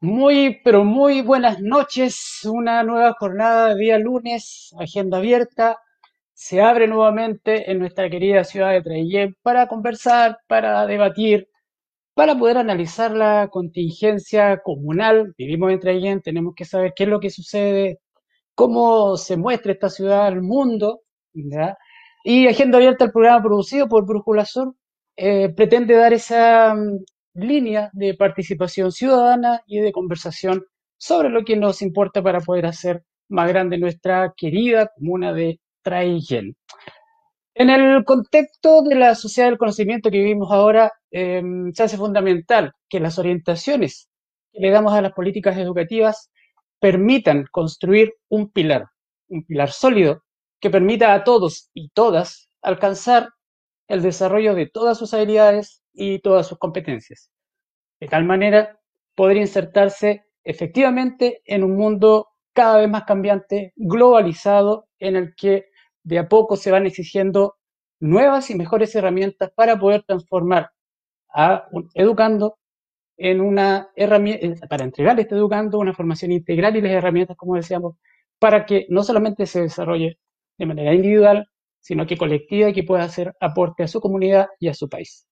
Muy, pero muy buenas noches. Una nueva jornada de día lunes, agenda abierta. Se abre nuevamente en nuestra querida ciudad de Traillén para conversar, para debatir, para poder analizar la contingencia comunal. Vivimos en Traillén, tenemos que saber qué es lo que sucede, cómo se muestra esta ciudad al mundo. ¿ya? Y Agenda Abierta, el programa producido por Brújula Sur, eh, pretende dar esa mm, línea de participación ciudadana y de conversación sobre lo que nos importa para poder hacer más grande nuestra querida comuna de Traillén. En el contexto de la sociedad del conocimiento que vivimos ahora, eh, se hace fundamental que las orientaciones que le damos a las políticas educativas permitan construir un pilar, un pilar sólido que permita a todos y todas alcanzar el desarrollo de todas sus habilidades y todas sus competencias. De tal manera, poder insertarse efectivamente en un mundo cada vez más cambiante, globalizado, en el que de a poco se van exigiendo nuevas y mejores herramientas para poder transformar a un educando en una herramienta, para entregarle a este educando una formación integral y las herramientas, como decíamos, para que no solamente se desarrolle de manera individual, sino que colectiva y que pueda hacer aporte a su comunidad y a su país.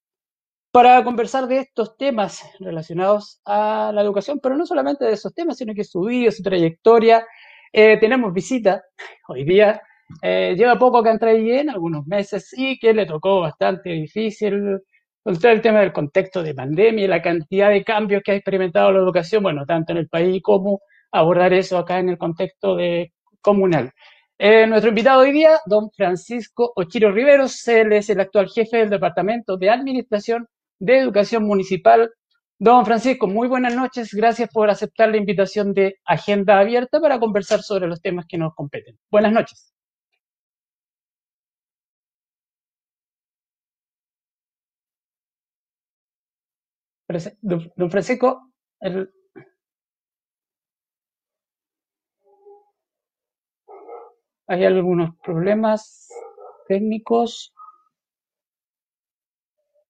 Para conversar de estos temas relacionados a la educación, pero no solamente de esos temas, sino que su vida, su trayectoria, eh, tenemos visita hoy día. Eh, lleva poco que entra bien, algunos meses, y que le tocó bastante difícil con todo el tema del contexto de pandemia y la cantidad de cambios que ha experimentado la educación, bueno, tanto en el país como abordar eso acá en el contexto de comunal. Eh, nuestro invitado hoy día, don Francisco Ochiro Riveros, él es el actual jefe del Departamento de Administración de Educación Municipal. Don Francisco, muy buenas noches. Gracias por aceptar la invitación de Agenda Abierta para conversar sobre los temas que nos competen. Buenas noches. Don Francisco, el, hay algunos problemas técnicos.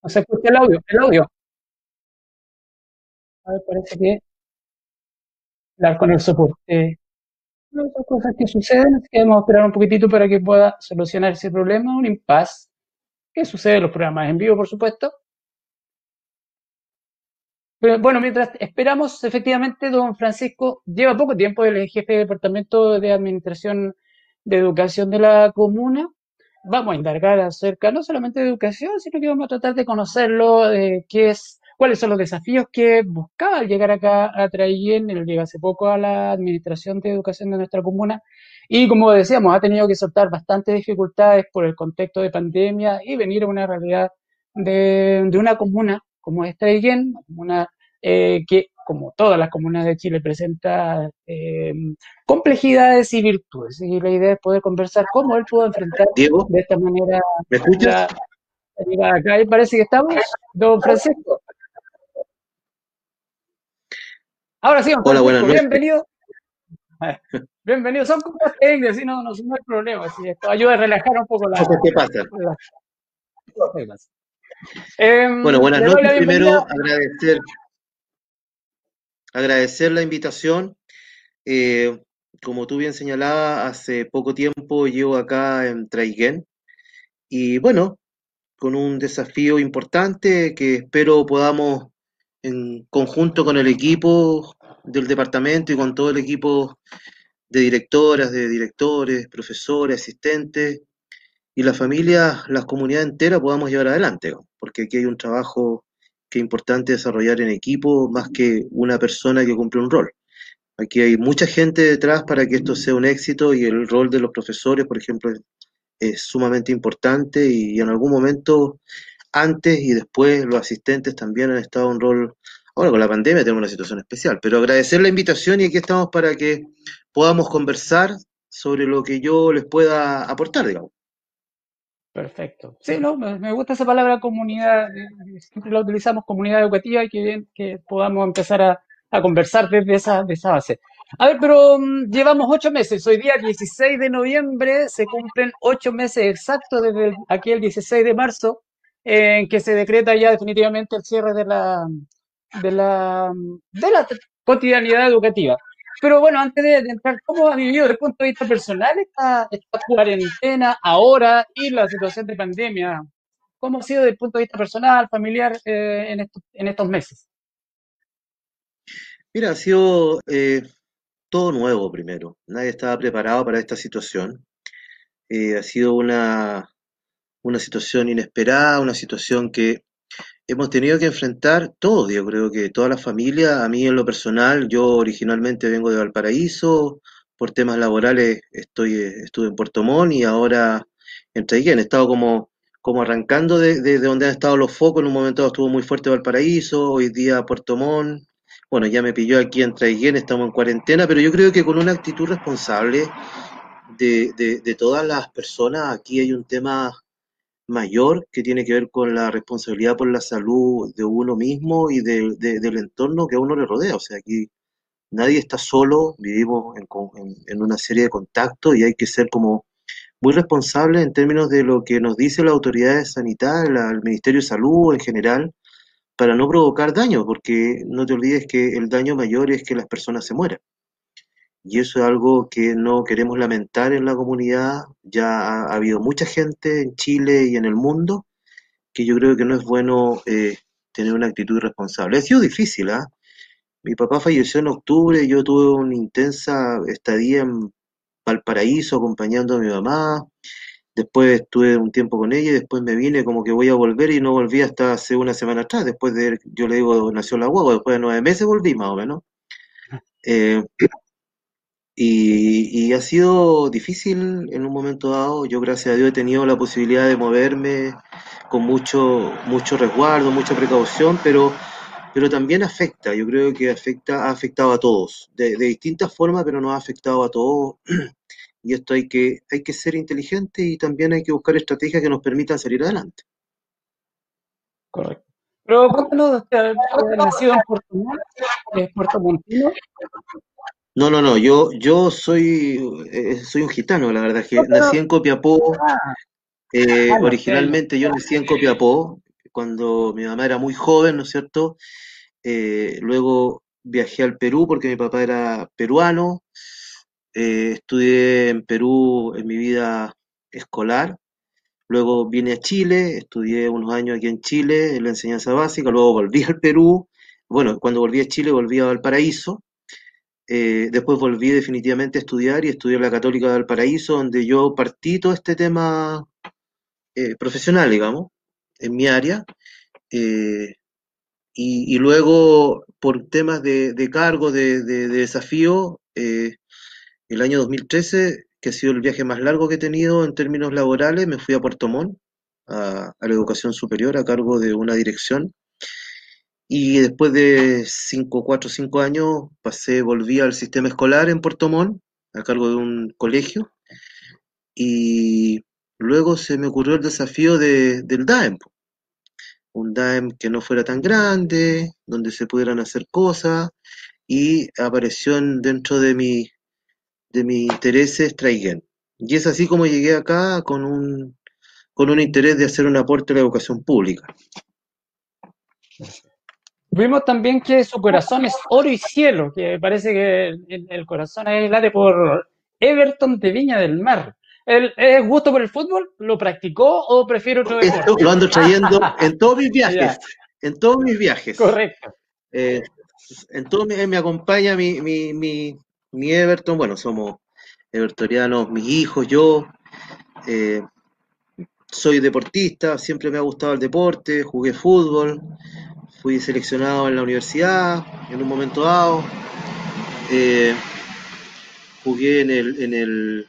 No se escucha el audio, el audio. A ver, parece que hablar con el soporte. No, son cosas que suceden, así que vamos esperar un poquitito para que pueda solucionar ese problema, un impasse que sucede en los programas en vivo, por supuesto. Pero, bueno, mientras esperamos, efectivamente, don Francisco lleva poco tiempo, el jefe de departamento de administración de educación de la comuna. Vamos a indagar acerca no solamente de educación, sino que vamos a tratar de conocerlo, de qué es, cuáles son los desafíos que buscaba al llegar acá a Traillén, él llega hace poco a la administración de educación de nuestra comuna, y como decíamos, ha tenido que soltar bastantes dificultades por el contexto de pandemia y venir a una realidad de, de una comuna como es Traillén, una eh, que como todas las comunas de Chile, presenta eh, complejidades y virtudes. Y la idea es poder conversar cómo él pudo enfrentar Diego, de esta manera. ¿me escuchas? La, acá y parece que estamos, don Francisco. Ahora sí, don Hola, buenas noches. bienvenido. Bienvenido, son cosas técnicas, no, no, no hay problema, así esto ayuda a relajar un poco la... Pasan. la- Em, Bueno, buenas noches. Primero, agradecer, agradecer la invitación. Eh, como tú bien señalabas, hace poco tiempo llevo acá en Traiguén y bueno, con un desafío importante que espero podamos, en conjunto con el equipo del departamento y con todo el equipo de directoras, de directores, profesores, asistentes y la familia, la comunidad entera podamos llevar adelante, porque aquí hay un trabajo que importante desarrollar en equipo más que una persona que cumple un rol. Aquí hay mucha gente detrás para que esto sea un éxito y el rol de los profesores, por ejemplo, es, es sumamente importante y en algún momento antes y después los asistentes también han estado en un rol. Ahora con la pandemia tenemos una situación especial, pero agradecer la invitación y aquí estamos para que podamos conversar sobre lo que yo les pueda aportar, digamos. Perfecto. Sí, no, me, gusta esa palabra comunidad, eh, siempre la utilizamos comunidad educativa y que bien que podamos empezar a, conversar desde esa, de esa base. A ver, pero mm, llevamos ocho meses, hoy día 16 de noviembre se cumplen ocho meses exactos desde el- aquel 16 de marzo en que se decreta ya definitivamente el cierre de la, de la cotidianidad educativa. Pero bueno, antes de, entrar, ¿cómo ha vivido desde el punto de vista personal esta, cuarentena ahora y la situación de pandemia? ¿Cómo ha sido desde el punto de vista personal, familiar eh, en, estos, en estos meses? Mira, ha sido eh, todo nuevo primero. Nadie estaba preparado para esta situación. Eh, ha sido una, una situación inesperada, una situación que hemos tenido que enfrentar todos, yo creo que toda la familia, a mí en lo personal, yo originalmente vengo de Valparaíso, por temas laborales estoy, estuve en Puerto Montt y ahora en Traiguén, he estado como, como arrancando de, de, donde han estado los focos, en un momento estuvo muy fuerte Valparaíso, hoy día Puerto Montt, bueno, ya me pilló aquí en Traiguén, estamos en cuarentena, pero yo creo que con una actitud responsable de, de todas las personas, aquí hay un tema mayor que tiene que ver con la responsabilidad por la salud de uno mismo y del entorno que a uno le rodea. O sea, aquí nadie está solo, vivimos en, una serie de contactos y hay que ser como muy responsables en términos de lo que nos dice la autoridad sanitaria, el Ministerio de Salud en general, para no provocar daño, porque no te olvides que el daño mayor es que las personas se mueran y eso es algo que no queremos lamentar en la comunidad. Ya ha, habido mucha gente en Chile y en el mundo que yo creo que no es bueno eh, tener una actitud irresponsable. Ha sido difícil, ¿ah? Mi papá falleció en octubre, yo tuve una intensa estadía en Valparaíso acompañando a mi mamá. Después estuve un tiempo con ella y después me vine como que voy a volver y no volví hasta hace una semana atrás. Después de, yo le digo, nació la guagua, después de nueve meses volví más o menos. Eh, y, ha sido difícil en un momento dado. Yo, gracias a Dios, he tenido la posibilidad de moverme con mucho, mucho resguardo, mucha precaución, pero, pero también afecta. Yo creo que afecta, ha afectado a todos, de, distintas formas, pero nos ha afectado a todos. Y esto hay que, hay que ser inteligente y también hay que buscar estrategias que nos permitan salir adelante. Correcto. Pero cuéntanos, usted nacido en Puerto Montt, Puerto Montino, no, no, no, yo, yo soy, eh, soy un gitano, la verdad que nací en Copiapó, ah, eh, originalmente yo nací en Copiapó, cuando mi mamá era muy joven, ¿no es cierto? Eh, luego viajé al Perú porque mi papá era peruano, estudié en Perú en mi vida escolar, luego vine a Chile, estudié unos años aquí en Chile en la enseñanza básica, luego volví al Perú, bueno, cuando volví a Chile volví a Valparaíso, eh, después volví definitivamente a estudiar y estudié en la Católica del Paraíso, donde yo partí todo este tema eh, profesional, digamos, en mi área. Eh, y, luego, por temas de, cargo, de, desafío, el año 2013, que ha sido el viaje más largo que he tenido en términos laborales, me fui a Puerto Montt, a, a la educación superior, a cargo de una dirección y después de cinco, cuatro, cinco años, pasé, volví al sistema escolar en Puerto Montt, a cargo de un colegio. Y luego se me ocurrió el desafío de, del DAEM. Un DAEM que no fuera tan grande, donde se pudieran hacer cosas. Y apareció dentro de mi, de mis intereses Traigen. Y es así como llegué acá con un, con un interés de hacer un aporte a la educación pública. Vimos también que su corazón es oro y cielo, que parece que el, corazón es late por Everton de Viña del Mar. ¿El, ¿Es gusto por el fútbol? ¿Lo practicó o prefiere otro deporte? lo ando trayendo en todos mis viajes. En todos mis viajes. Correcto. Eh, en todo me acompaña mi, mi, mi, mi, Everton. Bueno, somos evertorianos, mis hijos, yo. Eh, soy deportista, siempre me ha gustado el deporte, jugué fútbol, fui seleccionado en la universidad en un momento dado. Eh, jugué en el, en el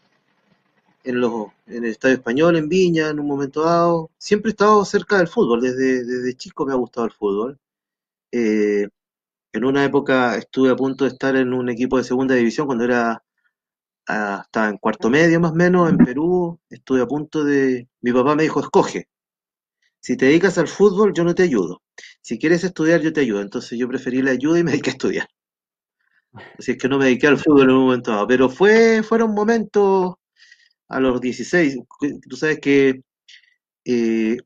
en los en el Estadio Español en Viña en un momento dado. Siempre he estado cerca del fútbol, desde, desde chico me ha gustado el fútbol. Eh, en una época estuve a punto de estar en un equipo de segunda división cuando era ah, estaba en cuarto medio más o menos en Perú. Estuve a punto de. Mi papá me dijo: escoge. Si te dedicas al fútbol, yo no te ayudo si quieres estudiar, yo te ayudo. Entonces yo preferí la ayuda y me dediqué a estudiar. Así es que no me dediqué al fútbol en un momento dado. Pero fue, fueron momentos a los 16. Tú sabes que eh,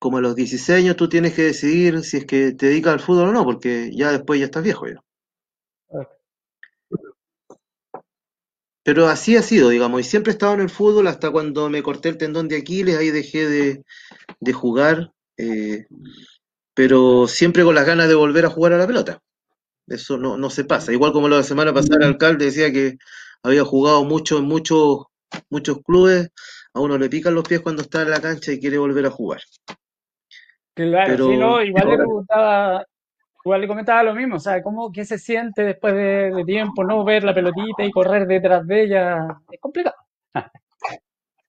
como a los 16 años tú tienes que decidir si es que te dedicas al fútbol o no, porque ya después ya estás viejo ya. Pero así ha sido, digamos, y siempre he estado en el fútbol hasta cuando me corté el tendón de Aquiles, ahí dejé de, de jugar, eh, pero siempre con las ganas de volver a jugar a la pelota. Eso no, no se pasa. Igual como la semana pasada el alcalde decía que había jugado mucho en muchos, muchos clubes, a uno le pican los pies cuando está en la cancha y quiere volver a jugar. Claro, Pero, sí, no, igual le preguntaba, igual le comentaba lo mismo, o sea, ¿cómo qué se siente después de, tiempo no ver la pelotita y correr detrás de ella? Es complicado.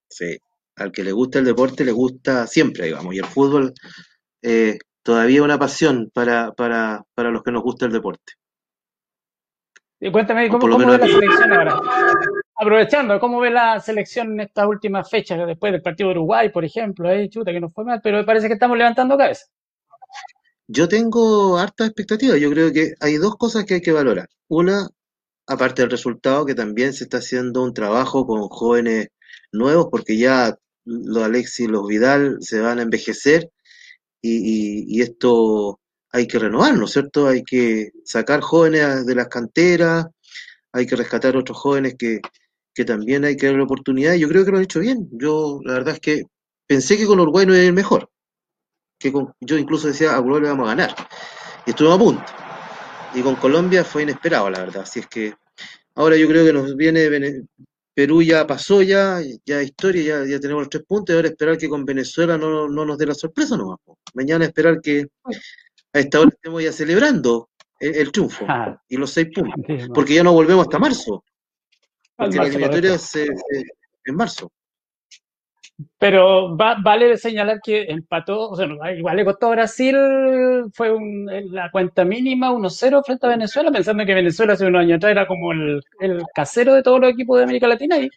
sí, al que le gusta el deporte le gusta siempre, digamos, y el fútbol eh, todavía una pasión para, para, para los que nos gusta el deporte. Y cuéntame, ¿cómo, cómo ve la selección ahora? Aprovechando, ¿cómo ve la selección en estas últimas fechas, después del partido de Uruguay, por ejemplo? Ahí, chuta, que no fue mal, pero parece que estamos levantando cabeza. Yo tengo harta expectativa. Yo creo que hay dos cosas que hay que valorar. Una, aparte del resultado, que también se está haciendo un trabajo con jóvenes nuevos, porque ya los Alexis y los Vidal se van a envejecer y, esto hay que renovar, ¿no es cierto? Hay que sacar jóvenes de las canteras, hay que rescatar otros jóvenes que, que también hay que dar la oportunidad. Yo creo que lo han hecho bien. Yo, la verdad es que pensé que con Uruguay no iba a ir mejor que yo incluso decía a Uruguay le vamos a ganar. Y estuvimos a punto. Y con Colombia fue inesperado, la verdad. Así es que ahora yo creo que nos viene Perú ya pasó ya, ya historia, ya, ya tenemos los tres puntos, y ahora esperar que con Venezuela no, nos dé la sorpresa nomás. Mañana esperar que a esta hora estemos ya celebrando el, triunfo ah. y los seis puntos, porque ya no volvemos hasta marzo. Porque la eliminatoria es en marzo. Pero vale señalar que empató, o sea, igual le costó a Brasil, fue un, la cuenta mínima 1-0 frente a Venezuela, pensando que Venezuela hace unos años atrás era como el, casero de todos los equipos de América Latina y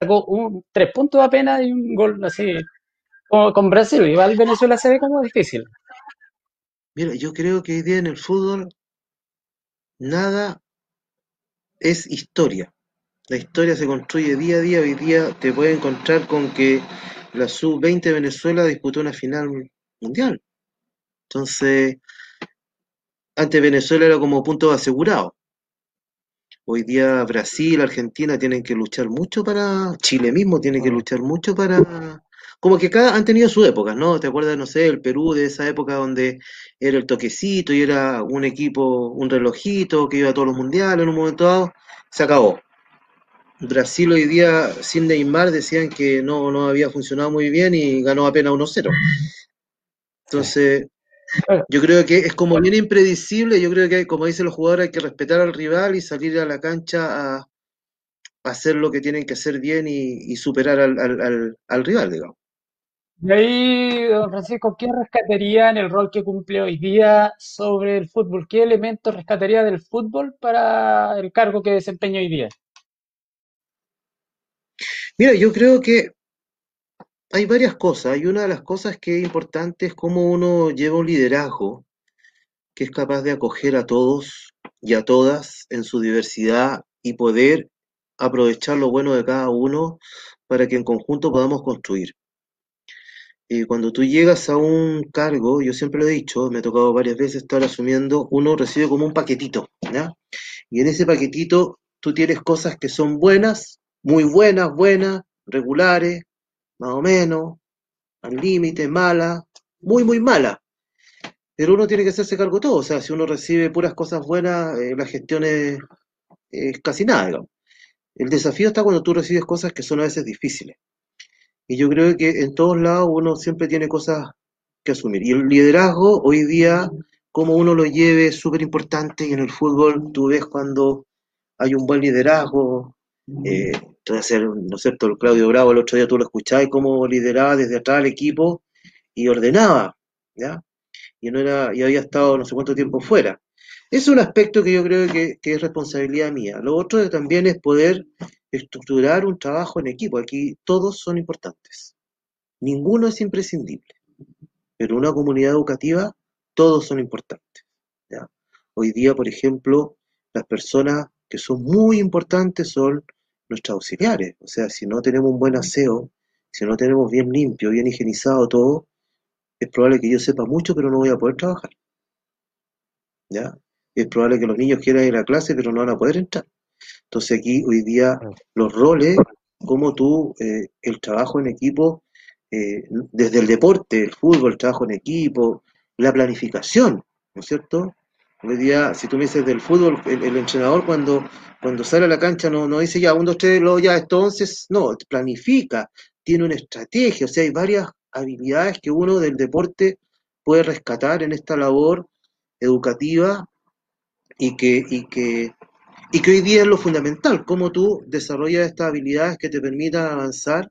sacó un, tres puntos apenas y un gol así con Brasil. Igual Venezuela se ve como difícil. Mira, yo creo que hoy día en el fútbol nada es historia. La historia se construye día a día. Hoy día te puedes encontrar con que la sub-20 de Venezuela disputó una final mundial. Entonces, antes Venezuela era como punto asegurado. Hoy día Brasil, Argentina tienen que luchar mucho para, Chile mismo tiene que luchar mucho para, como que cada han tenido su época, ¿no? ¿Te acuerdas, no sé, el Perú de esa época donde era el toquecito y era un equipo, un relojito que iba a todos los mundiales en un momento dado? Se acabó. Brasil hoy día sin Neymar decían que no, no había funcionado muy bien y ganó apenas 1-0. Entonces, yo creo que es como bien impredecible, yo creo que como dicen los jugadores hay que respetar al rival y salir a la cancha a, hacer lo que tienen que hacer bien y, superar al, rival, digamos. Y ahí, don Francisco, ¿qué rescataría en el rol que cumple hoy día sobre el fútbol? ¿Qué elementos rescataría del fútbol para el cargo que desempeña hoy día? Mira, yo creo que hay varias cosas. Y una de las cosas que es importante es cómo uno lleva un liderazgo que es capaz de acoger a todos y a todas en su diversidad y poder aprovechar lo bueno de cada uno para que en conjunto podamos construir. Y cuando tú llegas a un cargo, yo siempre lo he dicho, me ha tocado varias veces estar asumiendo, uno recibe como un paquetito, ¿ya? Y en ese paquetito tú tienes cosas que son buenas muy buenas, buenas, regulares, más o menos, al límite, mala, muy, muy mala. Pero uno tiene que hacerse cargo de todo. O sea, si uno recibe puras cosas buenas, eh, la gestión es, casi nada, digamos. El desafío está cuando tú recibes cosas que son a veces difíciles. Y yo creo que en todos lados uno siempre tiene cosas que asumir. Y el liderazgo hoy día, como uno lo lleve, es súper importante. Y en el fútbol tú ves cuando hay un buen liderazgo, eh, entonces, ¿no es cierto? El Claudio Bravo el otro día tú lo escuchabas cómo lideraba desde atrás el equipo y ordenaba, ¿ya? Y, no era, y había estado no sé cuánto tiempo fuera. Es un aspecto que yo creo que, es responsabilidad mía. Lo otro también es poder estructurar un trabajo en equipo. Aquí todos son importantes. Ninguno es imprescindible. Pero una comunidad educativa, todos son importantes. ¿ya? Hoy día, por ejemplo, las personas que son muy importantes son nuestros auxiliares. O sea, si no tenemos un buen aseo, si no tenemos bien limpio, bien higienizado todo, es probable que yo sepa mucho, pero no voy a poder trabajar. ¿Ya? Es probable que los niños quieran ir a clase, pero no van a poder entrar. Entonces aquí hoy día los roles, como tú, eh, el trabajo en equipo, eh, desde el deporte, el fútbol, el trabajo en equipo, la planificación, ¿no es cierto? Hoy día, si tú me dices del fútbol, el, entrenador cuando, cuando sale a la cancha no, no dice ya, un, dos, tres, lo, ya, entonces, no, planifica, tiene una estrategia, o sea, hay varias habilidades que uno del deporte puede rescatar en esta labor educativa y que, y que, y que hoy día es lo fundamental, cómo tú desarrollas estas habilidades que te permitan avanzar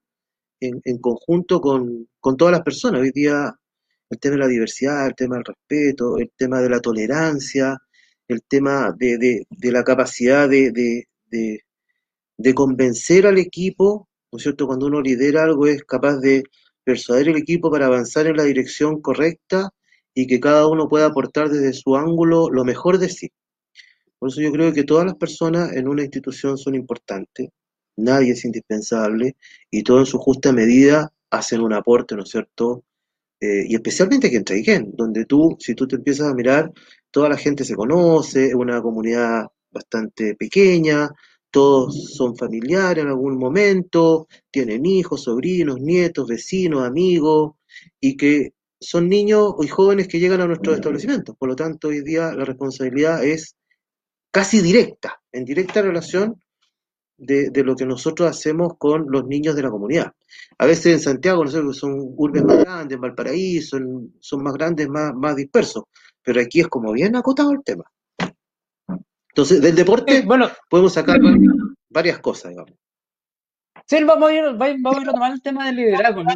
en, en conjunto con, con todas las personas. Hoy día el tema de la diversidad, el tema del respeto, el tema de la tolerancia, el tema de, de, de la capacidad de, de, de, convencer al equipo, ¿no es cierto? Cuando uno lidera algo es capaz de persuadir al equipo para avanzar en la dirección correcta y que cada uno pueda aportar desde su ángulo lo mejor de sí. Por eso yo creo que todas las personas en una institución son importantes, nadie es indispensable y todo en su justa medida hacen un aporte, ¿no es cierto? Eh, y especialmente aquí en Traiquén, donde tú, si tú te empiezas a mirar, toda la gente se conoce, es una comunidad bastante pequeña, todos son familiares en algún momento, tienen hijos, sobrinos, nietos, vecinos, amigos, y que son niños y jóvenes que llegan a nuestros establecimientos. Por lo tanto, hoy día la responsabilidad es casi directa, en directa relación de, de, lo que nosotros hacemos con los niños de la comunidad. A veces en Santiago, no sé, son urbes más grandes, en Valparaíso, son, son más grandes, más, más dispersos, pero aquí es como bien acotado el tema. Entonces, del deporte bueno, podemos sacar varias cosas, digamos. Sí, vamos a ir, vamos a, ir a tomar el tema del liderazgo, ¿no?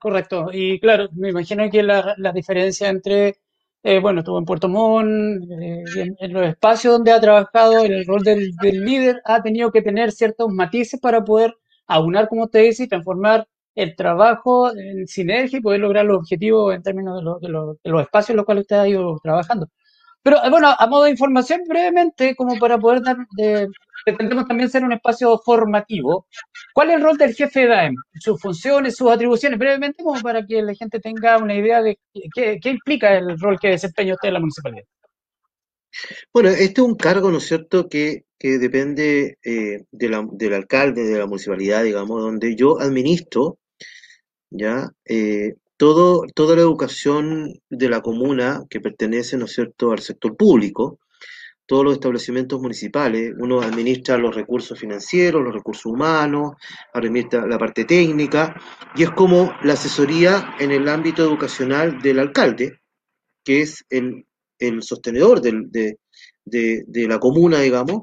correcto. Y claro, me imagino que la, la diferencia entre eh, bueno, estuvo en Puerto Montt, eh, en, los espacios donde ha trabajado, en el rol del, líder, ha tenido que tener ciertos matices para poder aunar, como usted dice, y transformar el trabajo en sinergia y poder lograr los objetivos en términos de, de los espacios en los cuales usted ha ido trabajando. Pero eh, bueno, a modo de información, brevemente, como para poder dar, de, pretendemos también ser un espacio formativo. ¿Cuál es el rol del jefe de DAEM? Sus funciones, sus atribuciones, brevemente, como para que la gente tenga una idea de qué, implica el rol que desempeña usted en la municipalidad. Bueno, este es un cargo, ¿no es cierto?, que, que depende eh, del alcalde de la municipalidad, digamos, donde yo administro, ¿ya? Eh, todo, toda la educación de la comuna que pertenece, ¿no es cierto?, al sector público, todos los establecimientos municipales, uno administra los recursos financieros, los recursos humanos, administra la parte técnica, y es como la asesoría en el ámbito educacional del alcalde, que es el, sostenedor de, la comuna, digamos,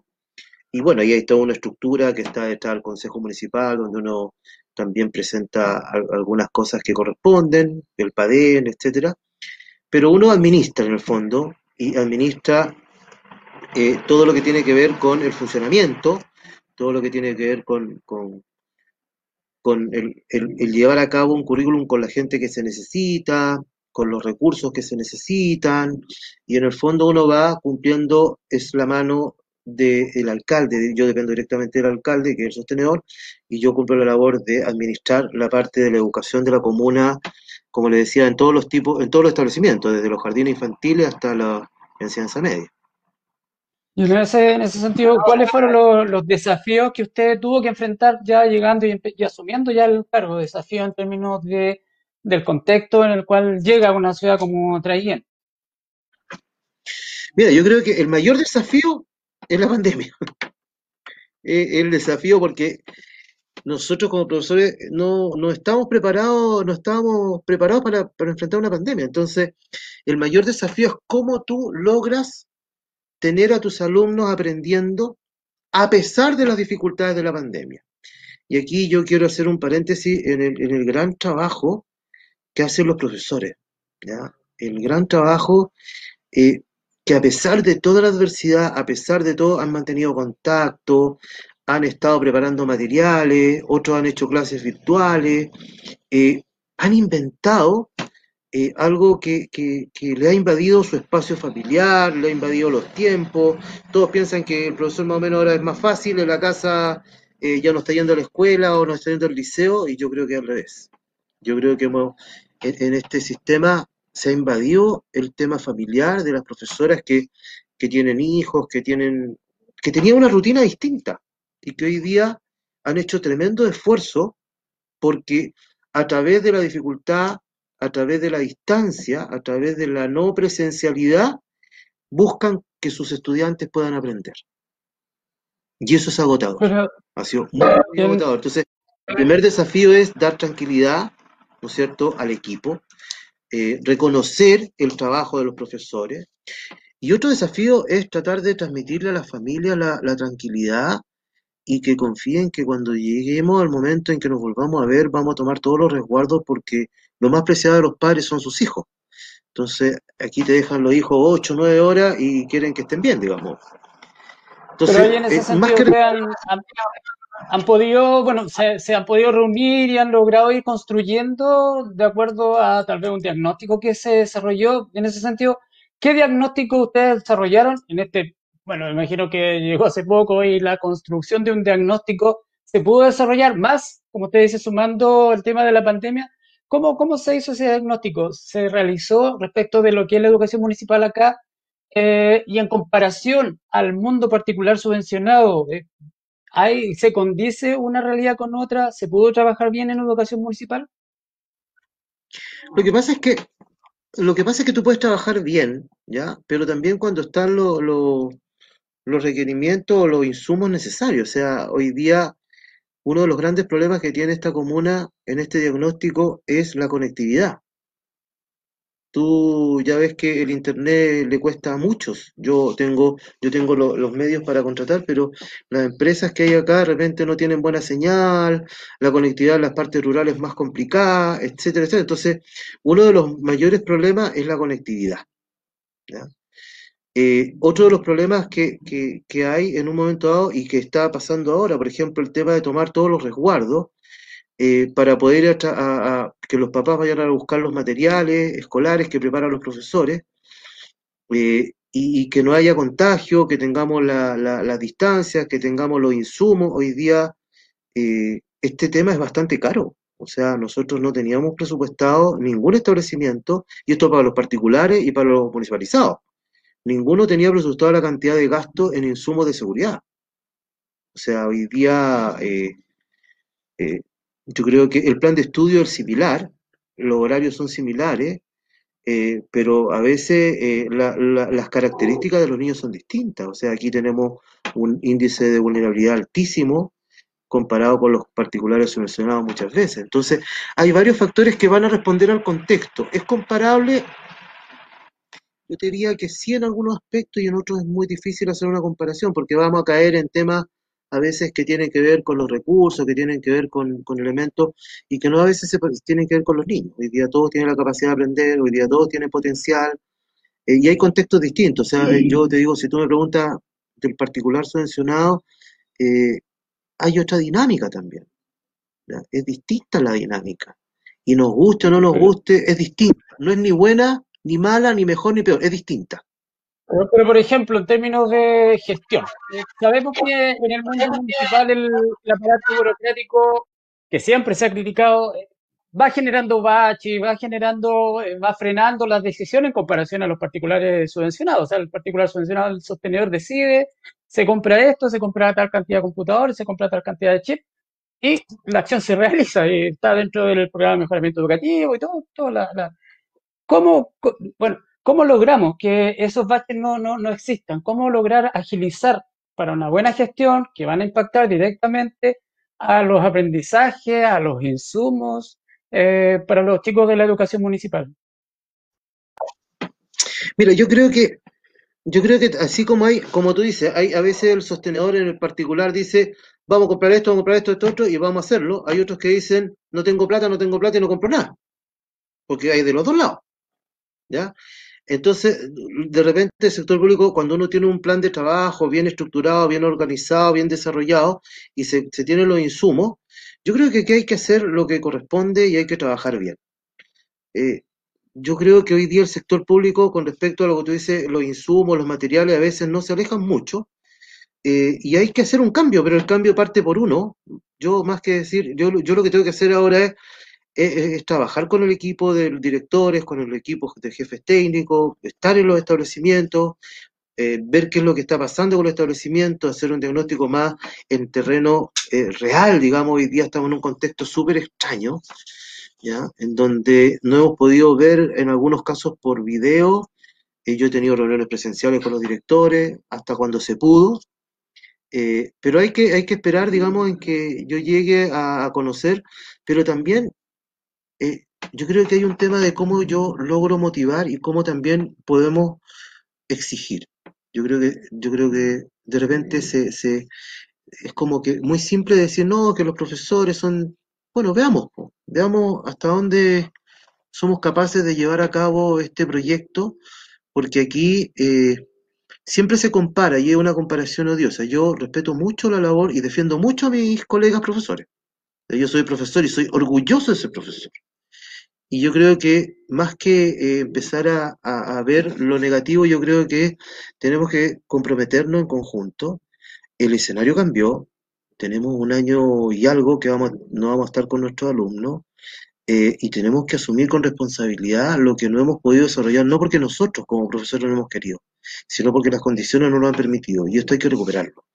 y bueno, ahí hay toda una estructura que está detrás del Consejo Municipal, donde uno también presenta algunas cosas que corresponden, el PADEN, etcétera, pero uno administra en el fondo y administra eh, todo lo que tiene que ver con el funcionamiento, todo lo que tiene que ver con, con, el, llevar a cabo un currículum con la gente que se necesita, con los recursos que se necesitan, y en el fondo uno va cumpliendo, es la mano del alcalde, yo dependo directamente del alcalde, que es el sostenedor, y yo cumplo la labor de administrar la parte de la educación de la comuna, como le decía, en todos los tipos, en todos los establecimientos, desde los jardines infantiles hasta la enseñanza media. Y en ese, en ese sentido, ¿cuáles fueron los, desafíos que usted tuvo que enfrentar ya llegando y, asumiendo ya el cargo? Desafíos en términos de, del contexto en el cual llega una ciudad como Traiguén. Mira, yo creo que el mayor desafío es la pandemia. el desafío porque nosotros como profesores no, no estamos preparados, no estábamos preparados para, para enfrentar una pandemia. Entonces, el mayor desafío es cómo tú logras tener a tus alumnos aprendiendo a pesar de las dificultades de la pandemia. Y aquí yo quiero hacer un paréntesis en el, gran trabajo que hacen los profesores. El gran trabajo eh, que a pesar de toda la adversidad, a pesar de todo, han mantenido contacto, han estado preparando materiales, otros han hecho clases virtuales, eh, han inventado eh, algo que, le ha invadido su espacio familiar, le ha invadido los tiempos. Todos piensan que el profesor más o menos ahora es más fácil, en la casa eh, ya no está yendo a la escuela o no está yendo al liceo, y yo creo que al revés. Yo creo que en, este sistema se ha invadido el tema familiar de las profesoras que, que tienen hijos, que tienen, que tenían una rutina distinta y que hoy día han hecho tremendo esfuerzo porque a través de la dificultad, a través de la distancia, a través de la no presencialidad, buscan que sus estudiantes puedan aprender. Y eso es agotador. ha sido muy, agotador. Entonces, el primer desafío es dar tranquilidad, ¿no es cierto?, al equipo, eh, reconocer el trabajo de los profesores. Y otro desafío es tratar de transmitirle a la familia la, la tranquilidad y que confíen que cuando lleguemos al momento en que nos volvamos a ver, vamos a tomar todos los resguardos porque lo más preciado de los padres son sus hijos. Entonces, aquí te dejan los hijos 8, 9 horas y quieren que estén bien, digamos. Entonces, Pero en ese sentido han, podido, bueno, se, se, han podido reunir y han logrado ir construyendo de acuerdo a tal vez un diagnóstico que se desarrolló. En ese sentido, ¿qué diagnóstico ustedes desarrollaron en este bueno, me imagino que llegó hace poco y la construcción de un diagnóstico se pudo desarrollar más, como usted dice, sumando el tema de la pandemia. ¿Cómo, cómo se hizo ese diagnóstico? ¿Se realizó respecto de lo que es la educación municipal acá? Eh, y en comparación al mundo particular subvencionado, eh, ¿hay, ¿se condice una realidad con otra? ¿Se pudo trabajar bien en educación municipal? Lo que pasa es que lo que pasa es que tú puedes trabajar bien, ¿ya? Pero también cuando están los los requerimientos o los insumos necesarios. O sea, hoy día uno de los grandes problemas que tiene esta comuna en este diagnóstico es la conectividad. Tú ya ves que el internet le cuesta a muchos. Yo tengo, yo tengo los medios para contratar, pero las empresas que hay acá de repente no tienen buena señal, la conectividad en las partes rurales es más complicada, etcétera, etcétera. Entonces, uno de los mayores problemas es la conectividad. Eh, otro de los problemas que, hay en un momento dado y que está pasando ahora, por ejemplo, el tema de tomar todos los resguardos eh, para poder que los papás vayan a buscar los materiales escolares que preparan los profesores eh, y, que no haya contagio, que tengamos las distancias, que tengamos los insumos. Hoy día este tema es bastante caro. O sea, nosotros no teníamos presupuestado ningún establecimiento, y esto para los particulares y para los municipalizados ninguno tenía presupuestado la cantidad de gasto en insumos de seguridad. O sea, hoy día eh, eh, yo creo que el plan de estudio es similar, los horarios son similares, eh, pero a veces las características de los niños son distintas. O sea, aquí tenemos un índice de vulnerabilidad altísimo comparado con los particulares subvencionados muchas veces. Entonces, hay varios factores que van a responder al contexto. ¿Es comparable? Yo diría que sí en algunos aspectos y en otros es muy difícil hacer una comparación porque vamos a caer en temas a veces que tienen que ver con los recursos, que tienen que ver con, elementos y que no a veces se, tienen que ver con los niños. Hoy día todos tienen la capacidad de aprender, hoy día todos tienen potencial eh, y hay contextos distintos. O sea, yo te digo, si tú me preguntas del particular subvencionado, eh, hay otra dinámica también. Es distinta la dinámica. Y nos guste o no nos guste, es distinta. No es ni buena ni mala, ni mejor, ni peor, es distinta. Pero, por ejemplo, en términos de gestión, sabemos que en el mundo municipal el, aparato burocrático, que siempre se ha criticado, eh, va generando baches, va generando, eh, va frenando las decisiones en comparación a los particulares subvencionados. O sea, el particular subvencionado, el sostenedor decide, se compra esto, se compra tal cantidad de computadores, se compra tal cantidad de chips, y la acción se realiza y está dentro del programa de mejoramiento educativo y todo, toda la ¿Cómo, bueno, ¿cómo logramos que esos baches no, no, no existan? ¿Cómo lograr agilizar para una buena gestión que van a impactar directamente a los aprendizajes, a los insumos eh, para los chicos de la educación municipal? Mira, yo creo que yo creo que así como hay, como tú dices, hay a veces el sostenedor en el particular dice, vamos a comprar esto, vamos a comprar esto, esto, otro, y vamos a hacerlo. Hay otros que dicen, no tengo plata, no tengo plata y no compro nada. Porque hay de los dos lados. ¿ya? Entonces, de repente el sector público, cuando uno tiene un plan de trabajo bien estructurado, bien organizado, bien desarrollado, y se, se tienen los insumos, yo creo que aquí hay que hacer lo que corresponde y hay que trabajar bien. Eh, yo creo que hoy día el sector público, con respecto a lo que tú dices, los insumos, los materiales, a veces no se alejan mucho, eh, y hay que hacer un cambio, pero el cambio parte por uno. Yo, más que decir, yo, yo lo que tengo que hacer ahora es es, trabajar con el equipo de directores, con el equipo de jefes técnicos, estar en los establecimientos, eh, ver qué es lo que está pasando con los establecimientos, hacer un diagnóstico más en terreno eh, real, digamos, hoy día estamos en un contexto súper extraño, ¿ya? En donde no hemos podido ver en algunos casos por video, eh, yo he tenido reuniones presenciales con los directores, hasta cuando se pudo, pero hay que, hay que esperar, digamos, en que yo llegue a, a conocer, pero también yo creo que hay un tema de cómo yo logro motivar y cómo también podemos exigir. Yo creo que, yo creo que de repente se, se es como que muy simple decir, no, que los profesores son, bueno, veamos, veamos hasta dónde somos capaces de llevar a cabo este proyecto, porque aquí eh, siempre se compara y es una comparación odiosa. Yo respeto mucho la labor y defiendo mucho a mis colegas profesores. Yo soy profesor y soy orgulloso de ser profesor. Y yo creo que más que eh, empezar a, ver lo negativo, yo creo que tenemos que comprometernos en conjunto. El escenario cambió, tenemos un año y algo que vamos, no vamos a estar con nuestros alumnos, eh, y tenemos que asumir con responsabilidad lo que no hemos podido desarrollar, no porque nosotros como profesores no hemos querido, sino porque las condiciones no lo han permitido, y esto hay que recuperarlo.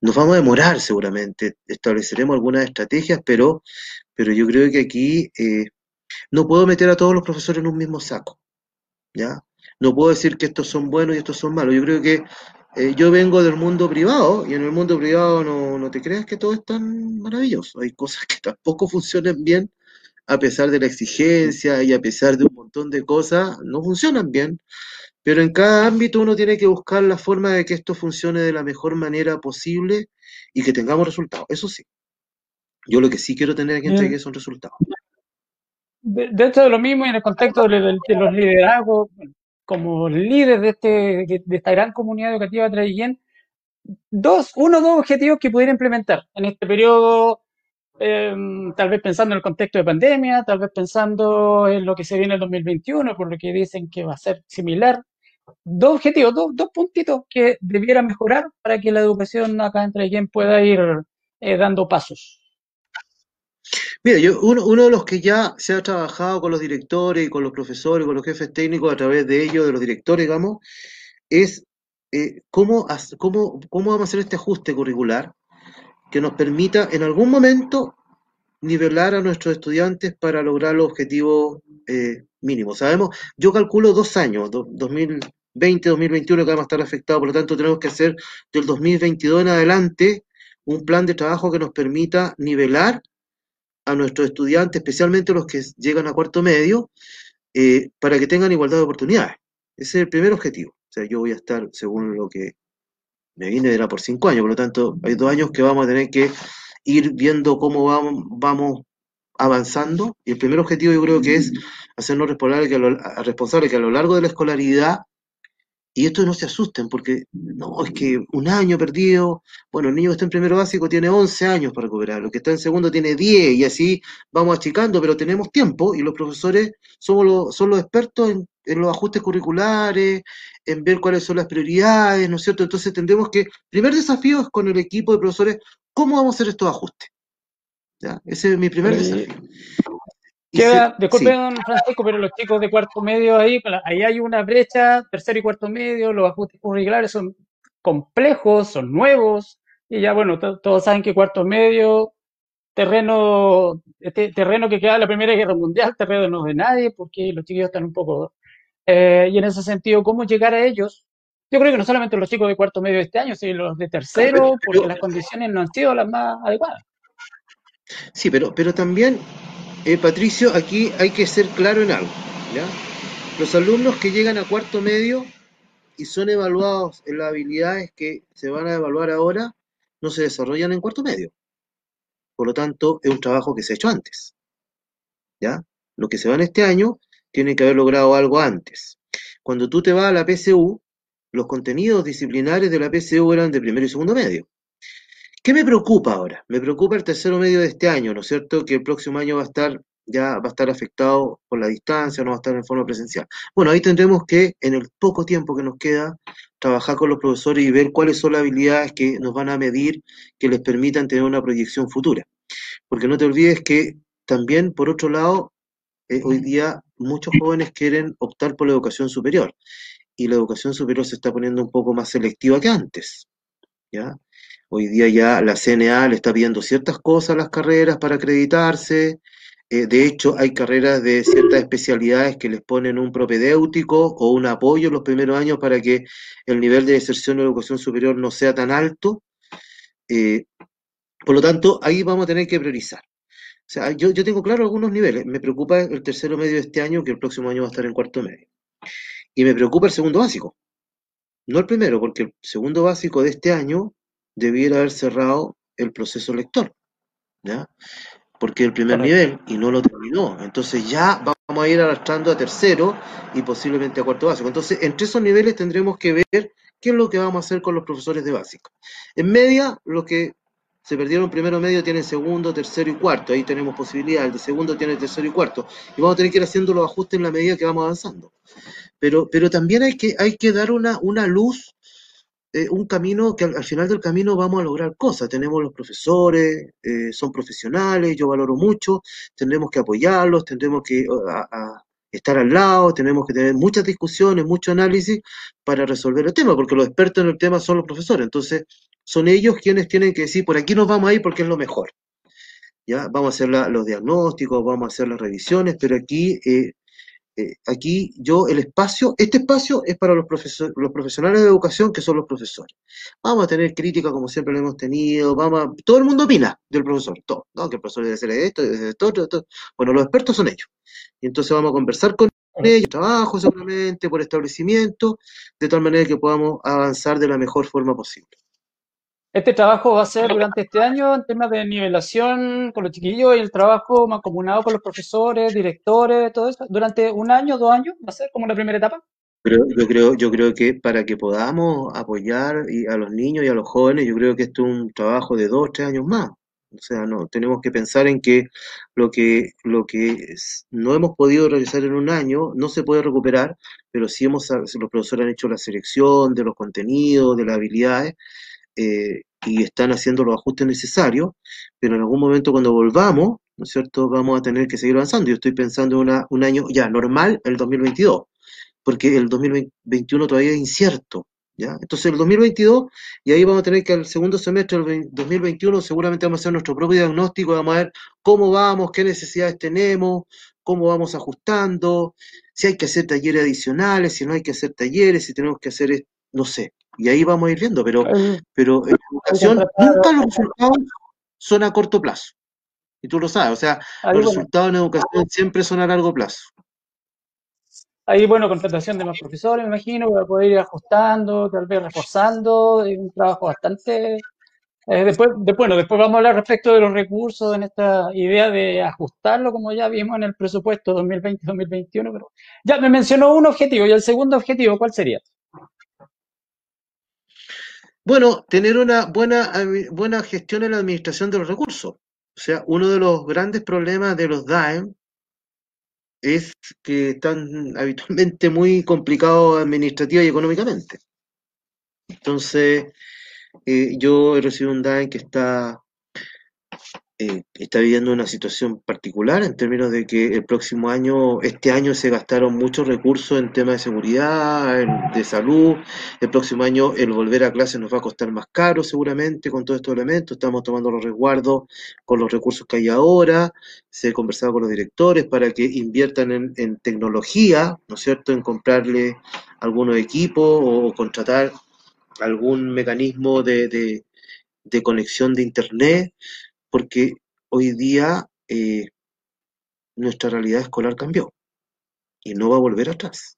Nos vamos a demorar seguramente, estableceremos algunas estrategias, pero, pero yo creo que aquí eh, no puedo meter a todos los profesores en un mismo saco, ¿ya? No puedo decir que estos son buenos y estos son malos. Yo creo que eh, yo vengo del mundo privado y en el mundo privado no, no te creas que todo es tan maravilloso. Hay cosas que tampoco funcionan bien a pesar de la exigencia y a pesar de un montón de cosas, no funcionan bien. Pero en cada ámbito uno tiene que buscar la forma de que esto funcione de la mejor manera posible y que tengamos resultados. Eso sí. Yo lo que sí quiero tener aquí entregue son resultados dentro de lo mismo y en el contexto de, los liderazgos, como líderes de, este, de esta gran comunidad educativa de Traiguén, dos, uno o dos objetivos que pudiera implementar en este periodo, em, tal vez pensando en el contexto de pandemia, tal vez pensando en lo que se viene en el 2021, por lo que dicen que va a ser similar. Dos objetivos, dos, dos puntitos que debieran mejorar para que la educación acá en Traiguén pueda ir eh, dando pasos. Mira, yo, uno, uno, de los que ya se ha trabajado con los directores y con los profesores, con los jefes técnicos a través de ellos, de los directores, digamos, es eh, cómo, cómo, cómo vamos a hacer este ajuste curricular que nos permita en algún momento nivelar a nuestros estudiantes para lograr los objetivos eh, mínimos. Sabemos, yo calculo dos años, 2020, 2021 que vamos a estar afectados, por lo tanto tenemos que hacer del 2022 en adelante un plan de trabajo que nos permita nivelar a nuestros estudiantes, especialmente los que llegan a cuarto medio, eh, para que tengan igualdad de oportunidades. Ese es el primer objetivo. O sea, yo voy a estar, según lo que me viene, era por cinco años, por lo tanto, hay dos años que vamos a tener que ir viendo cómo vamos, avanzando. Y el primer objetivo yo creo que es hacernos responsables que, responsables que a lo largo de la escolaridad y esto no se asusten, porque no, es que un año perdido, bueno, el niño que está en primero básico tiene 11 años para recuperar, el que está en segundo tiene 10 y así vamos achicando, pero tenemos tiempo y los profesores somos los, son los expertos en, los ajustes curriculares, en ver cuáles son las prioridades, ¿no es cierto? Entonces tendremos que, primer desafío es con el equipo de profesores, ¿cómo vamos a hacer estos ajustes? ¿Ya? Ese es mi primer desafío. Queda, disculpen, Francisco, pero los chicos de cuarto medio ahí, ahí hay una brecha, tercero y cuarto medio, los ajustes curriculares son complejos, son nuevos, y ya bueno, todos saben que cuarto medio, terreno, este terreno que queda en la Primera Guerra Mundial, terreno no de nadie, porque los chicos están un poco... Eh, y en ese sentido, ¿cómo llegar a ellos? Yo creo que no solamente los chicos de cuarto medio de este año, sino los de tercero, porque las condiciones no han sido las más adecuadas. Sí, pero, pero también eh, Patricio, aquí hay que ser claro en algo. ¿ya? Los alumnos que llegan a cuarto medio y son evaluados en las habilidades que se van a evaluar ahora, no se desarrollan en cuarto medio. Por lo tanto, es un trabajo que se ha hecho antes. ¿Ya? Los que se van este año tienen que haber logrado algo antes. Cuando tú te vas a la PCU, los contenidos disciplinares de la PCU eran de primero y segundo medio. ¿Qué me preocupa ahora? Me preocupa el tercero medio de este año, ¿no es cierto? Que el próximo año va a estar ya va a estar afectado por la distancia, no va a estar en forma presencial. Bueno, ahí tendremos que, en el poco tiempo que nos queda, trabajar con los profesores y ver cuáles son las habilidades que nos van a medir que les permitan tener una proyección futura. Porque no te olvides que también, por otro lado, eh, hoy día muchos jóvenes quieren optar por la educación superior y la educación superior se está poniendo un poco más selectiva que antes. ¿ya? Hoy día ya la CNA le está pidiendo ciertas cosas a las carreras para acreditarse. Eh, de hecho, hay carreras de ciertas especialidades que les ponen un propedéutico o un apoyo en los primeros años para que el nivel de deserción de educación superior no sea tan alto. Eh, por lo tanto, ahí vamos a tener que priorizar. O sea, yo, yo tengo claro algunos niveles. Me preocupa el tercero medio de este año, que el próximo año va a estar en cuarto medio. Y me preocupa el segundo básico. No el primero, porque el segundo básico de este año debiera haber cerrado el proceso lector, ¿ya? Porque el primer nivel y no lo terminó. Entonces ya vamos a ir arrastrando a tercero y posiblemente a cuarto básico. Entonces, entre esos niveles tendremos que ver qué es lo que vamos a hacer con los profesores de básico. En media, los que se perdieron primero medio tienen segundo, tercero y cuarto. Ahí tenemos posibilidad. El de segundo tiene tercero y cuarto. Y vamos a tener que ir haciendo los ajustes en la medida que vamos avanzando. Pero, pero también hay que, hay que dar una, una luz eh, un camino que al, final del camino vamos a lograr cosas. Tenemos los profesores, eh, son profesionales, yo valoro mucho, tendremos que apoyarlos, tendremos que estar al lado, tenemos que tener muchas discusiones, mucho análisis para resolver el tema, porque los expertos en el tema son los profesores. Entonces, son ellos quienes tienen que decir, por aquí nos vamos a ir porque es lo mejor. ¿Ya? Vamos a hacer los diagnósticos, vamos a hacer las revisiones, pero aquí eh, eh, aquí yo el espacio, este espacio es para los, los profesionales de educación que son los profesores. Vamos a tener crítica como siempre lo hemos tenido, vamos todo el mundo opina del profesor, todo, ¿no? que el profesor debe hacer esto, debe hacer esto, esto, Bueno, los expertos son ellos. Y entonces vamos a conversar con ellos, trabajo seguramente, por establecimiento, de tal manera que podamos avanzar de la mejor forma posible. Este trabajo va a ser durante este año en temas de nivelación con los chiquillos y el trabajo mancomunado con los profesores, directores, todo eso. Durante un año, dos años, va a ser como la primera etapa. Pero yo creo, yo creo que para que podamos apoyar a los niños y a los jóvenes, yo creo que esto es un trabajo de dos, tres años más. O sea, no, tenemos que pensar en que lo que, lo que no hemos podido realizar en un año no se puede recuperar, pero sí hemos, los profesores han hecho la selección de los contenidos, de las habilidades, eh, y están haciendo los ajustes necesarios, pero en algún momento cuando volvamos, ¿no es cierto?, vamos a tener que seguir avanzando. Yo estoy pensando en un año ya normal, el 2022, porque el 2021 todavía es incierto, ¿ya? Entonces el 2022, y ahí vamos a tener que el segundo semestre del 2021 seguramente vamos a hacer nuestro propio diagnóstico, vamos a ver cómo vamos, qué necesidades tenemos, cómo vamos ajustando, si hay que hacer talleres adicionales, si no hay que hacer talleres, si tenemos que hacer, no sé, y ahí vamos a ir viendo, pero, pero en educación nunca los resultados son a corto plazo. Y tú lo sabes, o sea, los resultados en educación siempre son a largo plazo. Ahí, bueno, contratación de más profesores, me imagino, para poder ir ajustando, tal vez reforzando, es un trabajo bastante... Eh, después, bueno, después vamos a hablar respecto de los recursos en esta idea de ajustarlo, como ya vimos en el presupuesto 2020-2021, pero ya me mencionó un objetivo, y el segundo objetivo, ¿cuál sería? Bueno, tener una buena, buena gestión en la administración de los recursos. O sea, uno de los grandes problemas de los DAEM es que están habitualmente muy complicados administrativa y económicamente. Entonces, eh, yo he recibido un DAEM que está eh, está viviendo una situación particular en términos de que el próximo año, este año se gastaron muchos recursos en temas de seguridad, de salud. El próximo año el volver a clase nos va a costar más caro seguramente con todos estos elementos. Estamos tomando los resguardos con los recursos que hay ahora. Se ha conversado con los directores para que inviertan en, tecnología, ¿no es cierto?, en comprarle algunos equipos o contratar algún mecanismo de conexión de Internet porque hoy día eh, nuestra realidad escolar cambió y no va a volver atrás.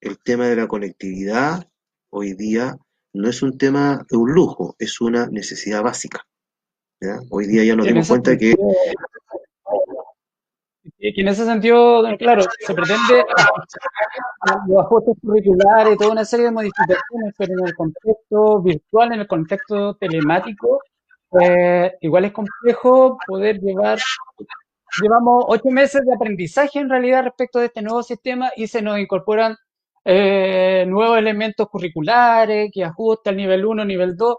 El tema de la conectividad hoy día no es un tema de un lujo, es una necesidad básica. Hoy día ya nos dimos cuenta que... Y en ese sentido, claro, se pretende los ajustes curriculares, toda una serie de modificaciones, pero en el contexto virtual, en el contexto telemático, pues igual es complejo poder llevar, llevamos ocho meses de aprendizaje en realidad respecto de este nuevo sistema y se nos incorporan eh, nuevos elementos curriculares que ajustan nivel 1, nivel 2.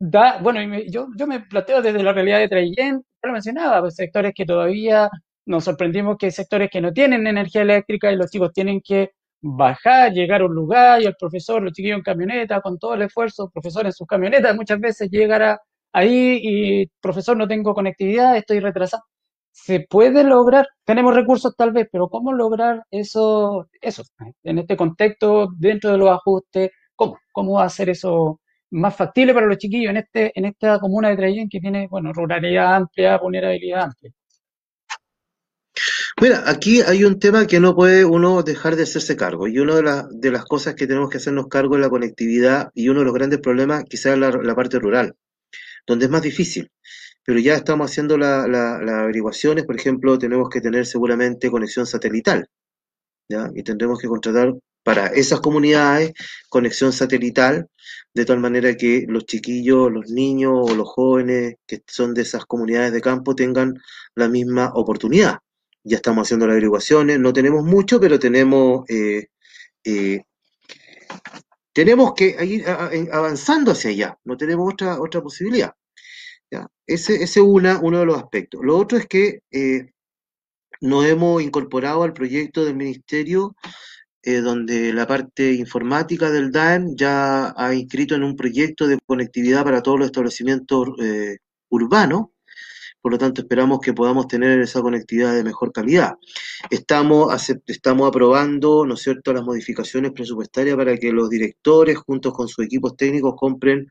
Da, bueno, yo, yo me planteo desde la realidad de Trayen, lo mencionaba, pues, sectores que todavía nos sorprendimos que hay sectores que no tienen energía eléctrica y los chicos tienen que bajar, llegar a un lugar y el profesor, los chiquillos en camioneta, con todo el esfuerzo, el profesor en sus camionetas muchas veces llegará ahí y profesor no tengo conectividad, estoy retrasado. Se puede lograr, tenemos recursos tal vez, pero ¿cómo lograr eso, eso en este contexto, dentro de los ajustes? ¿Cómo? ¿Cómo hacer eso más factible para los chiquillos en, este, en esta comuna de Traillén que tiene, bueno, ruralidad amplia, vulnerabilidad amplia? Mira, aquí hay un tema que no puede uno dejar de hacerse cargo. Y una de, de las cosas que tenemos que hacernos cargo es la conectividad y uno de los grandes problemas quizás la, parte rural, donde es más difícil. Pero ya estamos haciendo las averiguaciones, por ejemplo, tenemos que tener seguramente conexión satelital. ¿ya? Y tendremos que contratar para esas comunidades conexión satelital, de tal manera que los chiquillos, los niños o los jóvenes que son de esas comunidades de campo tengan la misma oportunidad ya estamos haciendo las averiguaciones, no tenemos mucho, pero tenemos, eh, eh, tenemos que ir avanzando hacia allá, no tenemos otra, otra posibilidad. Ese es uno de los aspectos. Lo otro es que eh, nos hemos incorporado al proyecto del ministerio donde la parte informática del DAEM ya ha inscrito en un proyecto de conectividad para todos los establecimientos urbanos, por lo tanto esperamos que podamos tener esa conectividad de mejor calidad. Estamos, estamos aprobando, ¿no es cierto?, las modificaciones presupuestarias para que los directores, juntos con sus equipos técnicos, compren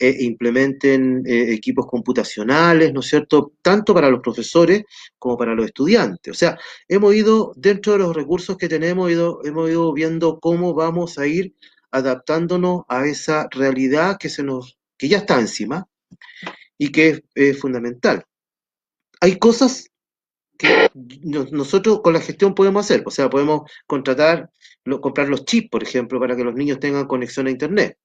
e implementen eh, equipos computacionales, ¿no es cierto?, tanto para los profesores como para los estudiantes. O sea, hemos ido, dentro de los recursos que tenemos, hemos ido viendo cómo vamos a ir adaptándonos a esa realidad que, se nos, que ya está encima y que es fundamental hay cosas que nosotros con la gestión podemos hacer. O sea, podemos contratar, comprar los chips, por ejemplo, para que los niños tengan conexión a Internet.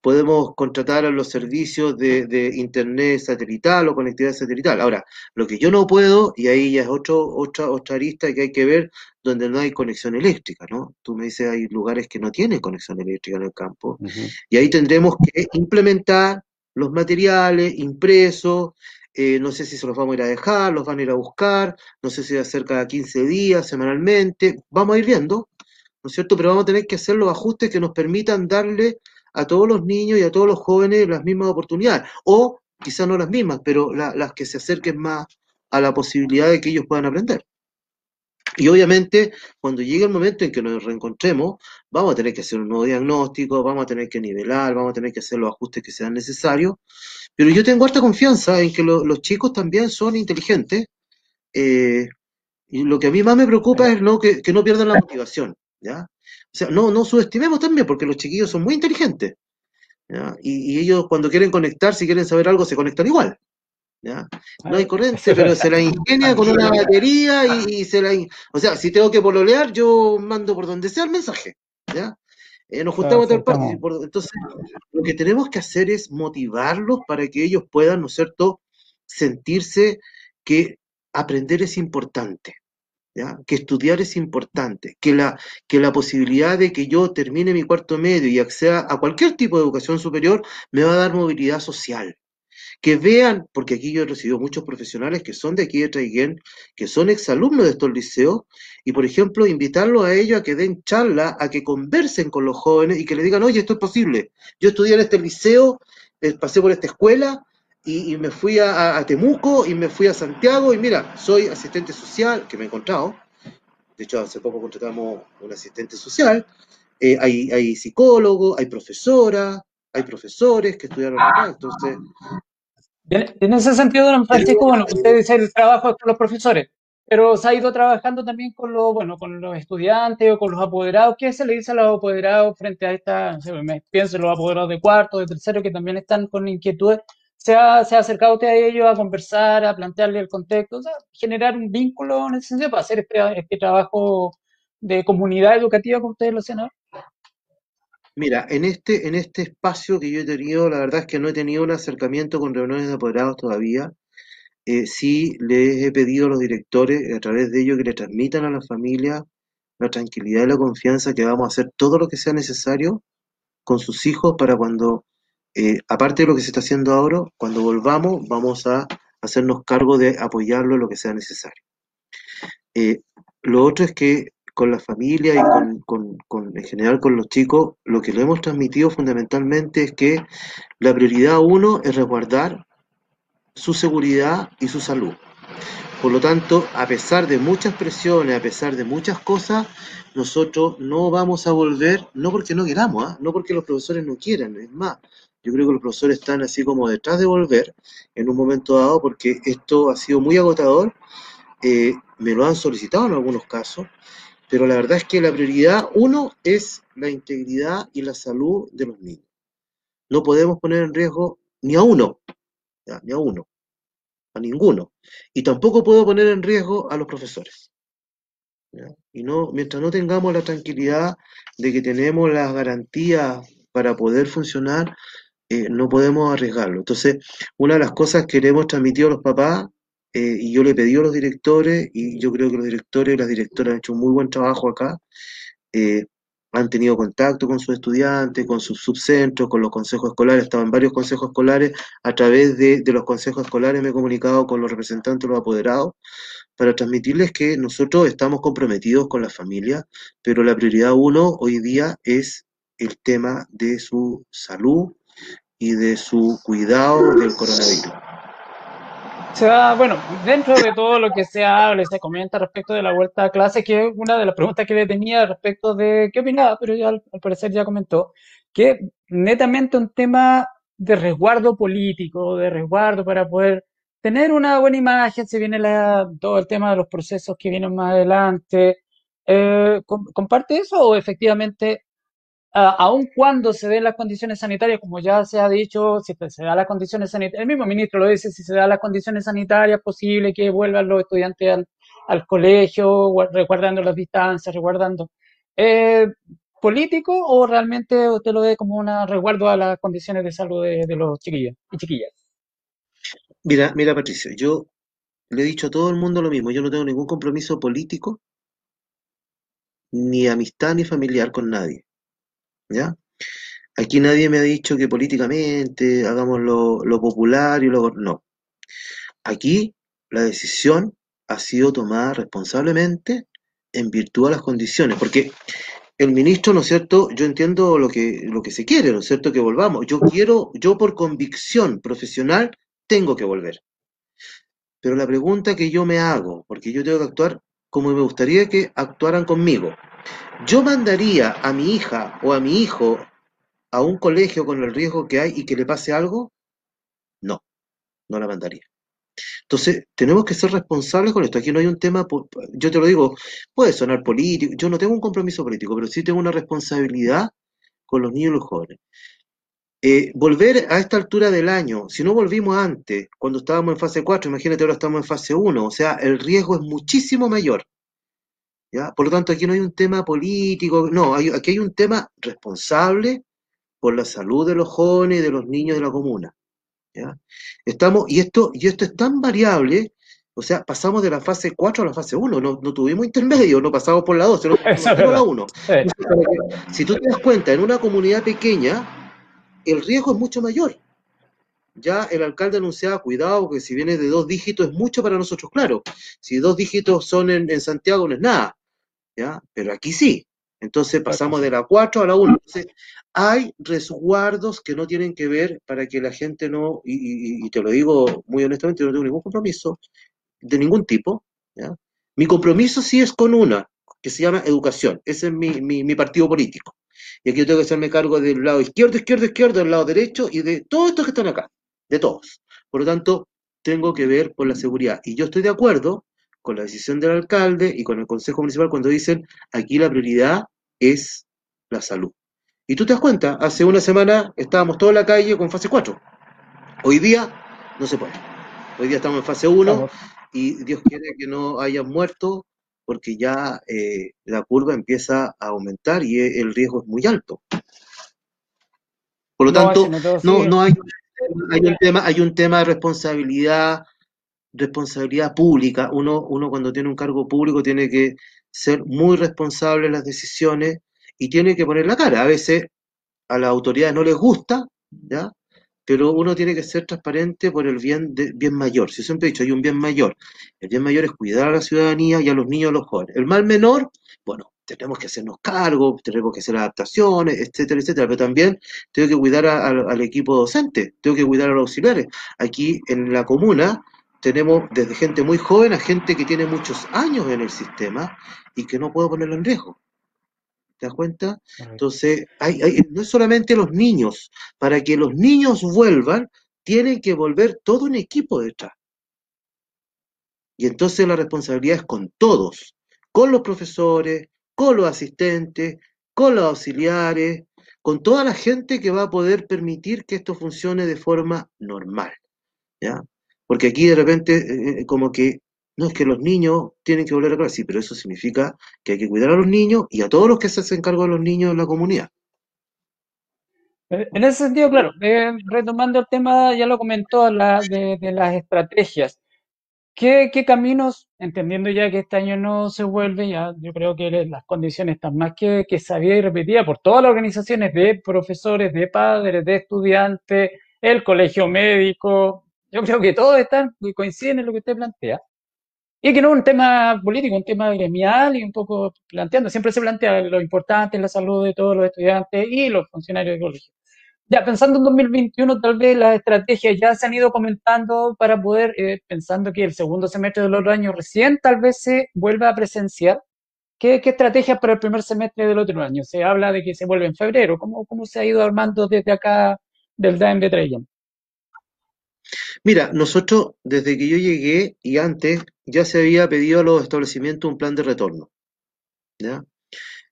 Podemos contratar a los servicios de, Internet satelital o conectividad satelital. Ahora, lo que yo no puedo, y ahí ya es otro, otra, otra arista que hay que ver, donde no hay conexión eléctrica, ¿no? Tú me dices, hay lugares que no tienen conexión eléctrica en el campo. Y ahí tendremos que implementar los materiales impresos, eh, no sé si se los vamos a ir a dejar, los van a ir a buscar, no sé si va a ser cada 15 días, semanalmente, vamos a ir viendo, ¿no es cierto? Pero vamos a tener que hacer los ajustes que nos permitan darle a todos los niños y a todos los jóvenes las mismas oportunidades, o quizás no las mismas, pero las que se acerquen más a la posibilidad de que ellos puedan aprender. Y obviamente, cuando llegue el momento en que nos reencontremos, vamos a tener que hacer un nuevo diagnóstico, vamos a tener que nivelar, vamos a tener que hacer los ajustes que sean necesarios, pero yo tengo harta confianza en que los chicos también son inteligentes. Eh, y lo que a mí más me preocupa es no, que, no pierdan la motivación. ¿ya? O sea, no, no subestimemos también, porque los chiquillos son muy inteligentes. Y, ellos cuando quieren conectar, si quieren saber algo, se conectan igual. ¿ya? No hay corriente, pero se la ingenia con una batería y, se la... O sea, si tengo que pololear, yo mando por donde sea el mensaje. ¿ya? Eh, nos juntamos tal parte. Entonces, lo que tenemos que hacer es motivarlos para que ellos puedan, ¿no es cierto?, sentirse que aprender es importante, que estudiar es importante, que la, que la posibilidad de que yo termine mi cuarto medio y acceda a cualquier tipo de educación superior me va a dar movilidad social que vean, porque aquí yo he recibido muchos profesionales que son de aquí de Traiguén, que son exalumnos de estos liceos, y por ejemplo, invitarlos a ellos a que den charla, a que conversen con los jóvenes y que les digan, oye, esto es posible. Yo estudié en este liceo, eh, pasé por esta escuela, y, me fui a, Temuco, y me fui a Santiago, y mira, soy asistente social, que me he encontrado, de hecho hace poco contratamos un asistente social, eh, hay, hay psicólogos, hay profesoras, hay profesores que estudiaron acá, entonces en ese sentido, don Francisco, bueno, usted dice el trabajo con los profesores, pero se ha ido trabajando también con los, bueno, con los estudiantes o con los apoderados. ¿Qué se le dice a los apoderados frente a esta, no sé, me pienso en los apoderados de cuarto, de tercero, que también están con inquietudes? ¿Se ha, se ha acercado usted a ellos a conversar, a plantearle el contexto, o sea, generar un vínculo en ese sentido para hacer este, este trabajo de comunidad educativa como ustedes lo hacen ahora? Mira, en este, en este espacio que yo he tenido, la verdad es que no he tenido un acercamiento con reuniones de apoderados todavía. Eh, sí les he pedido a los directores, a través de ellos, que le transmitan a la familia la tranquilidad y la confianza que vamos a hacer todo lo que sea necesario con sus hijos para cuando, eh, aparte de lo que se está haciendo ahora, cuando volvamos, vamos a hacernos cargo de apoyarlo en lo que sea necesario. Eh, lo otro es que con la familia y con, en general con los chicos, lo que le hemos transmitido fundamentalmente es que la prioridad uno es resguardar su seguridad y su salud. Por lo tanto, a pesar de muchas presiones, a pesar de muchas cosas, nosotros no vamos a volver, no porque no queramos, ¿eh? no porque los profesores no quieran, es más, yo creo que los profesores están así como detrás de volver en un momento dado porque esto ha sido muy agotador, eh, me lo han solicitado en algunos casos, pero la verdad es que la prioridad uno es la integridad y la salud de los niños. No podemos poner en riesgo ni a uno, ni a uno, a ninguno. Y tampoco puedo poner en riesgo a los profesores. Y no, mientras no tengamos la tranquilidad de que tenemos las garantías para poder funcionar, eh, no podemos arriesgarlo. Entonces, una de las cosas que le hemos transmitido a los papás, eh, y yo le pedí a los directores, y yo creo que los directores y las directoras han hecho un muy buen trabajo acá, eh, han tenido contacto con sus estudiantes, con sus subcentros, con los consejos escolares, estaba en varios consejos escolares, a través de, de los consejos escolares me he comunicado con los representantes los apoderados para transmitirles que nosotros estamos comprometidos con la familia, pero la prioridad uno hoy día es el tema de su salud y de su cuidado del coronavirus. Se da, bueno, dentro de todo lo que se habla se comenta respecto de la vuelta a clase, que es una de las preguntas que le tenía respecto de qué opinaba, pero ya al, parecer ya comentó, que netamente un tema de resguardo político, de resguardo para poder tener una buena imagen, se viene la, todo el tema de los procesos que vienen más adelante. Eh, ¿Comparte eso o efectivamente aun cuando se den las condiciones sanitarias, como ya se ha dicho, si se da las condiciones sanitarias, el mismo ministro lo dice, si se da las condiciones sanitarias, posible que vuelvan los estudiantes al, al colegio, resguardando las distancias, resguardando. Eh, ¿Político o realmente usted lo ve como un resguardo a las condiciones de salud de, de los chiquillos y chiquillas? Mira, mira, Patricio, yo le he dicho a todo el mundo lo mismo, yo no tengo ningún compromiso político, ni amistad ni familiar con nadie. ¿Ya? Aquí nadie me ha dicho que políticamente hagamos lo, popular y lo... No. Aquí la decisión ha sido tomada responsablemente en virtud de las condiciones, porque el ministro, ¿no es cierto? Yo entiendo lo que, lo que se quiere, ¿no es cierto? Que volvamos. Yo quiero, yo por convicción profesional, tengo que volver. Pero la pregunta que yo me hago, porque yo tengo que actuar como me gustaría que actuaran conmigo, ¿Yo mandaría a mi hija o a mi hijo a un colegio con el riesgo que hay y que le pase algo? No, no la mandaría. Entonces, tenemos que ser responsables con esto. Aquí no hay un tema, yo te lo digo, puede sonar político, yo no tengo un compromiso político, pero sí tengo una responsabilidad con los niños y los jóvenes. Eh, volver a esta altura del año, si no volvimos antes, cuando estábamos en fase 4, imagínate ahora estamos en fase 1, o sea, el riesgo es muchísimo mayor. ¿Ya? Por lo tanto, aquí no hay un tema político, no, hay, aquí hay un tema responsable por la salud de los jóvenes y de los niños de la comuna. ¿ya? Estamos, y, esto, y esto es tan variable, o sea, pasamos de la fase 4 a la fase 1, no, no tuvimos intermedio, no pasamos por la 2, sino pasamos por la 1. Si tú te das cuenta, en una comunidad pequeña, el riesgo es mucho mayor. Ya el alcalde anunciaba, cuidado, que si viene de dos dígitos es mucho para nosotros, claro. Si dos dígitos son en, en Santiago no es nada. ¿Ya? Pero aquí sí. Entonces pasamos de la 4 a la 1. Entonces, hay resguardos que no tienen que ver para que la gente no, y, y, y te lo digo muy honestamente, yo no tengo ningún compromiso de ningún tipo. ¿ya? Mi compromiso sí es con una, que se llama educación. Ese es mi, mi, mi partido político. Y aquí yo tengo que hacerme cargo del lado izquierdo, izquierdo, izquierdo, del lado derecho y de todos estos que están acá, de todos. Por lo tanto, tengo que ver por la seguridad. Y yo estoy de acuerdo con la decisión del alcalde y con el Consejo Municipal cuando dicen aquí la prioridad es la salud. Y tú te das cuenta, hace una semana estábamos toda la calle con fase 4. Hoy día no se puede. Hoy día estamos en fase 1 y Dios quiere que no haya muertos porque ya eh, la curva empieza a aumentar y el riesgo es muy alto. Por lo tanto, no, no hay, hay, un tema, hay un tema de responsabilidad responsabilidad pública. Uno, uno cuando tiene un cargo público tiene que ser muy responsable en las decisiones y tiene que poner la cara. A veces a las autoridades no les gusta, ¿ya? pero uno tiene que ser transparente por el bien, de, bien mayor. Si siempre he dicho, hay un bien mayor. El bien mayor es cuidar a la ciudadanía y a los niños y a los jóvenes. El mal menor, bueno, tenemos que hacernos cargo, tenemos que hacer adaptaciones, etcétera, etcétera, pero también tengo que cuidar al equipo docente, tengo que cuidar a los auxiliares. Aquí en la comuna tenemos desde gente muy joven a gente que tiene muchos años en el sistema y que no puedo ponerlo en riesgo. ¿Te das cuenta? Entonces, hay, no es solamente los niños. Para que los niños vuelvan, tienen que volver todo un equipo detrás. Y entonces la responsabilidad es con todos, con los profesores, con los asistentes, con los auxiliares, con toda la gente que va a poder permitir que esto funcione de forma normal. ¿ya? Porque aquí de repente, eh, eh, como que no es que los niños tienen que volver a clase, sí, pero eso significa que hay que cuidar a los niños y a todos los que se hacen cargo de los niños en la comunidad. Eh, en ese sentido, claro, retomando el tema, ya lo comentó, la, de, las estrategias. ¿Qué, caminos, entendiendo ya que este año no se vuelve, ya yo creo que las condiciones están más que, que sabía y repetida por todas las organizaciones de profesores, de padres, de estudiantes, el colegio médico, yo creo que todos están coinciden en lo que usted plantea. Y que no es un tema político, un tema gremial y un poco planteando, siempre se plantea lo importante es la salud de todos los estudiantes y los funcionarios de colegio. Ya pensando en 2021, tal vez las estrategias ya se han ido comentando para poder, eh, pensando que el segundo semestre del otro año recién tal vez se vuelva a presenciar. ¿Qué, ¿Qué, estrategias para el primer semestre del otro año? Se habla de que se vuelve en febrero. ¿Cómo, cómo se ha ido armando desde acá del DAM de Treyen? Mira, nosotros desde que yo llegué y antes ya se había pedido a los establecimientos un plan de retorno. ¿ya?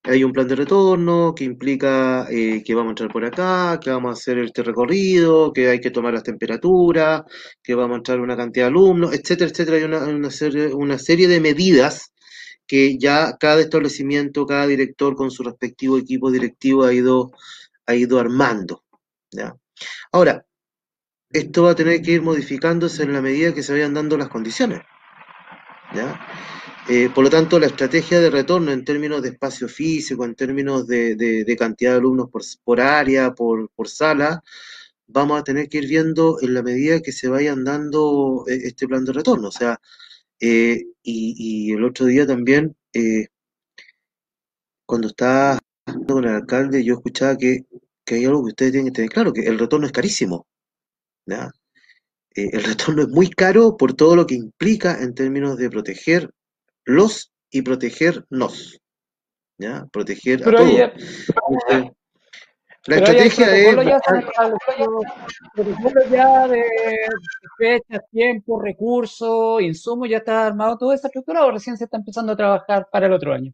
Hay un plan de retorno que implica eh, que vamos a entrar por acá, que vamos a hacer este recorrido, que hay que tomar las temperaturas, que vamos a entrar una cantidad de alumnos, etcétera, etcétera. Hay una, serie de medidas que ya cada establecimiento, cada director con su respectivo equipo directivo ha ido, ha ido armando. ¿ya? Ahora, esto va a tener que ir modificándose en la medida que se vayan dando las condiciones. Eh, por lo tanto, la estrategia de retorno en términos de espacio físico, en términos de, cantidad de alumnos por, área, por, sala, vamos a tener que ir viendo en la medida que se vayan dando eh, este plan de retorno. O sea, eh, y, el otro día también, cuando estaba con el alcalde, yo escuchaba que, que hay algo que ustedes tienen que tener claro, que el retorno es carísimo. Eh, el retorno es muy caro por todo lo que implica en términos de proteger los y protegernos. ¿ya? Proteger a todos. la estrategia es... Ya, de fechas, tiempo, recursos, insumos, ya está armado toda esa estructura o recién se está empezando a trabajar para el otro año?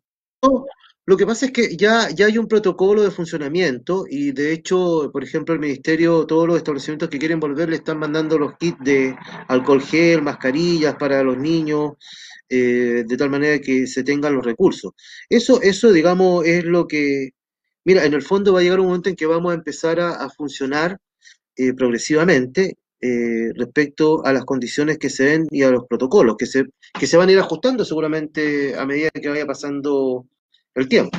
Lo que pasa es que ya, ya hay un protocolo de funcionamiento y de hecho, por ejemplo, el ministerio, todos los establecimientos que quieren volver le están mandando los kits de alcohol gel, mascarillas para los niños, eh, de tal manera que se tengan los recursos. Eso, eso, digamos, es lo que, mira, en el fondo va a llegar un momento en que vamos a empezar a, funcionar eh, progresivamente eh, respecto a las condiciones que se ven y a los protocolos que se, que se van a ir ajustando seguramente a medida que vaya pasando el tiempo.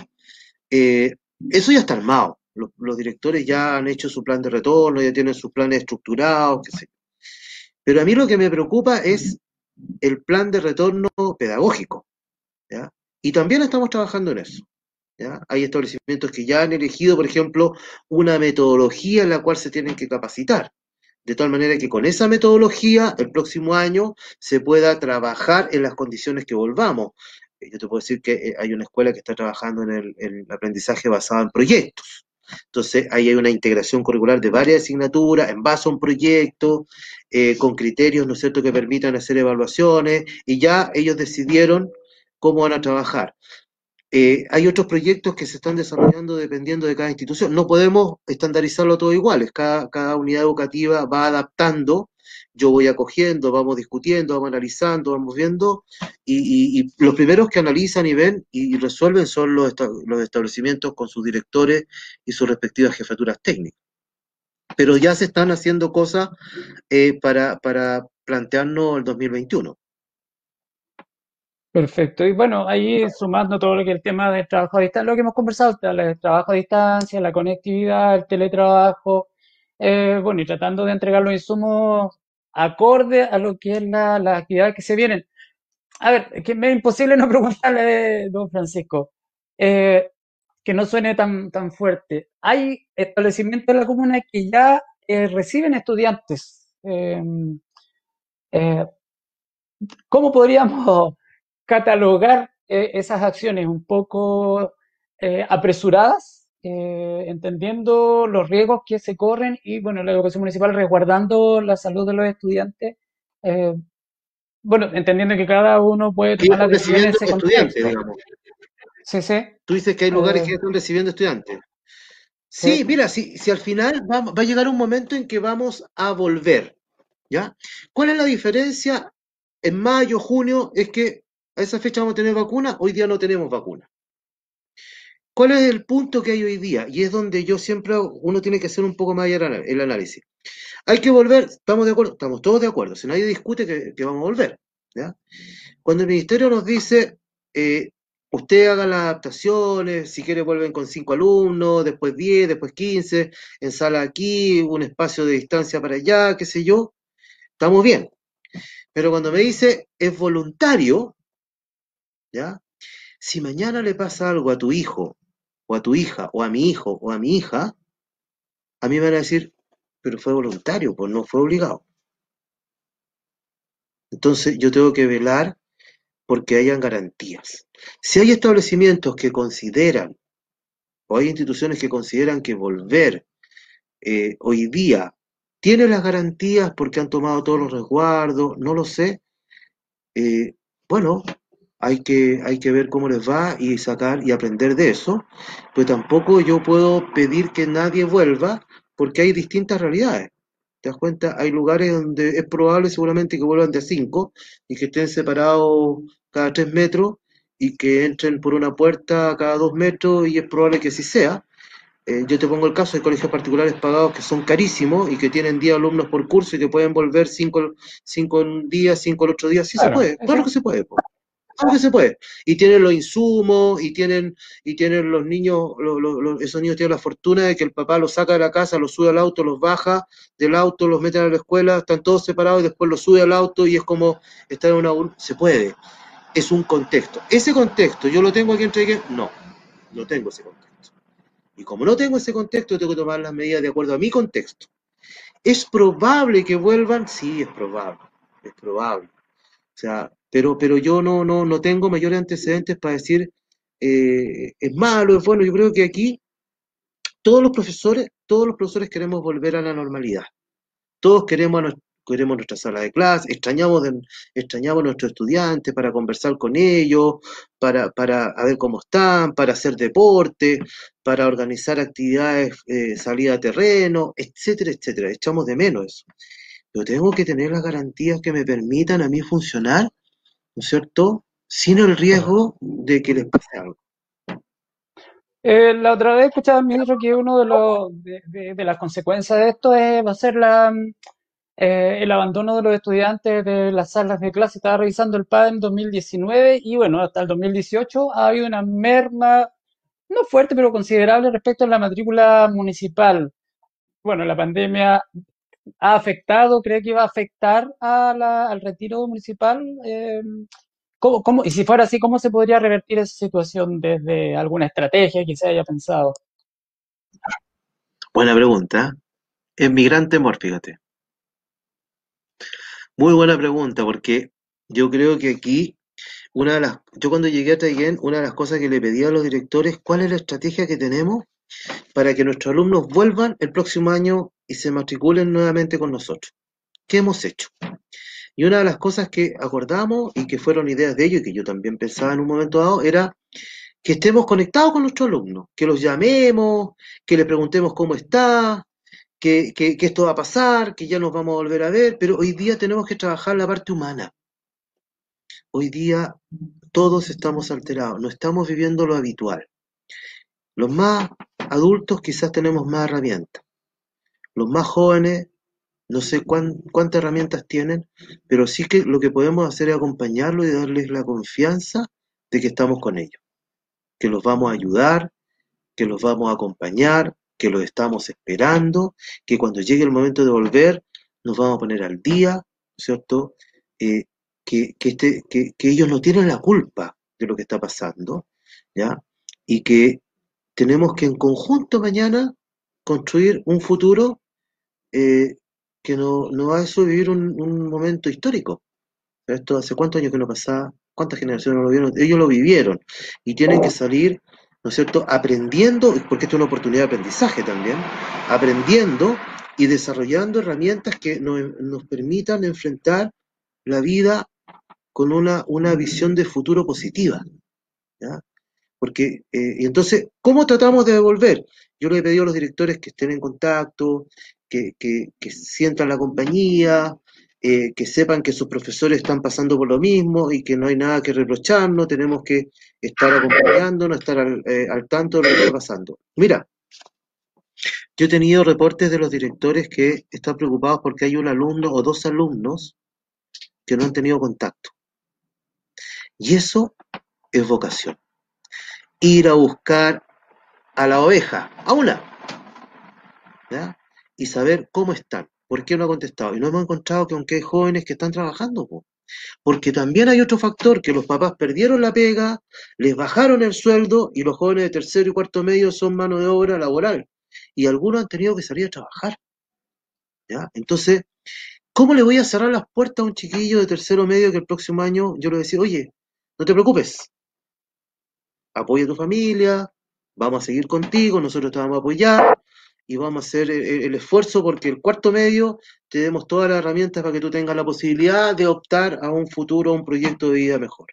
Eh, eso ya está armado. Los, directores ya han hecho su plan de retorno, ya tienen sus planes estructurados, qué sé. Pero a mí lo que me preocupa es el plan de retorno pedagógico. ¿ya? Y también estamos trabajando en eso. ¿ya? Hay establecimientos que ya han elegido, por ejemplo, una metodología en la cual se tienen que capacitar. De tal manera que con esa metodología, el próximo año, se pueda trabajar en las condiciones que volvamos. Yo te puedo decir que eh, hay una escuela que está trabajando en el, aprendizaje basado en proyectos. Entonces, ahí hay una integración curricular de varias asignaturas en base a un proyecto, eh, con criterios, ¿no es cierto?, que permitan hacer evaluaciones, y ya ellos decidieron cómo van a trabajar. Eh, hay otros proyectos que se están desarrollando dependiendo de cada institución. No podemos estandarizarlo todo iguales. Cada, cada unidad educativa va adaptando yo voy acogiendo, vamos discutiendo, vamos analizando, vamos viendo, y, los primeros que analizan y ven y, resuelven son los, los establecimientos con sus directores y sus respectivas jefaturas técnicas. Pero ya se están haciendo cosas eh, para, para plantearnos el 2021. Perfecto. Y bueno, ahí sumando todo lo que el tema del trabajo a distancia, lo que hemos conversado, el trabajo a distancia, la conectividad, el teletrabajo, eh, bueno, y tratando de entregar los insumos acorde a lo que es la, la actividad que se vienen. A ver, que me es imposible no preguntarle, don Francisco, eh, que no suene tan, tan fuerte. Hay establecimientos en la comuna que ya eh, reciben estudiantes. Em, eh, ¿Cómo podríamos catalogar esas acciones un poco apresuradas, entendiendo los riesgos que se corren y, bueno, la educación municipal resguardando la salud de los estudiantes? bueno, entendiendo que cada uno puede tomar las decisiones en ese contexto. Sí, sí. Tú dices que hay lugares que están recibiendo estudiantes. Sí, mira, si, si al final va, va, a llegar un momento en que vamos a volver, ¿ya? ¿Cuál es la diferencia en mayo, junio? Es que a esa fecha vamos a tener vacuna, hoy día no tenemos vacuna. ¿Cuál es el punto que hay hoy día? Y es donde yo siempre, uno tiene que hacer un poco más el análisis. Hay que volver, estamos de acuerdo, estamos todos de acuerdo, si nadie discute que, vamos a volver. ¿ya? Cuando el ministerio nos dice, eh, usted haga las adaptaciones, si quiere vuelven con cinco alumnos, después 10, después 15, en sala aquí, un espacio de distancia para allá, qué sé yo, estamos bien. Pero cuando me dice es voluntario, ¿ya? Si mañana le pasa algo a tu hijo, a tu hija, o a mi hijo, o a mi hija, a mí me van a decir, pero fue voluntario, pues no fue obligado. Entonces yo tengo que velar porque hayan garantías. Si hay establecimientos que consideran, o hay instituciones que consideran que volver eh, hoy día tiene las garantías porque han tomado todos los resguardos, no lo sé, eh, bueno, hay que, hay que ver cómo les va y sacar y aprender de eso, pero tampoco yo puedo pedir que nadie vuelva porque hay distintas realidades. ¿Te das cuenta? Hay lugares donde es probable seguramente que vuelvan de cinco y que estén separados cada tres metros y que entren por una puerta cada dos metros y es probable que así sea. Eh, yo te pongo el caso de colegios particulares pagados que son carísimos y que tienen 10 alumnos por curso y que pueden volver cinco, cinco un día, cinco el otro día. Sí se puede, claro que se puede. Claro que se puede. Y tienen los insumos, y tienen, y tienen los niños, esos niños tienen la fortuna de que el papá los saca de la casa, los sube al auto, los baja del auto, los mete a la escuela, están todos separados y después los sube al auto y es como estar en una... Se puede. Es un contexto. Ese contexto, ¿yo lo tengo aquí en Tregue? No, no tengo ese contexto. Y como no tengo ese contexto, tengo que tomar las medidas de acuerdo a mi contexto. ¿Es probable que vuelvan? Sí, es probable. Es probable. O sea, pero, pero yo no, no, no tengo mayores antecedentes para decir eh, es malo, es bueno. Yo creo que aquí todos los profesores, todos los profesores queremos volver a la normalidad. Todos queremos, a queremos nuestra sala de clase, extrañamos, extrañamos a nuestros estudiantes para conversar con ellos, para, para ver cómo están, para hacer deporte, para organizar actividades, eh, salida a terreno, etcétera, etcétera. Echamos de menos eso. Pero tengo que tener las garantías que me permitan a mí funcionar ¿no es cierto? Sin el riesgo de que les pase algo. Eh, la otra vez escuchaba, ministro, que uno de, los, de, las consecuencias de esto es, va a ser la, eh, el abandono de los estudiantes de las salas de clase. Estaba revisando el PAD en 2019 y bueno, hasta el 2018 ha habido una merma, no fuerte, pero considerable respecto a la matrícula municipal. Bueno, la pandemia ha afectado, cree que va a afectar al retiro municipal. Eh, ¿cómo, y si fuera así, ¿cómo se podría revertir esa situación desde alguna estrategia que se haya pensado? Buena pregunta. Es mi gran fíjate. Muy buena pregunta, porque yo creo que aquí, una de las, yo cuando llegué a Taiguén, una de las cosas que le pedí a los directores, ¿cuál es la estrategia que tenemos para que nuestros alumnos vuelvan el próximo año y se matriculen nuevamente con nosotros. ¿Qué hemos hecho? Y una de las cosas que acordamos y que fueron ideas de ellos y que yo también pensaba en un momento dado era que estemos conectados con nuestros alumnos, que los llamemos, que les preguntemos cómo está, que, esto va a pasar, que ya nos vamos a volver a ver, pero hoy día tenemos que trabajar la parte humana. Hoy día todos estamos alterados, no estamos viviendo lo habitual. Los más adultos quizás tenemos más herramientas. Los más jóvenes, no sé cuántas herramientas tienen, pero sí que lo que podemos hacer es acompañarlos y darles la confianza de que estamos con ellos, que los vamos a ayudar, que los vamos a acompañar, que lo estamos esperando, que cuando llegue el momento de volver nos vamos a poner al día, ¿cierto? Eh, que, este, que, que, ellos no tienen la culpa de lo que está pasando, ¿ya? Y que tenemos que en conjunto mañana construir un futuro eh, que no, no va a eso vivir un, un, momento histórico. Esto hace cuántos años que no pasaba, cuántas generaciones no lo vieron, ellos lo vivieron y tienen que salir, ¿no es cierto?, aprendiendo, porque esto es una oportunidad de aprendizaje también, aprendiendo y desarrollando herramientas que nos, nos permitan enfrentar la vida con una, una visión de futuro positiva. ¿ya? Porque, eh, y entonces, ¿cómo tratamos de devolver? Yo le he pedido a los directores que estén en contacto, que, sientan la compañía, eh, que sepan que sus profesores están pasando por lo mismo y que no hay nada que reprocharnos, tenemos que estar acompañándonos, estar eh, al tanto de lo que está pasando. Mira, yo he tenido reportes de los directores que están preocupados porque hay un alumno o dos alumnos que no han tenido contacto. Y eso es vocación. Ir a buscar a la oveja, a una, ¿ya? y saber cómo están, por qué no ha contestado. Y no hemos encontrado que aunque hay jóvenes que están trabajando, porque también hay otro factor, que los papás perdieron la pega, les bajaron el sueldo y los jóvenes de tercero y cuarto medio son mano de obra laboral. Y algunos han tenido que salir a trabajar. ¿ya? Entonces, ¿cómo le voy a cerrar las puertas a un chiquillo de tercero medio que el próximo año yo le voy decir, oye, no te preocupes, apoya a tu familia, vamos a seguir contigo, nosotros te vamos a apoyar y vamos a hacer el, esfuerzo porque el cuarto medio te demos todas las herramientas para que tú tengas la posibilidad de optar a un futuro, a un proyecto de vida mejor.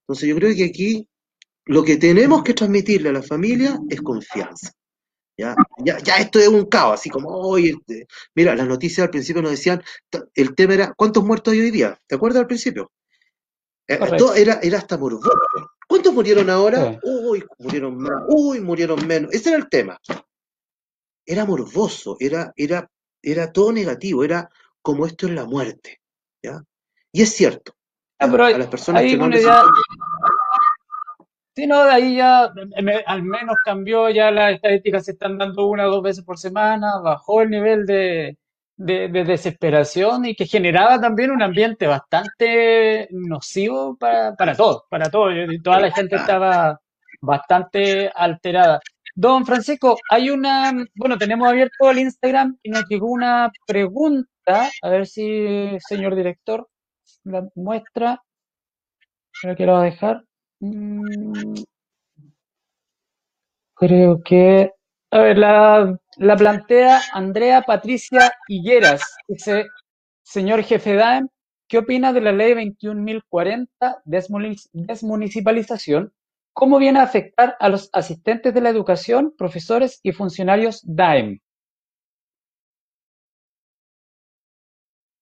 Entonces yo creo que aquí lo que tenemos que transmitirle a la familia es confianza. Ya, ya, ya esto es un caos, así como, hoy, este, mira, las noticias al principio nos decían, el tema era, ¿cuántos muertos hay hoy día? ¿Te acuerdas al principio? Eh, era, era hasta morboso. ¿Cuántos murieron ahora? Uy, murieron más. Uy, murieron menos. Ese era el tema. Era morboso, era, era, era todo negativo, era como esto es la muerte. ¿ya? Y es cierto. a las personas que no Sí, no, de ahí ya al menos cambió, ya las estadísticas se están dando una o dos veces por semana, bajó el nivel de, de, desesperación y que generaba también un ambiente bastante nocivo para, para todos, para todos. Toda la gente estaba bastante alterada. Don Francisco, hay una, bueno, tenemos abierto el Instagram y nos llegó una pregunta, a ver si señor director la muestra. Creo que lo va a dejar. Mm, creo que a ver, la, la plantea Andrea Patricia Higueras. Dice, señor jefe DAEM, ¿qué opina de la ley 21.040 desmunicipalización? ¿Cómo viene a afectar a los asistentes de la educación, profesores y funcionarios DAEM?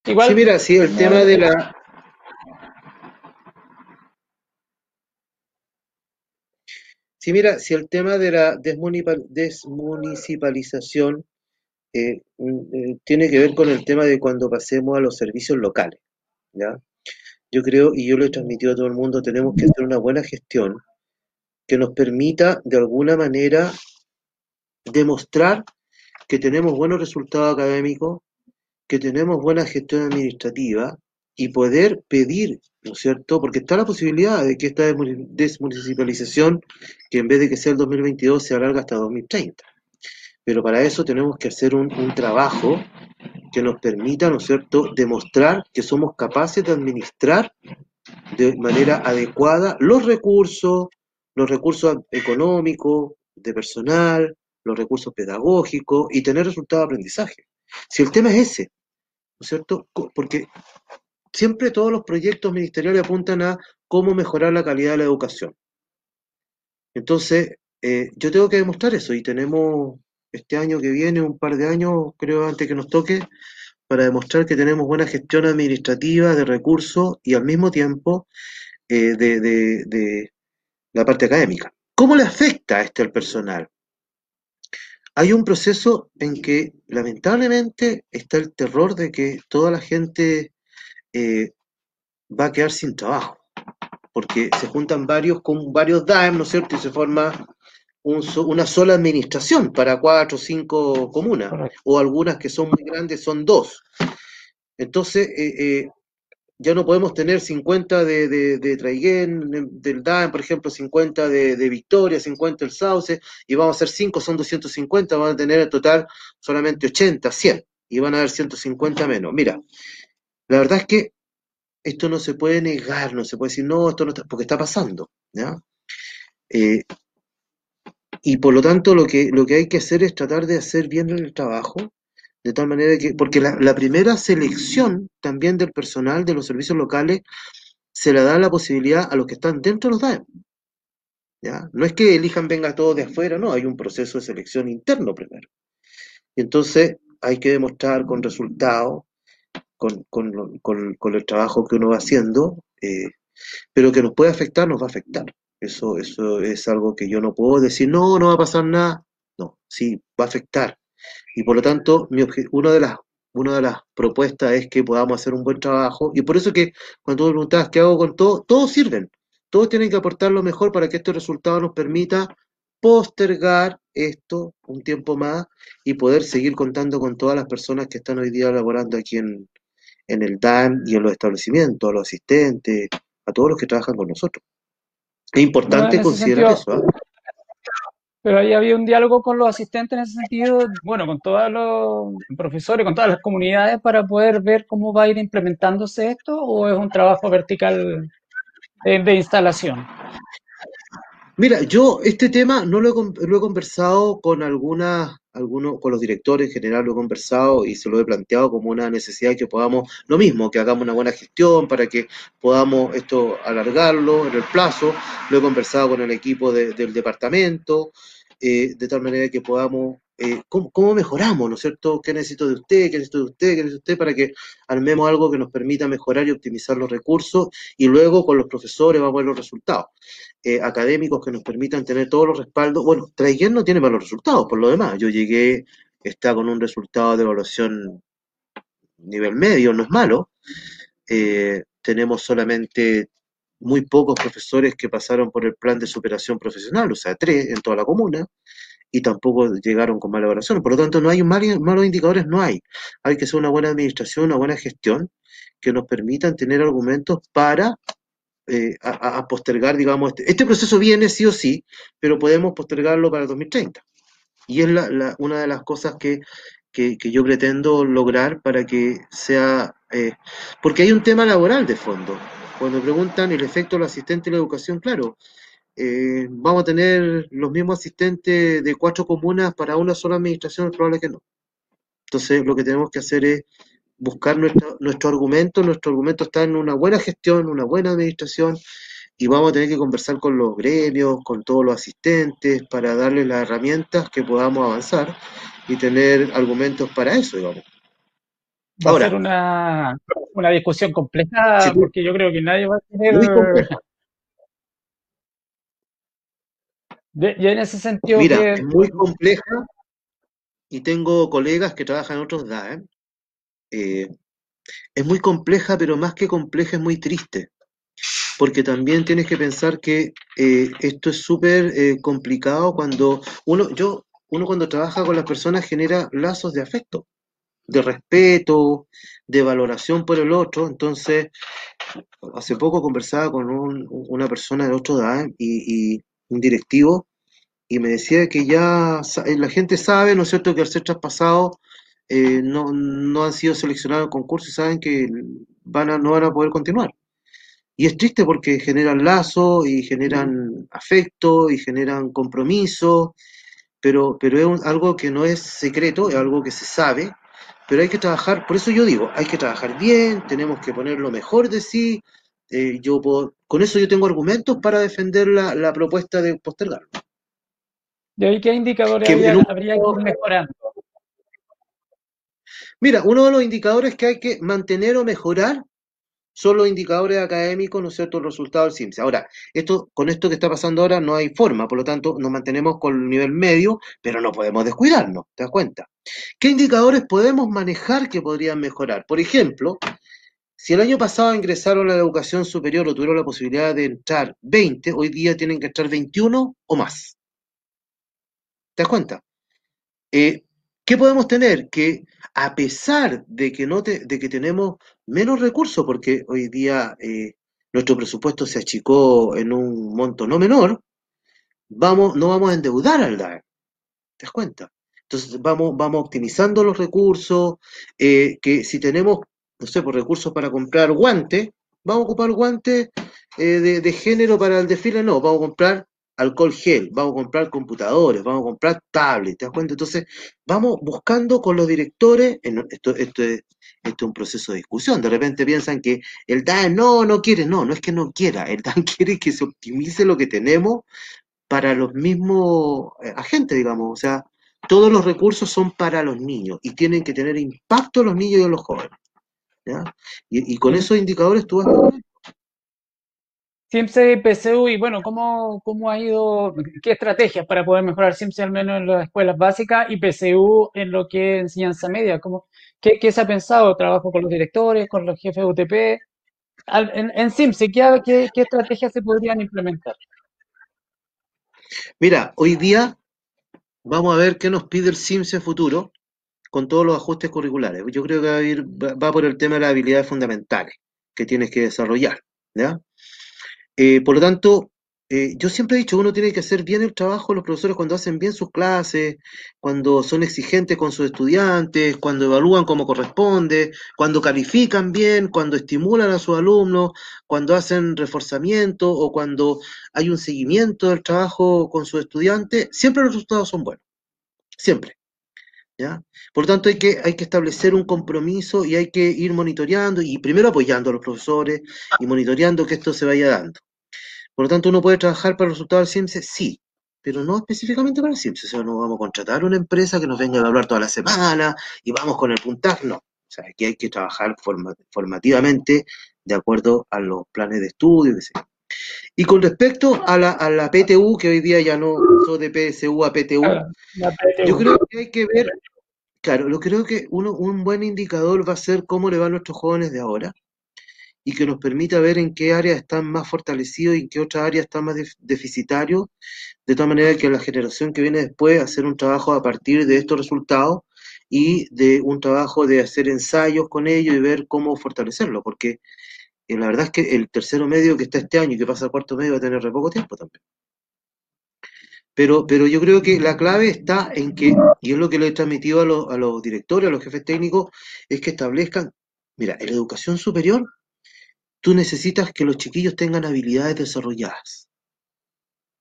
Igual, sí, mira, sí, el tema de la, Sí, mira, si el tema de la desmunicipalización eh, mm, eh, tiene que ver con el tema de cuando pasemos a los servicios locales, ¿ya? Yo creo, y yo lo he transmitido a todo el mundo, tenemos que hacer una buena gestión que nos permita de alguna manera demostrar que tenemos buenos resultados académicos, que tenemos buena gestión administrativa y poder pedir ¿no es cierto? Porque está la posibilidad de que esta desmunicipalización, que en vez de que sea el 2022, se alarga hasta 2030. Pero para eso tenemos que hacer un, trabajo que nos permita, ¿no es cierto?, demostrar que somos capaces de administrar de manera adecuada los recursos, los recursos económicos, de personal, los recursos pedagógicos y tener resultados de aprendizaje. Si el tema es ese, ¿no es cierto? Porque siempre todos los proyectos ministeriales apuntan a cómo mejorar la calidad de la educación. Entonces, eh, yo tengo que demostrar eso y tenemos este año que viene, un par de años, creo, antes que nos toque, para demostrar que tenemos buena gestión administrativa de recursos y al mismo tiempo eh, de, de, la parte académica. ¿Cómo le afecta esto al personal? Hay un proceso en que lamentablemente está el terror de que toda la gente eh, va a quedar sin trabajo, porque se juntan varios con varios DAEM, ¿no es cierto? Y se forma una sola administración para cuatro o cinco comunas, o algunas que son muy grandes son dos. Entonces, eh, eh, ya no podemos tener 50 de, de, de Traiguén, del DAM, por ejemplo, 50 de, de, Victoria, 50 del Sauce, y vamos a hacer 5, son 250, van a tener en total solamente 80, 100, y van a haber 150 menos. Mira, la verdad es que esto no se puede negar, no se puede decir, no, esto no está, porque está pasando, ¿ya? Eh, y por lo tanto, lo que, lo que hay que hacer es tratar de hacer bien el trabajo, de tal manera que, porque la, primera selección también del personal de los servicios locales se le da la posibilidad a los que están dentro de los DAE. ¿ya? No es que elijan venga todos de afuera, no, hay un proceso de selección interno primero. Y entonces hay que demostrar con resultados, con, con, el trabajo que uno va haciendo, eh, pero que nos puede afectar, nos va a afectar. Eso, eso es algo que yo no puedo decir, no, no va a pasar nada. No, sí, va a afectar. Y por lo tanto, mi una, de las, una de las propuestas es que podamos hacer un buen trabajo. Y por eso que cuando tú me preguntabas qué hago con todo, todos sirven. Todos tienen que aportar lo mejor para que este resultado nos permita postergar esto un tiempo más y poder seguir contando con todas las personas que están hoy día laborando aquí en, en el DAN y en los establecimientos, a los asistentes, a todos los que trabajan con nosotros. Es importante considerar eso. ¿ah? Pero ahí había un diálogo con los asistentes en ese sentido, bueno, con todos los profesores, con todas las comunidades para poder ver cómo va a ir implementándose esto o es un trabajo vertical de, instalación. Mira, yo este tema no lo he, lo he conversado con algunas, algunos, con los directores en general lo he conversado y se lo he planteado como una necesidad que podamos, lo mismo, que hagamos una buena gestión para que podamos esto alargarlo en el plazo. Lo he conversado con el equipo del departamento, eh, de tal manera que podamos, eh, ¿cómo, mejoramos, ¿no es cierto? ¿Qué necesito de usted? ¿Qué necesito de usted? ¿Qué necesito de usted? Para que armemos algo que nos permita mejorar y optimizar los recursos y luego con los profesores vamos a ver los resultados. Eh, académicos que nos permitan tener todos los respaldos. Bueno, Traiguer no tiene malos resultados, por lo demás. Yo llegué, está con un resultado de evaluación nivel medio, no es malo. tenemos solamente muy pocos profesores que pasaron por el plan de superación profesional, o sea, tres en toda la comuna, y tampoco llegaron con mala evaluación. Por lo tanto, no hay malos indicadores, no hay. Hay que hacer una buena administración, una buena gestión que nos permitan tener argumentos para eh, a, postergar, digamos, este, este, proceso viene sí o sí, pero podemos postergarlo para el 2030. Y es la, una de las cosas que, que, yo pretendo lograr para que sea, eh, porque hay un tema laboral de fondo. Cuando preguntan el efecto del asistente en la educación, claro, eh, vamos a tener los mismos asistentes de cuatro comunas para una sola administración, es probable que no. Entonces, lo que tenemos que hacer es buscar nuestro, nuestro argumento. Nuestro argumento está en una buena gestión, una buena administración, y vamos a tener que conversar con los gremios, con todos los asistentes, para darles las herramientas que podamos avanzar y tener argumentos para eso, digamos. Va a ser una, una discusión compleja porque yo creo que nadie va a tener... Muy compleja. y en ese sentido... Mira, es muy compleja y tengo colegas que trabajan en otros DAE. Eh, es muy compleja, pero más que compleja es muy triste. Porque también tienes que pensar que eh, esto es súper eh, complicado cuando uno, yo, uno cuando trabaja con las personas genera lazos de afecto de respeto, de valoración por el otro. Entonces, hace poco conversaba con una persona de otro edad y, un directivo y me decía que ya eh, la gente sabe, ¿no es cierto?, que al ser traspasados eh, no, no, han sido seleccionados en concurso y saben que van a, no van a poder continuar. Y es triste porque generan lazos y generan afecto y generan compromiso, pero, pero es algo que no es secreto, es algo que se sabe pero hay que trabajar, por eso yo digo, hay que trabajar bien, tenemos que poner lo mejor de sí. Eh, yo con eso yo tengo argumentos para defender la, propuesta de postergarlo. ¿De ahí qué indicadores habría que ir mejorando? Mira, uno de los indicadores que hay que mantener o mejorar son los indicadores académicos, ¿no es cierto?, el resultado del CIMSE. Ahora, esto, con esto que está pasando ahora no hay forma, por lo tanto, nos mantenemos con el nivel medio, pero no podemos descuidarnos, ¿te das cuenta? ¿Qué indicadores podemos manejar que podrían mejorar? Por ejemplo, si el año pasado ingresaron a la educación superior o tuvieron la posibilidad de entrar 20, hoy día tienen que entrar 21 o más. ¿Te das cuenta? Eh, ¿Qué podemos tener? Que a pesar de que, no te, de que tenemos menos recursos, porque hoy día eh, nuestro presupuesto se achicó en un monto no menor, vamos, no vamos a endeudar al DAE. ¿Te das cuenta? Entonces vamos, vamos optimizando los recursos, eh, que si tenemos, no sé, por recursos para comprar guantes, vamos a ocupar guantes eh, de, de, género para el desfile, no, vamos a comprar alcohol gel, vamos a comprar computadores, vamos a comprar tablets, ¿te das cuenta? Entonces, vamos buscando con los directores, esto, esto, es, esto es un proceso de discusión, de repente piensan que el DAN no, no quiere, no, no es que no quiera, el DAN quiere que se optimice lo que tenemos para los mismos eh, agentes, digamos, o sea, todos los recursos son para los niños y tienen que tener impacto en los niños y en los jóvenes. ¿ya? Y, y, con esos indicadores tú vas a CIMSE y PCU, y bueno, ¿cómo, ¿cómo ha ido, qué estrategias para poder mejorar CIMSE al menos en las escuelas básicas y PCU en lo que es enseñanza media? ¿Cómo, qué, qué, se ha pensado? ¿Trabajo con los directores, con los jefes de UTP? en, en CIMSE, ¿qué, ¿qué, qué estrategias se podrían implementar? Mira, hoy día vamos a ver qué nos pide el CIMSE futuro con todos los ajustes curriculares. Yo creo que va, a ir, va por el tema de las habilidades fundamentales que tienes que desarrollar. ¿ya? Eh, por lo tanto, eh, yo siempre he dicho, uno tiene que hacer bien el trabajo los profesores cuando hacen bien sus clases, cuando son exigentes con sus estudiantes, cuando evalúan como corresponde, cuando califican bien, cuando estimulan a sus alumnos, cuando hacen reforzamiento o cuando hay un seguimiento del trabajo con sus estudiantes, siempre los resultados son buenos, siempre. ¿Ya? Por lo tanto, hay que, hay que establecer un compromiso y hay que ir monitoreando y primero apoyando a los profesores y monitoreando que esto se vaya dando. Por lo tanto, uno puede trabajar para el resultado del CIMSE, sí, pero no específicamente para el CIMSE. O sea, no vamos a contratar una empresa que nos venga a hablar toda la semana y vamos con el puntaje, no. O sea, aquí hay que trabajar formativamente de acuerdo a los planes de estudio, etc. Y con respecto a la, a la PTU, que hoy día ya no pasó de PSU a PTU, yo creo que hay que ver, claro, yo creo que uno, un buen indicador va a ser cómo le va a nuestros jóvenes de ahora, y que nos permita ver en qué áreas están más fortalecidos y en qué otras áreas están más deficitarios, de tal manera que la generación que viene después hacer un trabajo a partir de estos resultados y de un trabajo de hacer ensayos con ellos y ver cómo fortalecerlo, porque eh, la verdad es que el tercero medio que está este año y que pasa al cuarto medio va a tener re poco tiempo también. Pero, pero yo creo que la clave está en que, y es lo que le he transmitido a los, a los directores, a los jefes técnicos, es que establezcan, mira, en la educación superior tú necesitas que los chiquillos tengan habilidades desarrolladas.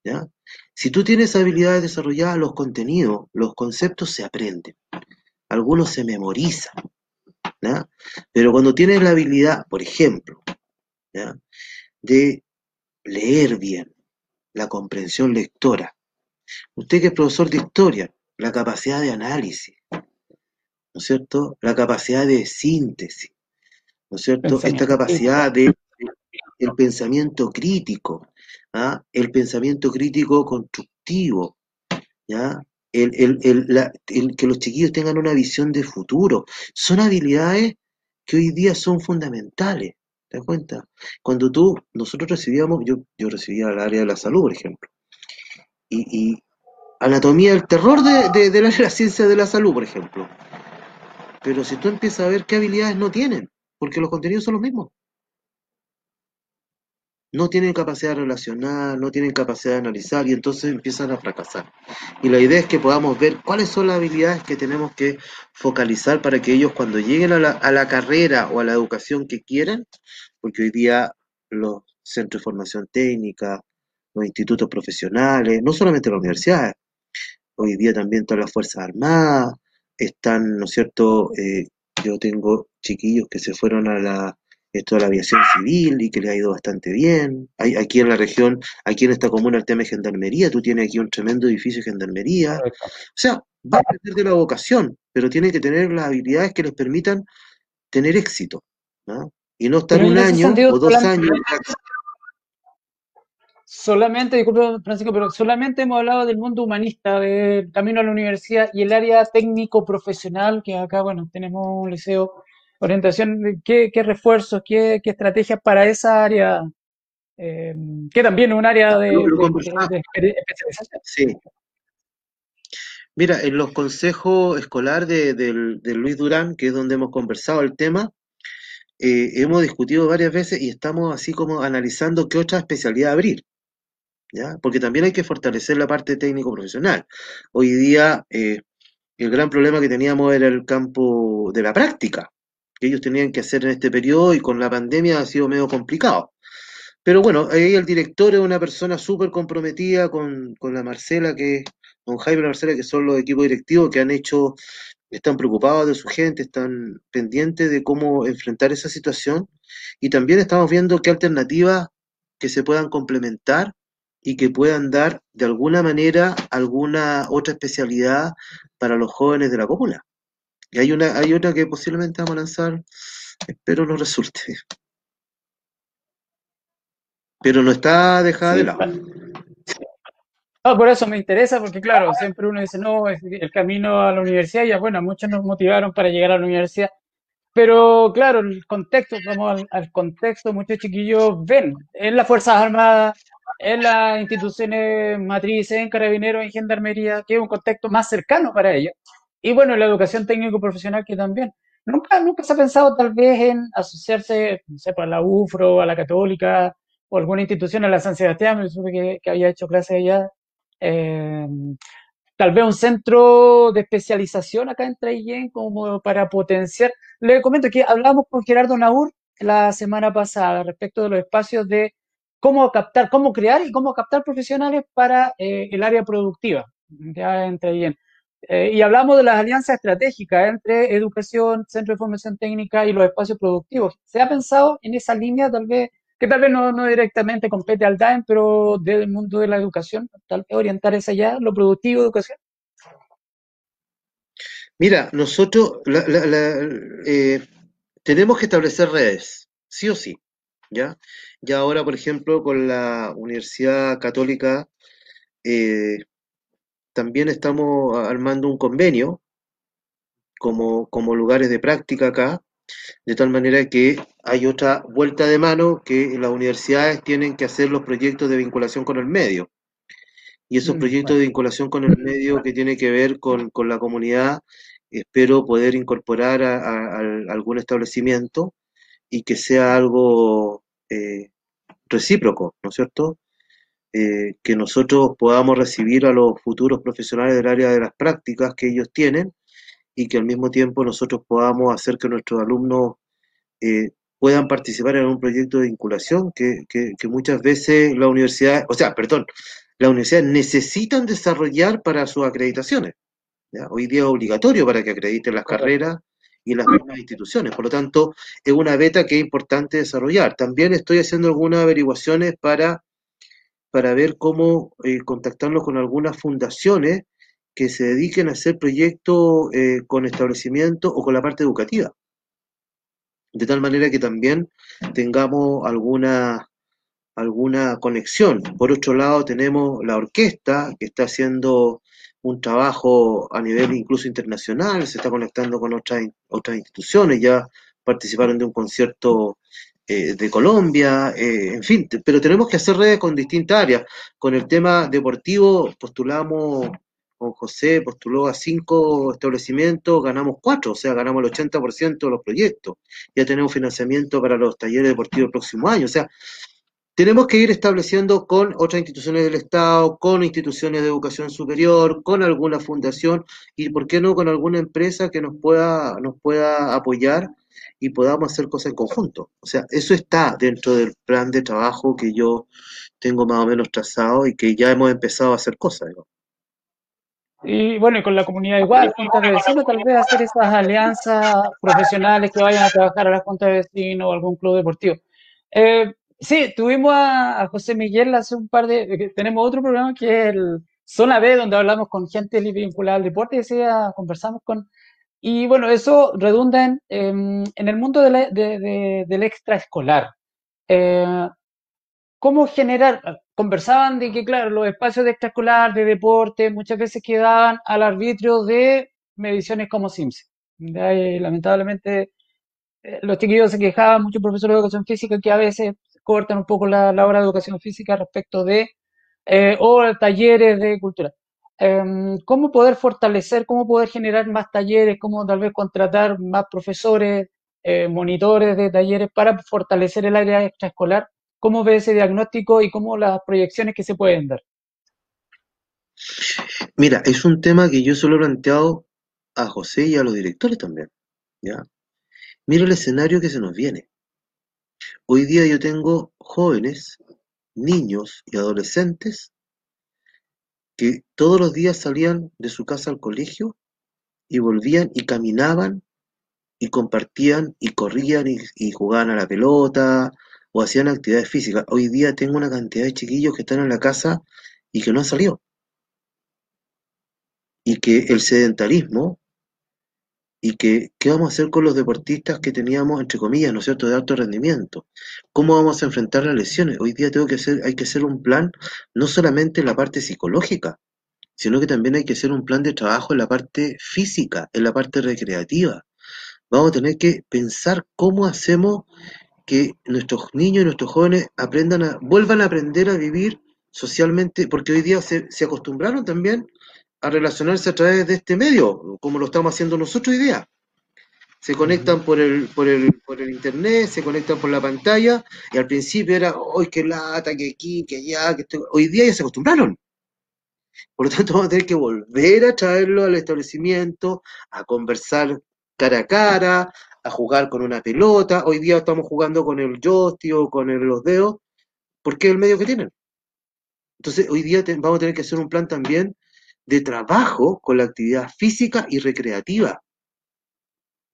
¿ya? Si tú tienes habilidades desarrolladas, los contenidos, los conceptos se aprenden. Algunos se memorizan. Pero cuando tienes la habilidad, por ejemplo, de leer bien, la comprensión lectora. Usted que es profesor de historia, la capacidad de análisis, ¿no es cierto? La capacidad de síntesis, ¿no es cierto? Esta capacidad de el pensamiento crítico, ¿ah? el pensamiento crítico constructivo, ¿ya? El, el, el, la, el, que los chiquillos tengan una visión de futuro, son habilidades que hoy día son fundamentales, ¿te das cuenta? Cuando tú, nosotros recibíamos, yo, yo recibía el área de la salud, por ejemplo, y, y anatomía del terror de, de, de la, de la ciencia de la salud, por ejemplo, pero si tú empiezas a ver qué habilidades no tienen, porque los contenidos son los mismos. No tienen capacidad de relacionar, no tienen capacidad de analizar y entonces empiezan a fracasar. Y la idea es que podamos ver cuáles son las habilidades que tenemos que focalizar para que ellos cuando lleguen a la, a la carrera o a la educación que quieran, porque hoy día los centros de formación técnica, los institutos profesionales, no solamente las universidades, hoy día también todas las Fuerzas Armadas, están, ¿no es cierto? Eh, yo tengo chiquillos que se fueron a la, esto de la aviación civil y que les ha ido bastante bien. Hay, aquí en la región, aquí en esta comuna, el tema de gendarmería, tú tienes aquí un tremendo edificio de gendarmería. O sea, va a depender de la vocación, pero tiene que tener las habilidades que les permitan tener éxito. ¿no? Y no estar un año o dos años. Solamente, disculpe Francisco, pero solamente hemos hablado del mundo humanista, del camino a la universidad y el área técnico-profesional, que acá, bueno, tenemos un liceo orientación, ¿qué, qué refuerzos, qué, qué, estrategias para esa área? Eh, que también es un área de, de, de, de, especialización. Sí. Mira, en los consejos escolar de, de Luis Durán, que es donde hemos conversado el tema, eh, hemos discutido varias veces y estamos así como analizando qué otra especialidad abrir, ¿ya? Porque también hay que fortalecer la parte técnico-profesional. Hoy día, eh, el gran problema que teníamos era el campo de la práctica, que ellos tenían que hacer en este periodo y con la pandemia ha sido medio complicado. Pero bueno, ahí el director es una persona súper comprometida con, con la Marcela, que, con Jaime y la Marcela, que son los equipos directivos que han hecho, están preocupados de su gente, están pendientes de cómo enfrentar esa situación. Y también estamos viendo qué alternativas que se puedan complementar y que puedan dar de alguna manera alguna otra especialidad para los jóvenes de la comuna. Y hay una, hay otra que posiblemente vamos a lanzar, espero no resulte, pero no está dejada de lado. Ah, por eso me interesa, porque claro, siempre uno dice, no, es el camino a la universidad, y ya bueno, muchos nos motivaron para llegar a la universidad, pero claro, el contexto, vamos al, al contexto, muchos chiquillos ven en las Fuerzas Armadas, en las instituciones matrices, en Carabineros, en Gendarmería, que es un contexto más cercano para ellos, y bueno, la educación técnico-profesional que también. Nunca, nunca se ha pensado tal vez en asociarse, no sé, pues, a la UFRO, a la Católica, o alguna institución, a la San Sebastián, me supe que, que había hecho clases allá eh, tal vez un centro de especialización acá en Traillén como para potenciar. Le comento que hablamos con Gerardo Naur la semana pasada respecto de los espacios de cómo captar, cómo crear y cómo captar profesionales para eh, el área productiva ya en Traillén. Eh, y hablamos de las alianzas estratégicas entre educación, centro de formación técnica y los espacios productivos. ¿Se ha pensado en esa línea tal vez que tal vez no, no directamente compete al DAEM, pero del mundo de la educación, tal vez orientar esa ya, lo productivo, educación. Mira, nosotros la- la- la- eh, tenemos que establecer redes, sí o sí, ¿ya? Ya ahora, por ejemplo, con la Universidad Católica, eh, también estamos armando un convenio como, como lugares de práctica acá, de tal manera que hay otra vuelta de mano que las universidades tienen que hacer los proyectos de vinculación con el medio. Y esos Mm, proyectos de vinculación con el medio que tiene que ver con, con la comunidad, espero poder incorporar a, a- a algún establecimiento y que sea algo eh, recíproco, ¿no es cierto? Eh, que nosotros podamos recibir a los futuros profesionales del área de las prácticas que ellos tienen y que al mismo tiempo nosotros podamos hacer que nuestros alumnos eh, puedan participar en un proyecto de vinculación que, que, que muchas veces la universidad, o sea, perdón, las universidades necesitan desarrollar para sus acreditaciones. ¿ya? Hoy día es obligatorio para que acrediten las correcto. carreras y las mismas instituciones. Por lo tanto, es una beta que es importante desarrollar. También estoy haciendo algunas averiguaciones para, para ver cómo eh, con algunas fundaciones que se dediquen a hacer proyectos eh, con establecimientos o con la parte educativa. De tal manera que también tengamos alguna, alguna conexión. Por otro lado, tenemos la orquesta que está haciendo un trabajo a nivel incluso internacional, se está conectando con otras, otras instituciones, ya participaron de un concierto eh, de Colombia, eh, en fin, pero tenemos que hacer redes con distintas áreas. Con el tema deportivo postulamos, con José postuló a cinco establecimientos, ganamos cuatro, o sea, ganamos el 80% de los proyectos. Ya tenemos financiamiento para los talleres deportivos el próximo año, o sea, tenemos que ir estableciendo con otras instituciones del Estado, con instituciones de educación superior, con alguna fundación y, ¿por qué no, con alguna empresa que nos pueda, nos pueda apoyar y podamos hacer cosas en conjunto? O sea, eso está dentro del plan de trabajo que yo tengo más o menos trazado y que ya hemos empezado a hacer cosas. ¿no? Y bueno, y con la comunidad igual, juntas de vecinos, tal vez hacer esas alianzas profesionales que vayan a trabajar a las juntas de vecinos o algún club deportivo. Eh, sí, tuvimos a, José Miguel hace un par de... que Tenemos otro programa que es el Zona B, donde hablamos con gente vinculada al deporte, y decía, conversamos con... Y bueno, eso redunda en, el mundo del extraescolar. Eh, ¿Cómo generar? Conversaban de que, claro, los espacios de extraescolar, de deporte, muchas veces quedaban al arbitrio de mediciones como Sims. Lamentablemente, eh, los chiquillos se quejaban, muchos profesores de educación física, que a veces cortan un poco la, la hora de educación física respecto de, eh, o talleres de cultura. em, cómo poder fortalecer, cómo poder generar más talleres, cómo tal vez contratar más profesores, eh, monitores de talleres para fortalecer el área extraescolar. ¿Cómo ve ese diagnóstico y cómo las proyecciones que se pueden dar? Mira, es un tema que yo solo he planteado a José y a los directores también. ¿ya? Mira el escenario que se nos viene. Hoy día yo tengo jóvenes, niños y adolescentes que todos los días salían de su casa al colegio y volvían y caminaban y compartían y corrían y, jugaban a la pelota o hacían actividades físicas. Hoy día tengo una cantidad de chiquillos que están en la casa y que no han salido. Y que el sedentarismo y que qué vamos a hacer con los deportistas que teníamos, entre comillas, ¿no es cierto?, de alto rendimiento. ¿Cómo vamos a enfrentar las lesiones? Hoy día tengo que hacer, hay que hacer un plan, no solamente en la parte psicológica, sino que también hay que hacer un plan de trabajo en la parte física, en la parte recreativa. Vamos a tener que pensar cómo hacemos que nuestros niños y nuestros jóvenes aprendan a, vuelvan a aprender a vivir socialmente, porque hoy día se, se acostumbraron también a relacionarse a través de este medio, como lo estamos haciendo nosotros hoy día. Se conectan por el, por el, por el internet, se conectan por la pantalla, y al principio era, hoy qué lata, que aquí, que allá, que estoy... hoy día ya se acostumbraron. Por lo tanto, vamos a tener que volver a traerlo al establecimiento, a conversar cara a cara, a jugar con una pelota. Hoy día estamos jugando con el joystick o con los dedos, porque es el medio que tienen. Entonces, hoy día vamos a tener que hacer un plan también de trabajo con la actividad física y recreativa.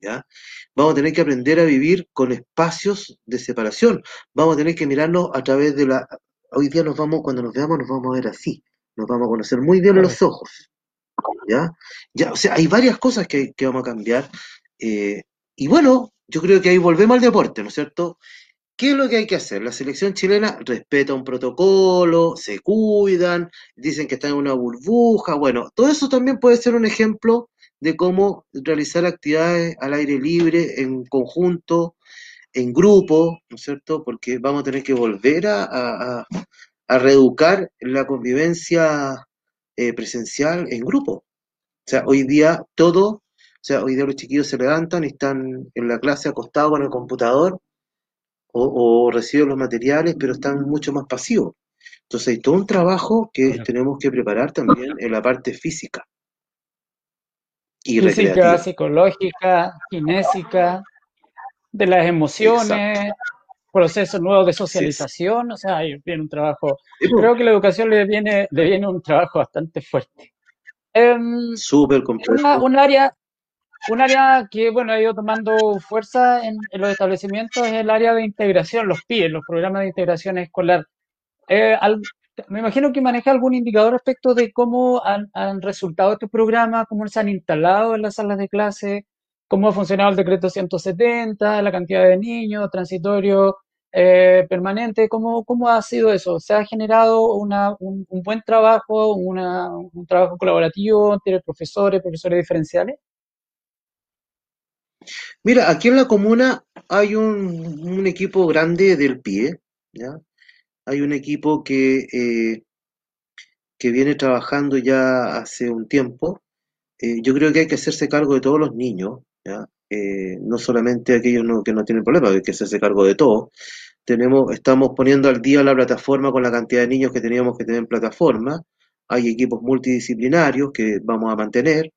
¿ya? Vamos a tener que aprender a vivir con espacios de separación. Vamos a tener que mirarnos a través de la... Hoy día nos vamos, cuando nos veamos, nos vamos a ver así. Nos vamos a conocer muy bien los ojos. ¿Ya? ya o sea, hay varias cosas que, vamos a cambiar. Eh, y bueno, yo creo que ahí volvemos al deporte, ¿no es cierto? ¿Qué es lo que hay que hacer? La selección chilena respeta un protocolo, se cuidan, dicen que están en una burbuja. Bueno, todo eso también puede ser un ejemplo de cómo realizar actividades al aire libre, en conjunto, en grupo, ¿no es cierto? Porque vamos a tener que volver a, reeducar la convivencia eh, presencial en grupo. O sea, hoy día todo, o sea, hoy día los chiquillos se levantan y están en la clase acostados con el computador o, reciben los materiales, pero están mucho más pasivos. Entonces hay todo un trabajo que tenemos que preparar también en la parte física. Y física, psicológica, kinésica, de las emociones, procesos nuevos de socialización, o sea, viene un trabajo, creo que la educación le viene, le viene un trabajo bastante fuerte. Em, Súper complejo. un área, un área que, bueno, ha ido tomando fuerza en, los establecimientos es el área de integración, los PIE, los programas de integración escolar. Eh, me imagino que maneja algún indicador respecto de cómo han, resultado estos programas, cómo se han instalado en las salas de clase, cómo ha funcionado el decreto 170, la cantidad de niños, transitorio, eh, permanente, ¿cómo, ¿cómo ha sido eso? ¿Se ha generado una, un, buen trabajo, un trabajo colaborativo entre profesores, profesores diferenciales? Mira, aquí en la comuna hay un, equipo grande del pie. Hay un equipo que, eh, que viene trabajando ya hace un tiempo. Eh, yo creo que hay que hacerse cargo de todos los niños. Eh, no solamente aquellos que no tienen problemas, hay que hacerse cargo de todos. Tenemos, estamos poniendo al día la plataforma con la cantidad de niños que teníamos que tener en plataforma. Hay equipos multidisciplinarios que vamos a mantener.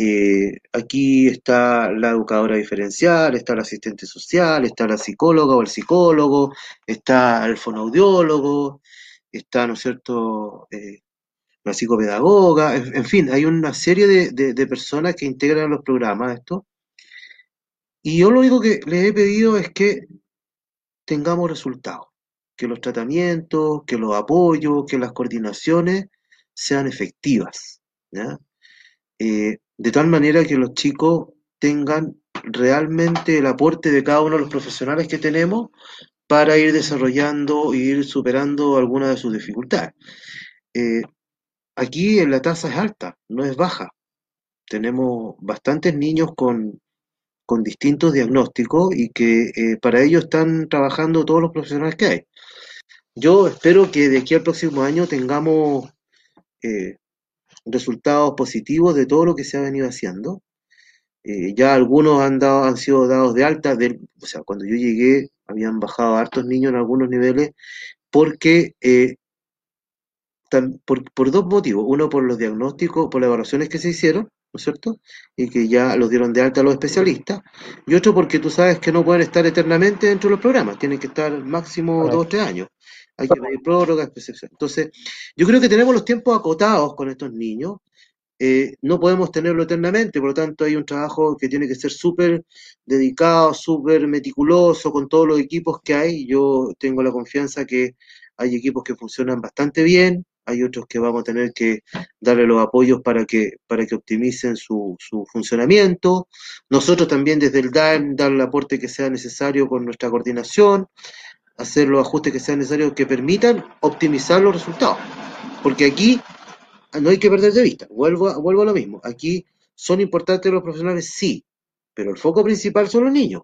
Eh, aquí está la educadora diferencial, está el asistente social, está la psicóloga o el psicólogo, está el fonoaudiólogo, está, ¿no es cierto?, eh, la psicopedagoga, en, fin, hay una serie de, personas que integran los programas esto. Y yo lo único que les he pedido es que tengamos resultados, que los tratamientos, que los apoyos, que las coordinaciones sean efectivas. ¿ya? Eh, de tal manera que los chicos tengan realmente el aporte de cada uno de los profesionales que tenemos para ir desarrollando e ir superando algunas de sus dificultades. Eh, aquí la tasa es alta, no es baja. Tenemos bastantes niños con, distintos diagnósticos y que eh, para ello están trabajando todos los profesionales que hay. Yo espero que de aquí al próximo año tengamos eh, resultados positivos de todo lo que se ha venido haciendo. Eh, ya algunos han, dado, han sido dados de alta, del, o sea, cuando yo llegué habían bajado hartos niños en algunos niveles porque eh, por, por, dos motivos. Uno por los diagnósticos, por las evaluaciones que se hicieron, ¿no es cierto? Y que ya los dieron de alta a los especialistas. Y otro porque tú sabes que no pueden estar eternamente dentro de los programas, tienen que estar máximo dos o tres años. Hay que pedir prórrogas, Entonces, yo creo que tenemos los tiempos acotados con estos niños. Eh, no podemos tenerlo eternamente, por lo tanto hay un trabajo que tiene que ser súper dedicado, súper meticuloso con todos los equipos que hay. Yo tengo la confianza que hay equipos que funcionan bastante bien, hay otros que vamos a tener que darle los apoyos para que, para que optimicen su, su funcionamiento. Nosotros también desde el DAEM dar el aporte que sea necesario con nuestra coordinación, hacer los ajustes que sean necesarios que permitan optimizar los resultados. Porque aquí no hay que perder de vista, vuelvo a, vuelvo a lo mismo, aquí son importantes los profesionales, sí, pero el foco principal son los niños.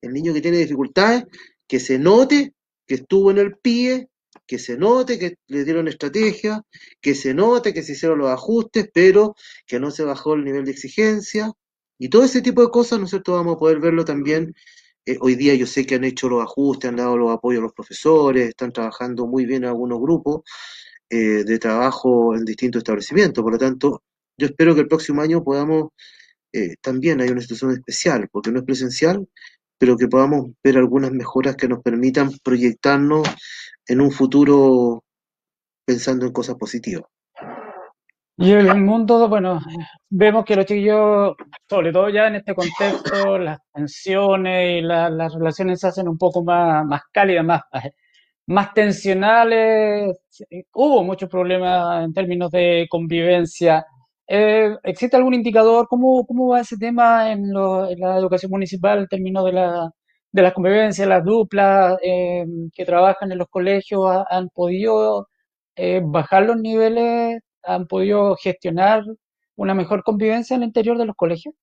El niño que tiene dificultades, que se note que estuvo en el pie, que se note que le dieron estrategia, que se note que se hicieron los ajustes, pero que no se bajó el nivel de exigencia. Y todo ese tipo de cosas, ¿no es cierto?, vamos a poder verlo también. Eh, hoy día yo sé que han hecho los ajustes, han dado los apoyos a los profesores, están trabajando muy bien algunos grupos eh, de trabajo en distintos establecimientos. Por lo tanto, yo espero que el próximo año podamos, eh, también hay una situación especial, porque no es presencial, pero que podamos ver algunas mejoras que nos permitan proyectarnos en un futuro pensando en cosas positivas. Y el mundo, bueno, vemos que los chiquillos, sobre todo ya en este contexto, las tensiones y las relaciones se hacen un poco más, más cálidas, más, más tensionales. Hubo muchos problemas en términos de convivencia. Eh, ¿Existe algún indicador? ¿Cómo, cómo va ese tema en, la educación municipal en términos de la, de la convivencia, las duplas eh, que trabajan en los colegios? ¿Han podido eh, bajar los niveles? ¿Han podido gestionar una mejor convivencia en el interior de los colegios?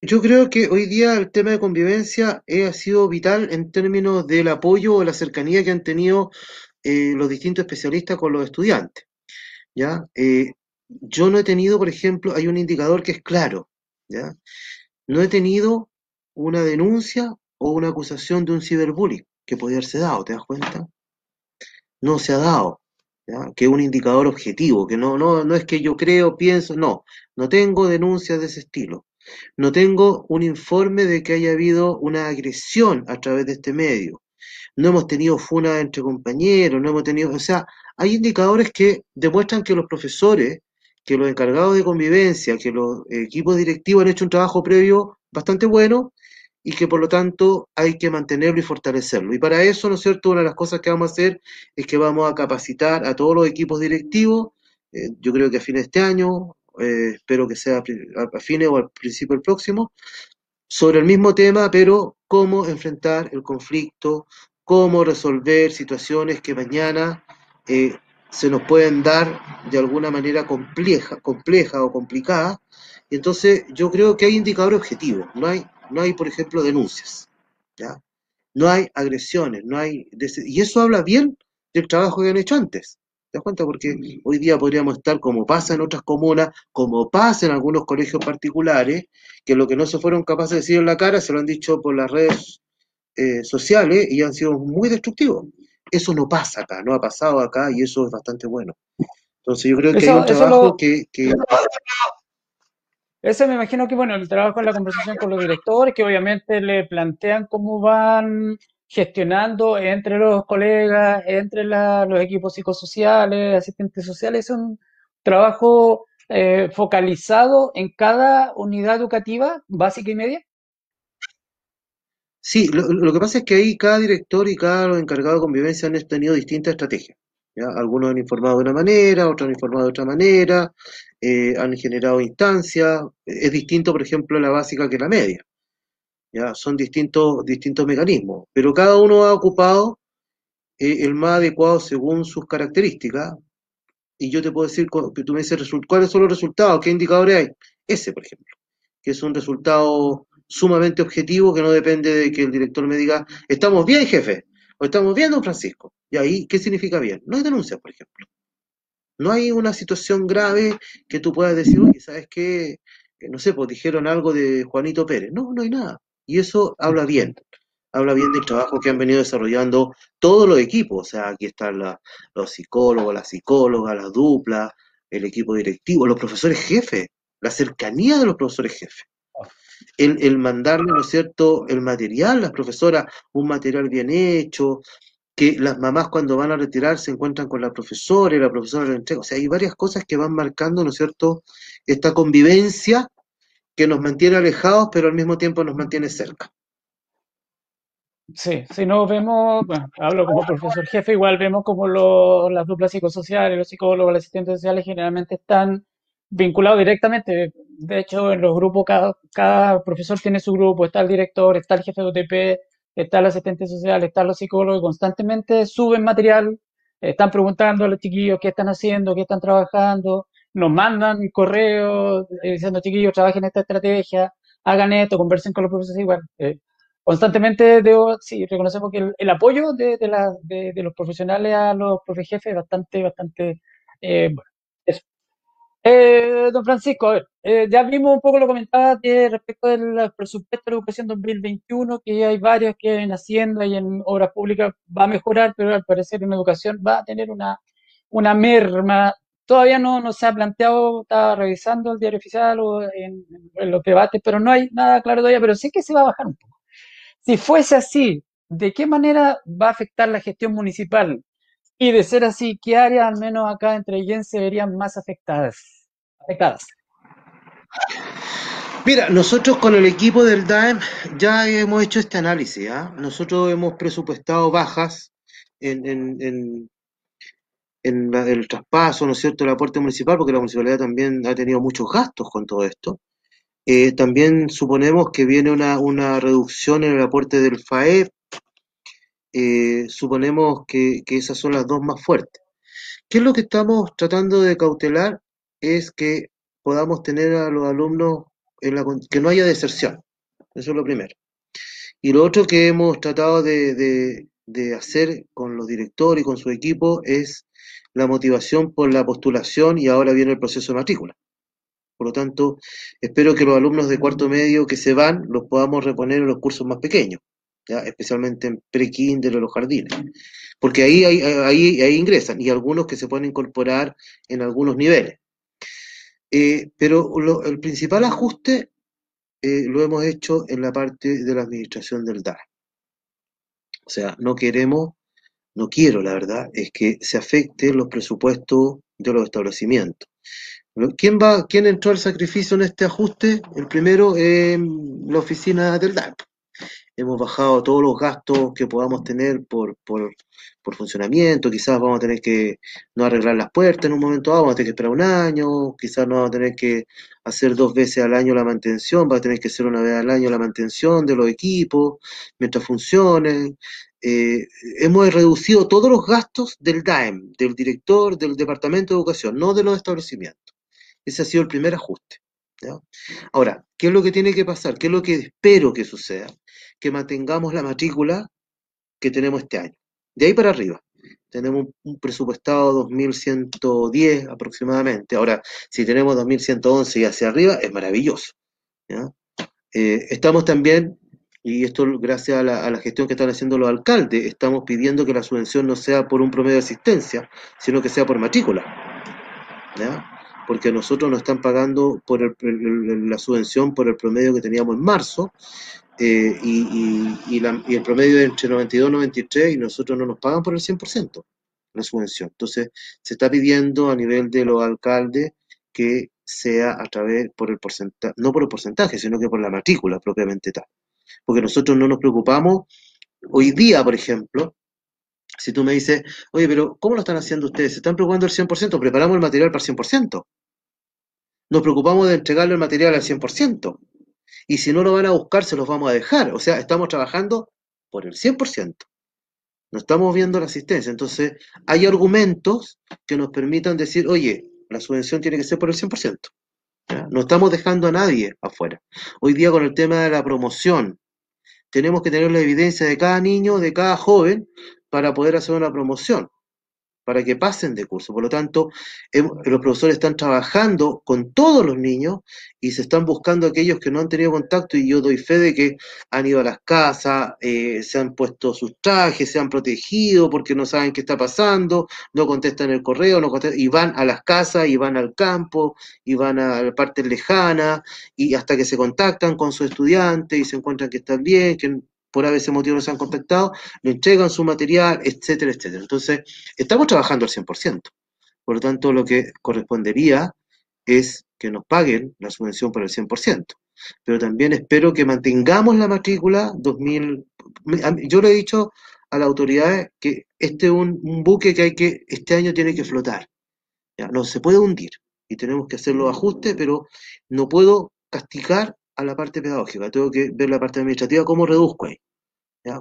Yo creo que hoy día el tema de convivencia ha sido vital en términos del apoyo o la cercanía que han tenido los distintos especialistas con los estudiantes. ¿ya? Eh, yo no he tenido, por ejemplo, hay un indicador que es claro, ¿ya? No he tenido una denuncia o una acusación de un ciberbullying que podría haberse dado, ¿te das cuenta? No se ha dado, Que es un indicador objetivo, que no, no, no es que yo creo, pienso, no, no tengo denuncias de ese estilo. No tengo un informe de que haya habido una agresión a través de este medio. No hemos tenido funa entre compañeros, no hemos tenido, o sea, hay indicadores que demuestran que los profesores, que los encargados de convivencia, que los equipos directivos han hecho un trabajo previo bastante bueno y que por lo tanto hay que mantenerlo y fortalecerlo. Y para eso, ¿no es cierto?, una de las cosas que vamos a hacer es que vamos a capacitar a todos los equipos directivos, eh, yo creo que a fines de este año, eh, espero que sea a fines o al principio del próximo, sobre el mismo tema, pero cómo enfrentar el conflicto, cómo resolver situaciones que mañana eh, se nos pueden dar de alguna manera compleja, compleja o complicada. Y entonces yo creo que hay indicadores objetivos. No hay, no hay por ejemplo, denuncias. ¿ya? No hay agresiones, no hay... Y eso habla bien del trabajo que han hecho antes. ¿Te das cuenta? Porque hoy día podríamos estar como pasa en otras comunas, como pasa en algunos colegios particulares, que lo que no se fueron capaces de decir en la cara se lo han dicho por las redes eh, sociales y han sido muy destructivos. Eso no pasa acá, no ha pasado acá y eso es bastante bueno. Entonces yo creo que hay un trabajo que, que... Eso me imagino que, bueno, el trabajo en la conversación con los directores, que obviamente le plantean cómo van gestionando entre los colegas, entre los equipos psicosociales, asistentes sociales, es un trabajo eh, focalizado en cada unidad educativa básica y media. Sí, lo, que pasa es que ahí cada director y cada encargado de convivencia han tenido distintas estrategias. ¿Ya? Algunos han informado de una manera, otros han informado de otra manera, eh, han generado instancias. Es distinto, por ejemplo, la básica que la media. ¿ya? Son distintos, distintos mecanismos, pero cada uno ha ocupado eh, el más adecuado según sus características. Y yo te puedo decir, que tú me dices, ¿cuáles son los resultados? ¿Qué indicadores hay? Ese, por ejemplo, que es un resultado sumamente objetivo que no depende de que el director me diga, estamos bien, jefe. Estamos bien, don Francisco. Y ahí, ¿qué significa bien? No hay denuncia, por ejemplo. No hay una situación grave que tú puedas decir, oye, ¿sabes qué? Eh, no sé, pues dijeron algo de Juanito Pérez. No, no hay nada. Y eso habla bien. Habla bien del trabajo que han venido desarrollando todos los equipos. O sea, aquí están los psicólogos, las psicólogas, las duplas, el equipo directivo, los profesores jefes, la cercanía de los profesores jefes. El, el mandarle, ¿no es cierto?, el material, las profesoras, un material bien hecho, que las mamás cuando van a retirar se encuentran con la profesora y la profesora le entrega. O sea, hay varias cosas que van marcando, ¿no es cierto?, esta convivencia que nos mantiene alejados, pero al mismo tiempo nos mantiene cerca. Sí, si no vemos, bueno, hablo como profesor jefe, igual vemos como los, las duplas psicosociales, los psicólogos, los asistentes sociales generalmente están vinculados directamente. De hecho, en los grupos, cada, cada profesor tiene su grupo, está el director, está el jefe de UTP, está el asistente social, están los psicólogos, constantemente suben material, están preguntando a los chiquillos qué están haciendo, qué están trabajando, nos mandan correos eh, diciendo chiquillos, trabajen esta estrategia, hagan esto, conversen con los profesores igual. Eh, constantemente debo, sí, reconocemos que el, apoyo de, de, la, de, los profesionales a los profes jefes es bastante, bastante eh, bueno. Eh, don Francisco, eh, ya vimos un poco lo comentaba respecto del presupuesto de la educación 2021, que hay varios que en Hacienda y en obras públicas va a mejorar, pero al parecer en educación va a tener una, una merma. Todavía no, no se ha planteado, estaba revisando el diario oficial o en, los debates, pero no hay nada claro todavía, pero sí que se va a bajar un poco. Si fuese así, ¿de qué manera va a afectar la gestión municipal? Y de ser así, ¿qué áreas, al menos acá entre Traiguén, se verían más afectadas? afectadas? Mira, nosotros con el equipo del DAEM ya hemos hecho este análisis. ¿ah? Nosotros hemos presupuestado bajas en, el traspaso, ¿no es cierto?, del aporte municipal, porque la municipalidad también ha tenido muchos gastos con todo esto. Eh, también suponemos que viene una, una reducción en el aporte del FAEP eh, suponemos que, esas son las dos más fuertes. ¿Qué es lo que estamos tratando de cautelar? Es que podamos tener a los alumnos en la, que no haya deserción. Eso es lo primero. Y lo otro que hemos tratado de, de hacer con los directores y con su equipo es la motivación por la postulación y ahora viene el proceso de matrícula. Por lo tanto, espero que los alumnos de cuarto medio que se van los podamos reponer en los cursos más pequeños especialmente en pre-kinder o los jardines, porque ahí, ahí, ahí, ingresan y algunos que se pueden incorporar en algunos niveles. Eh, pero el principal ajuste eh, lo hemos hecho en la parte de la administración del DAE. O sea, no queremos, no quiero, la verdad, es que se afecten los presupuestos de los establecimientos. ¿Quién, va, ¿Quién entró al sacrificio en este ajuste? El primero, es la oficina del DAE hemos bajado todos los gastos que podamos tener por, por, por, funcionamiento, quizás vamos a tener que no arreglar las puertas en un momento dado, vamos a tener que esperar un año, quizás no vamos a tener que hacer dos veces al año la mantención, va a tener que hacer una vez al año la mantención de los equipos mientras funcionen. Eh, hemos reducido todos los gastos del DAEM, del director del Departamento de Educación, no de los establecimientos. Ese ha sido el primer ajuste. Ahora, ¿qué es lo que tiene que pasar? ¿Qué es lo que espero que suceda? Que mantengamos la matrícula que tenemos este año. De ahí para arriba. Tenemos un presupuestado 2110 aproximadamente. Ahora, si tenemos 2111 y hacia arriba, es maravilloso. Eh, estamos también, y esto gracias a la, gestión que están haciendo los alcaldes, estamos pidiendo que la subvención no sea por un promedio de asistencia, sino que sea por matrícula. porque nosotros nos están pagando por la subvención por el promedio que teníamos en marzo, eh, y, el promedio es entre 92 y 93, y nosotros no nos pagan por el 100% la subvención. Entonces, se está pidiendo a nivel de los alcaldes que sea a través, por el porcentaje, no por el porcentaje, sino que por la matrícula propiamente tal. Porque nosotros no nos preocupamos, hoy día, por ejemplo, si tú me dices, oye, pero ¿cómo lo están haciendo ustedes? ¿Se están preocupando del 100%? ¿Preparamos el material para el 100%? Nos preocupamos de entregarle el material al 100%. Y si no lo van a buscar, se los vamos a dejar. O sea, estamos trabajando por el 100%. No estamos viendo la asistencia. Entonces, hay argumentos que nos permitan decir, oye, la subvención tiene que ser por el 100%. No estamos dejando a nadie afuera. Hoy día con el tema de la promoción, tenemos que tener la evidencia de cada niño, de cada joven, para poder hacer una promoción para que pasen de curso. Por lo tanto, los profesores están trabajando con todos los niños y se están buscando aquellos que no han tenido contacto y yo doy fe de que han ido a las casas, eh, se han puesto sus trajes, se han protegido porque no saben qué está pasando, no contestan el correo, no y van a las casas y van al campo y van a la parte lejana y hasta que se contactan con su estudiante y se encuentran que están bien, que por ese motivo nos han contactado, le entregan su material, etcétera, etcétera. Entonces, estamos trabajando al 100%. Por lo tanto, lo que correspondería es que nos paguen la subvención por el 100%. Pero también espero que mantengamos la matrícula 2000. Yo le he dicho a las autoridades que este es un, buque que hay que, este año tiene que flotar. No se puede hundir y tenemos que hacer los ajustes, pero no puedo castigar a la parte pedagógica, tengo que ver la parte administrativa, cómo reduzco ahí,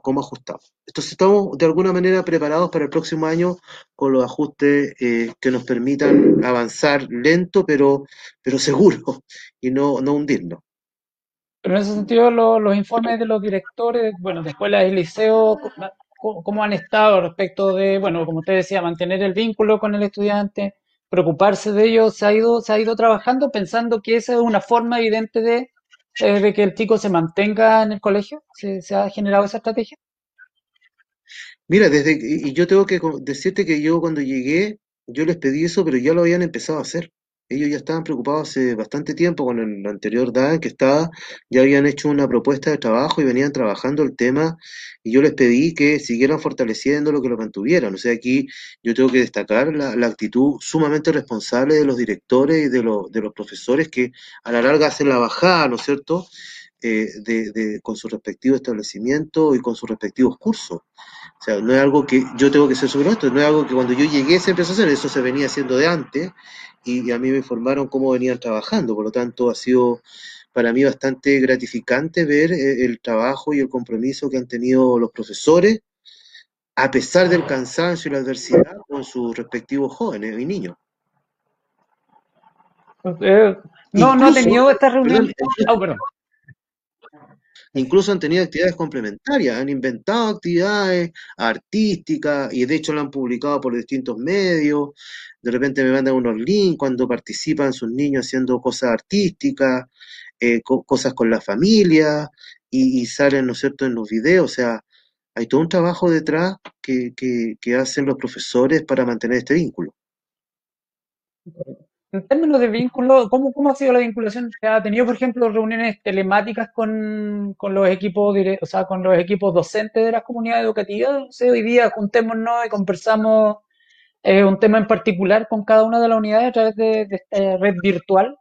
cómo ajustamos. Entonces estamos de alguna manera preparados para el próximo año con los ajustes eh, que nos permitan avanzar lento, pero, pero seguro, y no, no hundirnos. Pero en ese sentido, los informes de los directores, bueno, de escuelas y liceos, ¿cómo han estado respecto de, bueno, como usted decía, mantener el vínculo con el estudiante, preocuparse de ellos, se ha ido, se ha ido trabajando pensando que esa es una forma evidente de de que el chico se mantenga en el colegio? ¿Se, ha generado esa estrategia? Mira, desde y yo tengo que decirte que yo cuando llegué, yo les pedí eso, pero ya lo habían empezado a hacer ellos ya estaban preocupados hace bastante tiempo con el anterior DAN que estaba, ya habían hecho una propuesta de trabajo y venían trabajando el tema y yo les pedí que siguieran fortaleciendo lo que lo mantuvieran. O sea, aquí yo tengo que destacar la, actitud sumamente responsable de los directores y de, de los profesores que a la larga hacen la bajada, ¿no es cierto?, eh, de, con su respectivo establecimiento y con sus respectivos cursos. O sea, no es algo que yo tengo que ser sobre esto, no es algo que cuando yo llegué se empezó a hacer, eso se venía haciendo de antes y, a mí me informaron cómo venían trabajando, por lo tanto ha sido para mí bastante gratificante ver eh, el trabajo y el compromiso que han tenido los profesores, a pesar del cansancio y la adversidad con sus respectivos jóvenes y niños. Eh, no, no ha tenido esta reunión. Oh, perdón. Incluso han tenido actividades complementarias, han inventado actividades artísticas y de hecho lo han publicado por distintos medios. De repente me mandan unos links cuando participan sus niños haciendo cosas artísticas, eh, cosas con la familia y, salen, ¿no cierto?, en los videos. O sea, hay todo un trabajo detrás que hacen los profesores para mantener este vínculo. En términos de vínculo, ¿cómo, ¿cómo ha sido la vinculación? ¿Ha tenido, por ejemplo, reuniones telemáticas con, los equipos o sea, con los equipos docentes de las comunidades educativas? hoy día juntémonos y conversamos eh, un tema en particular con cada una de las unidades a través de, esta red virtual.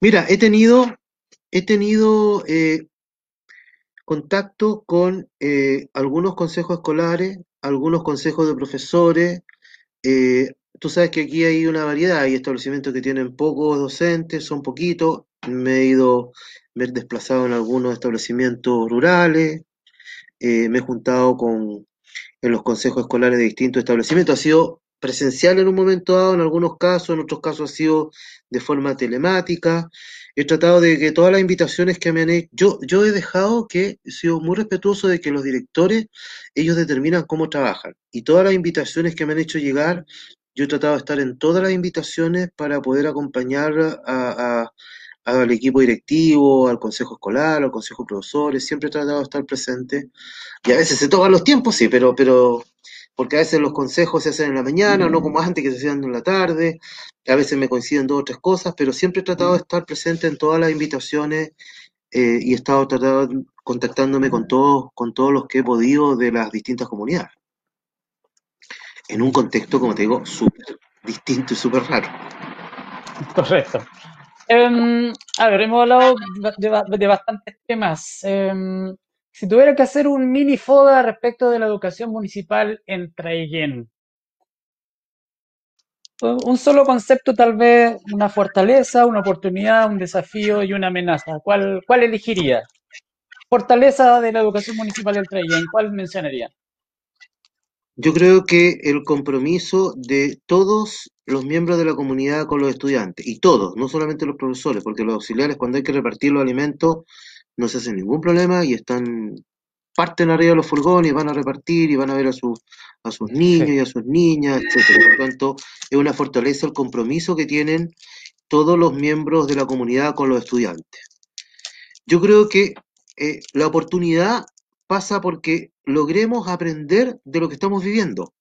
Mira, he tenido, he tenido eh, contacto con eh, algunos consejos escolares, algunos consejos de profesores, Tú sabes que aquí hay una variedad, hay establecimientos que tienen pocos docentes, son poquitos. Me he ido, me he desplazado en algunos establecimientos rurales, eh, me he juntado con en los consejos escolares de distintos establecimientos. Ha sido presencial en un momento dado, en algunos casos, en otros casos ha sido de forma telemática. He tratado de que todas las invitaciones que me han hecho, yo, yo he dejado que he sido muy respetuoso de que los directores, ellos determinan cómo trabajan. Y todas las invitaciones que me han hecho llegar, yo he tratado de estar en todas las invitaciones para poder acompañar al equipo directivo, al consejo escolar, al consejo de profesores, siempre he tratado de estar presente. Y a veces se toman los tiempos, sí, pero, pero porque a veces los consejos se hacen en la mañana, no como antes que se hacían en la tarde, a veces me coinciden dos o tres cosas, pero siempre he tratado de estar presente en todas las invitaciones eh, y he estado tratando, contactándome con todos, con todos los que he podido de las distintas comunidades en un contexto, como te digo, súper distinto y súper raro. Correcto. Em, a ver, hemos hablado de, bastantes temas. Em, si tuviera que hacer un mini FODA respecto de la educación municipal en Traiguén, un solo concepto, tal vez una fortaleza, una oportunidad, un desafío y una amenaza. ¿Cuál, cuál elegiría? Fortaleza de la educación municipal en Traiguén, ¿cuál mencionaría? Yo creo que el compromiso de todos los miembros de la comunidad con los estudiantes, y todos, no solamente los profesores, porque los auxiliares cuando hay que repartir los alimentos no se hacen ningún problema y están, parten arriba de los furgones y van a repartir y van a ver a, sus a sus niños y a sus niñas, etcétera. Por lo tanto, es una fortaleza el compromiso que tienen todos los miembros de la comunidad con los estudiantes. Yo creo que eh, la oportunidad pasa porque logremos aprender de lo que estamos viviendo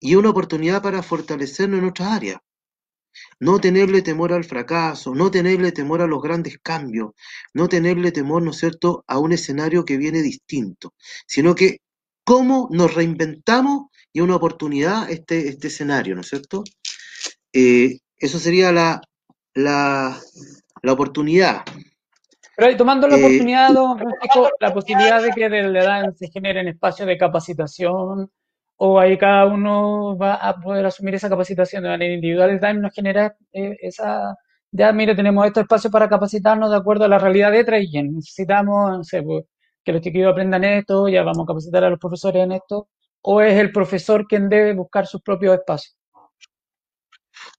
y una oportunidad para fortalecernos en otras áreas. No tenerle temor al fracaso, no tenerle temor a los grandes cambios, no tenerle temor, ¿no es cierto?, a un escenario que viene distinto, sino que cómo nos reinventamos y una oportunidad este, este escenario, ¿no es cierto? Eh, eso sería la, la, la oportunidad. Pero tomando la eh, oportunidad, don Francisco, la posibilidad de que desde la edad se generen espacios de capacitación, o ahí cada uno va a poder asumir esa capacitación de manera individual, también nos genera eh, esa, ya mire, tenemos estos espacios para capacitarnos de acuerdo a la realidad de Traillén. Necesitamos, no sé, pues, que los chiquillos aprendan esto, ya vamos a capacitar a los profesores en esto, o es el profesor quien debe buscar sus propios espacios.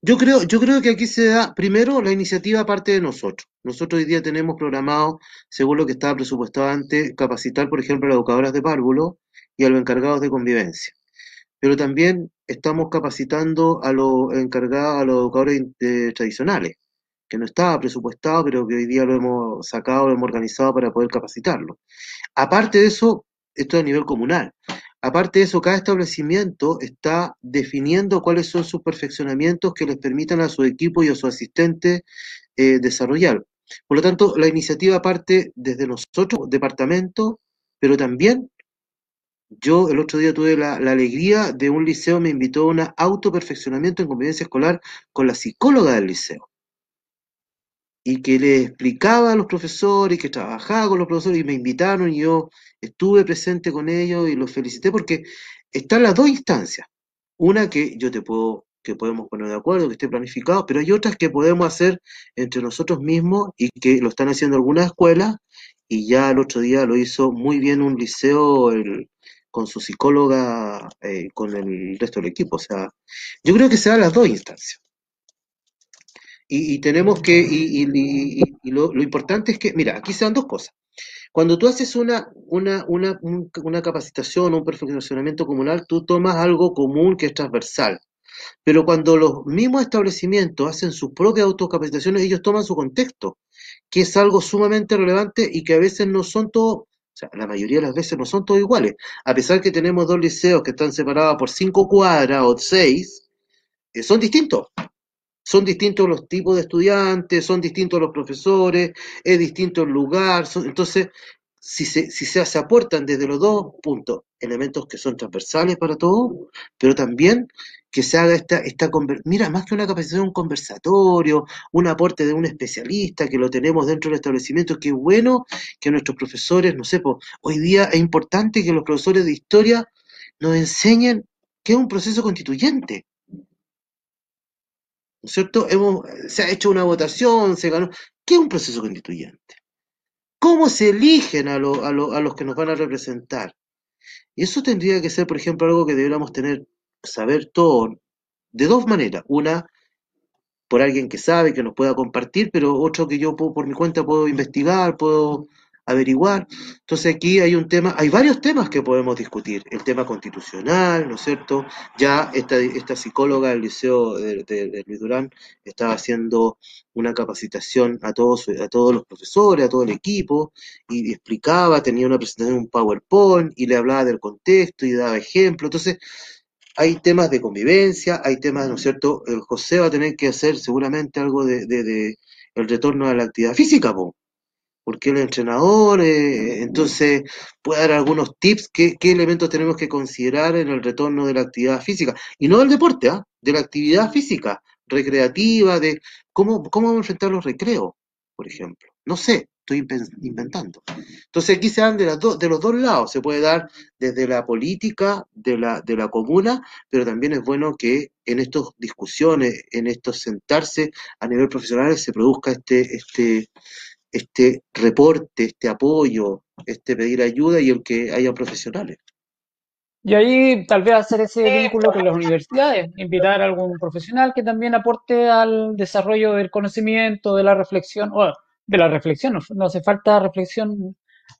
Yo creo, yo creo que aquí se da, primero, la iniciativa parte de nosotros. Nosotros hoy día tenemos programado, según lo que estaba presupuestado antes, capacitar, por ejemplo, a las educadoras de párvulo y a los encargados de convivencia. Pero también estamos capacitando a los encargados, a los educadores tradicionales, que no estaba presupuestado, pero que hoy día lo hemos sacado, lo hemos organizado para poder capacitarlo. Aparte de eso, esto a nivel comunal. Aparte de eso, cada establecimiento está definiendo cuáles son sus perfeccionamientos que les permitan a su equipo y a su asistente eh, desarrollar. Por lo tanto, la iniciativa parte desde nosotros, departamento, pero también yo el otro día tuve la, alegría de un liceo me invitó a un autoperfeccionamiento en convivencia escolar con la psicóloga del liceo. Y que le explicaba a los profesores, que trabajaba con los profesores y me invitaron y yo estuve presente con ellos y los felicité porque están las dos instancias. Una que yo te puedo, que podemos poner de acuerdo, que esté planificado, pero hay otras que podemos hacer entre nosotros mismos y que lo están haciendo algunas escuelas y ya el otro día lo hizo muy bien un liceo con su psicóloga, eh, con el resto del equipo. O sea, yo creo que se dan las dos instancias. Y, tenemos que, y, lo, lo, importante es que, mira, aquí se dan dos cosas. Cuando tú haces una, una, una, una capacitación un perfeccionamiento comunal, tú tomas algo común que es transversal. Pero cuando los mismos establecimientos hacen sus propias autocapacitaciones, ellos toman su contexto, que es algo sumamente relevante y que a veces no son todos, o sea, la mayoría de las veces no son todos iguales. A pesar que tenemos dos liceos que están separados por cinco cuadras o seis, eh, son distintos. Son distintos los tipos de estudiantes, son distintos los profesores, es distinto el lugar. entonces, si se, si se, aportan desde los dos puntos elementos que son transversales para todos, pero también que se haga esta, esta mira, más que una capacitación, un conversatorio, un aporte de un especialista que lo tenemos dentro del establecimiento, qué bueno que nuestros profesores, no sé, hoy día es importante que los profesores de historia nos enseñen qué es un proceso constituyente. ¿No es cierto? Hemos, se ha hecho una votación, se ganó. ¿Qué es un proceso constituyente? ¿Cómo se eligen a, a, a los que nos van a representar? Y eso tendría que ser, por ejemplo, algo que deberíamos tener, saber todo de dos maneras. Una, por alguien que sabe, que nos pueda compartir, pero otro que yo por mi cuenta puedo investigar, puedo averiguar. Entonces aquí hay un tema, hay varios temas que podemos discutir. El tema constitucional, ¿no es cierto? Ya esta, esta psicóloga del Liceo de, Luis Durán estaba haciendo una capacitación a todos, a todos los profesores, a todo el equipo, y, explicaba, tenía una presentación, un PowerPoint, y le hablaba del contexto y daba ejemplos. Entonces, hay temas de convivencia, hay temas, ¿no es cierto? El José va a tener que hacer seguramente algo de, el retorno a la actividad física, ¿no? Porque el entrenador, eh, entonces puede dar algunos tips, qué, qué, elementos tenemos que considerar en el retorno de la actividad física, y no del deporte, ¿ah? de la actividad física, recreativa, de cómo, cómo vamos a enfrentar los recreos, por ejemplo. No sé, estoy inventando. Entonces aquí se dan de, las de los dos lados, se puede dar desde la política de la, de la comuna, pero también es bueno que en estas discusiones, en estos sentarse a nivel profesional, se produzca este, este, este reporte, este apoyo, este pedir ayuda y el que haya profesionales. Y ahí tal vez hacer ese vínculo con las universidades, invitar a algún profesional que también aporte al desarrollo del conocimiento, de la reflexión, o de la reflexión. No, hace falta reflexión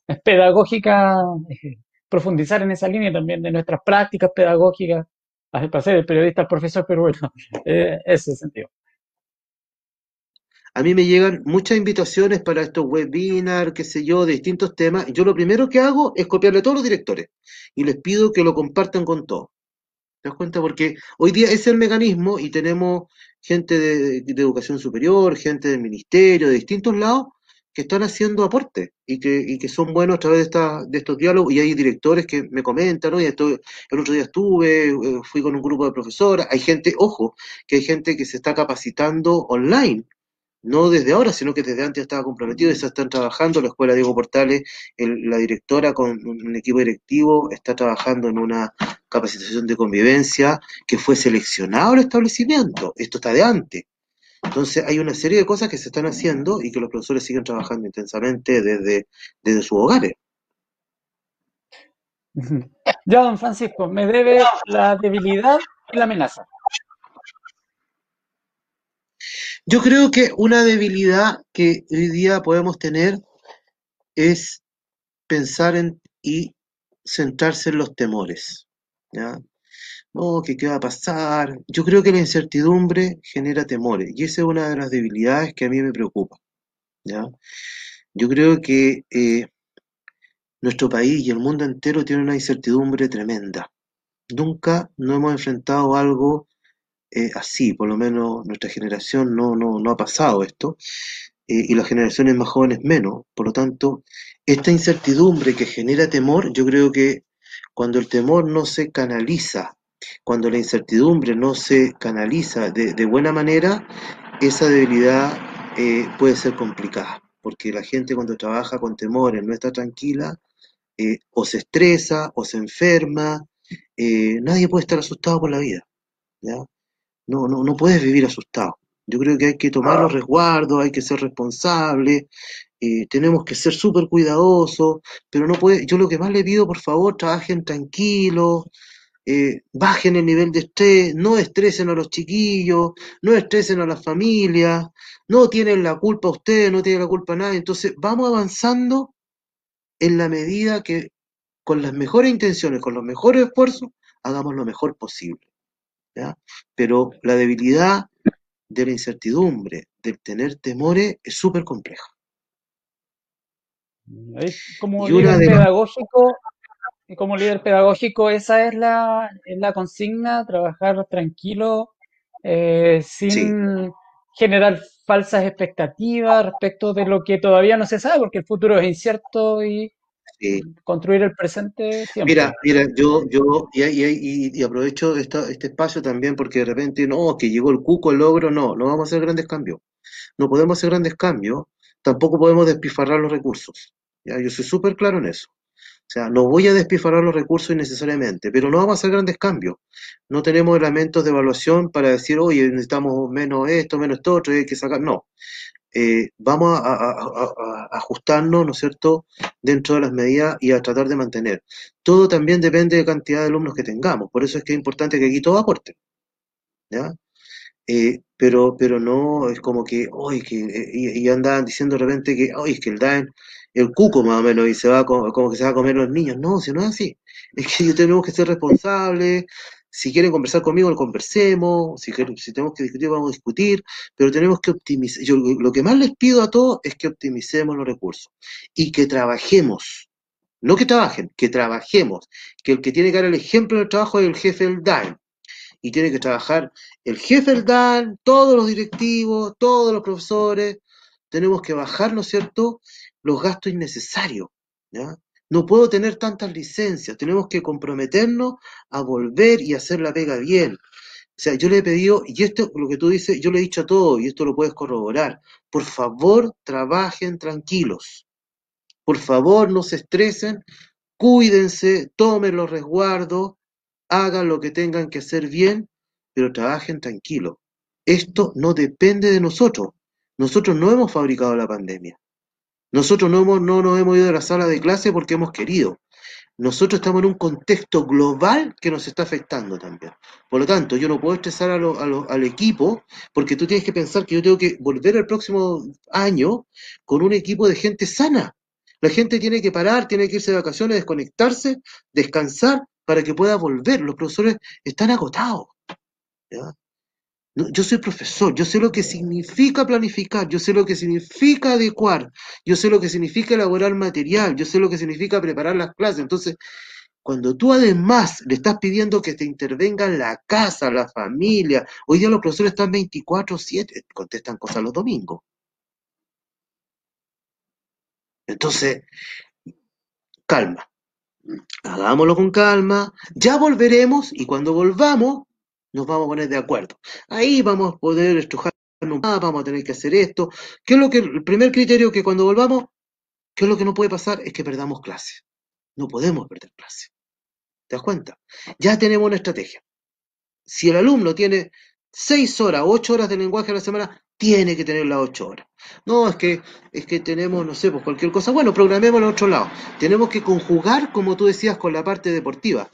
pedagógica, eh, profundizar en esa línea también de nuestras prácticas pedagógicas, para ser el periodista, el profesor, pero bueno, eh, ese sentido. A mí me llegan muchas invitaciones para estos webinars, qué sé yo, de distintos temas. Yo lo primero que hago es copiarle a todos los directores y les pido que lo compartan con todos. ¿Te das cuenta? Porque hoy día es el mecanismo y tenemos gente de, educación superior, gente del ministerio, de distintos lados, que están haciendo aportes y que, son buenos a través de, esta, de estos diálogos. Y hay directores que me comentan, ¿no? Y esto, el otro día estuve, eh, fui con un grupo de profesoras. Hay gente, ojo, que hay gente que se está capacitando online no desde ahora, sino que desde antes estaba comprometido y se están trabajando. La Escuela Diego Portales, la directora con un equipo directivo está trabajando en una capacitación de convivencia que fue seleccionado el establecimiento. Esto está de antes. Entonces hay una serie de cosas que se están haciendo y que los profesores siguen trabajando intensamente desde, desde sus hogares. Ya, don Francisco, me debe la debilidad y la amenaza. Yo creo que una debilidad que hoy día podemos tener es pensar en y centrarse en los temores. ¿ya? No, que qué va a pasar. Yo creo que la incertidumbre genera temores y esa es una de las debilidades que a mí me preocupa. Yo creo que eh, nuestro país y el mundo entero tiene una incertidumbre tremenda. Nunca nos hemos enfrentado algo eh, así, por lo menos nuestra generación no, no, no ha pasado esto, eh, y las generaciones más jóvenes menos. Por lo tanto, esta incertidumbre que genera temor, yo creo que cuando el temor no se canaliza, cuando la incertidumbre no se canaliza de, buena manera, esa debilidad eh, puede ser complicada, porque la gente cuando trabaja con temores no está tranquila, o se estresa, o se enferma, nadie puede estar asustado por la vida. ¿ya? No, no, no puedes vivir asustado. Yo creo que hay que tomar los resguardos, hay que ser responsable, eh, tenemos que ser súper cuidadosos, pero no puede, yo lo que más le pido, por favor, trabajen tranquilos, eh, bajen el nivel de estrés, no estresen a los chiquillos, no estresen a las familias, no tienen la culpa ustedes, no tienen la culpa nadie. Entonces, vamos avanzando en la medida que con las mejores intenciones, con los mejores esfuerzos, hagamos lo mejor posible. Pero la debilidad de la incertidumbre, del tener temores, es súper compleja. Como líder pedagógico, como líder pedagógico, esa es la, la consigna, trabajar tranquilo, eh, sin generar falsas expectativas respecto de lo que todavía no se sabe, porque el futuro es incierto y construir el presente siempre. Mira, mira, yo, yo, y, y, aprovecho esta, este espacio también porque de repente, no, que llegó el cuco, el logro, no, no vamos a hacer grandes cambios. No podemos hacer grandes cambios, tampoco podemos despifarrar los recursos. ¿ya? Yo soy súper claro en eso. O sea, no voy a despifarrar los recursos innecesariamente, pero no vamos a hacer grandes cambios. No tenemos elementos de evaluación para decir, oye, necesitamos menos esto, menos esto otro, hay que sacar. No. Eh, vamos a, ajustarnos, ¿no es cierto?, dentro de las medidas y a tratar de mantener. Todo también depende de cantidad de alumnos que tengamos, por eso es que es importante que aquí todo aporte, ¿ya? Eh, pero, pero no es como que, hoy que, eh, y, andan diciendo de repente que, hoy es que el DAEN, el cuco más o menos, y se va como que se va a comer los niños. No, si no es así. Es que tenemos que ser responsables, si quieren conversar conmigo, lo conversemos. Si, si tenemos que discutir, vamos a discutir. Pero tenemos que optimizar. Yo lo que más les pido a todos es que optimicemos los recursos y que trabajemos. No que trabajen, que trabajemos. Que el que tiene que dar el ejemplo del trabajo es el jefe del DAN. Y tiene que trabajar el jefe del DAN, todos los directivos, todos los profesores. Tenemos que bajar, ¿no es cierto?, los gastos innecesarios. ¿ya? No puedo tener tantas licencias, tenemos que comprometernos a volver y hacer la pega bien. O sea, yo le he pedido, y esto, lo que tú dices, yo le he dicho a todos, y esto lo puedes corroborar, por favor, trabajen tranquilos. Por favor, no se estresen, cuídense, tomen los resguardos, hagan lo que tengan que hacer bien, pero trabajen tranquilos. Esto no depende de nosotros. Nosotros no hemos fabricado la pandemia. Nosotros no, hemos, no nos hemos ido de la sala de clase porque hemos querido. nosotros estamos en un contexto global que nos está afectando también. Por lo tanto, yo no puedo estresar a lo- a al equipo porque tú tienes que pensar que yo tengo que volver el próximo año con un equipo de gente sana. La gente tiene que parar, tiene que irse de vacaciones, desconectarse, descansar para que pueda volver. Los profesores están agotados. Yo soy profesor, yo sé lo que significa planificar, yo sé lo que significa adecuar, yo sé lo que significa elaborar material, yo sé lo que significa preparar las clases. Entonces, cuando tú además le estás pidiendo que te intervenga en la casa, la familia, hoy día los profesores están 24/7, contestan cosas los domingos. Entonces, calma, hagámoslo con calma, ya volveremos y cuando volvamos nos vamos a poner de acuerdo. Ahí vamos a poder estrujarnos más, vamos a tener que hacer esto. ¿Qué es lo que, el primer criterio que cuando volvamos, qué es lo que no puede pasar? Es que perdamos clase. No podemos perder clase. ¿Te das cuenta? Ya tenemos una estrategia. Si el alumno tiene seis horas, ocho horas de lenguaje a la semana, tiene que tener las ocho horas. No, es que, es que tenemos, no sé, pues cualquier cosa. Bueno, programemos en otro lado. Tenemos que conjugar, como tú decías, con la parte deportiva,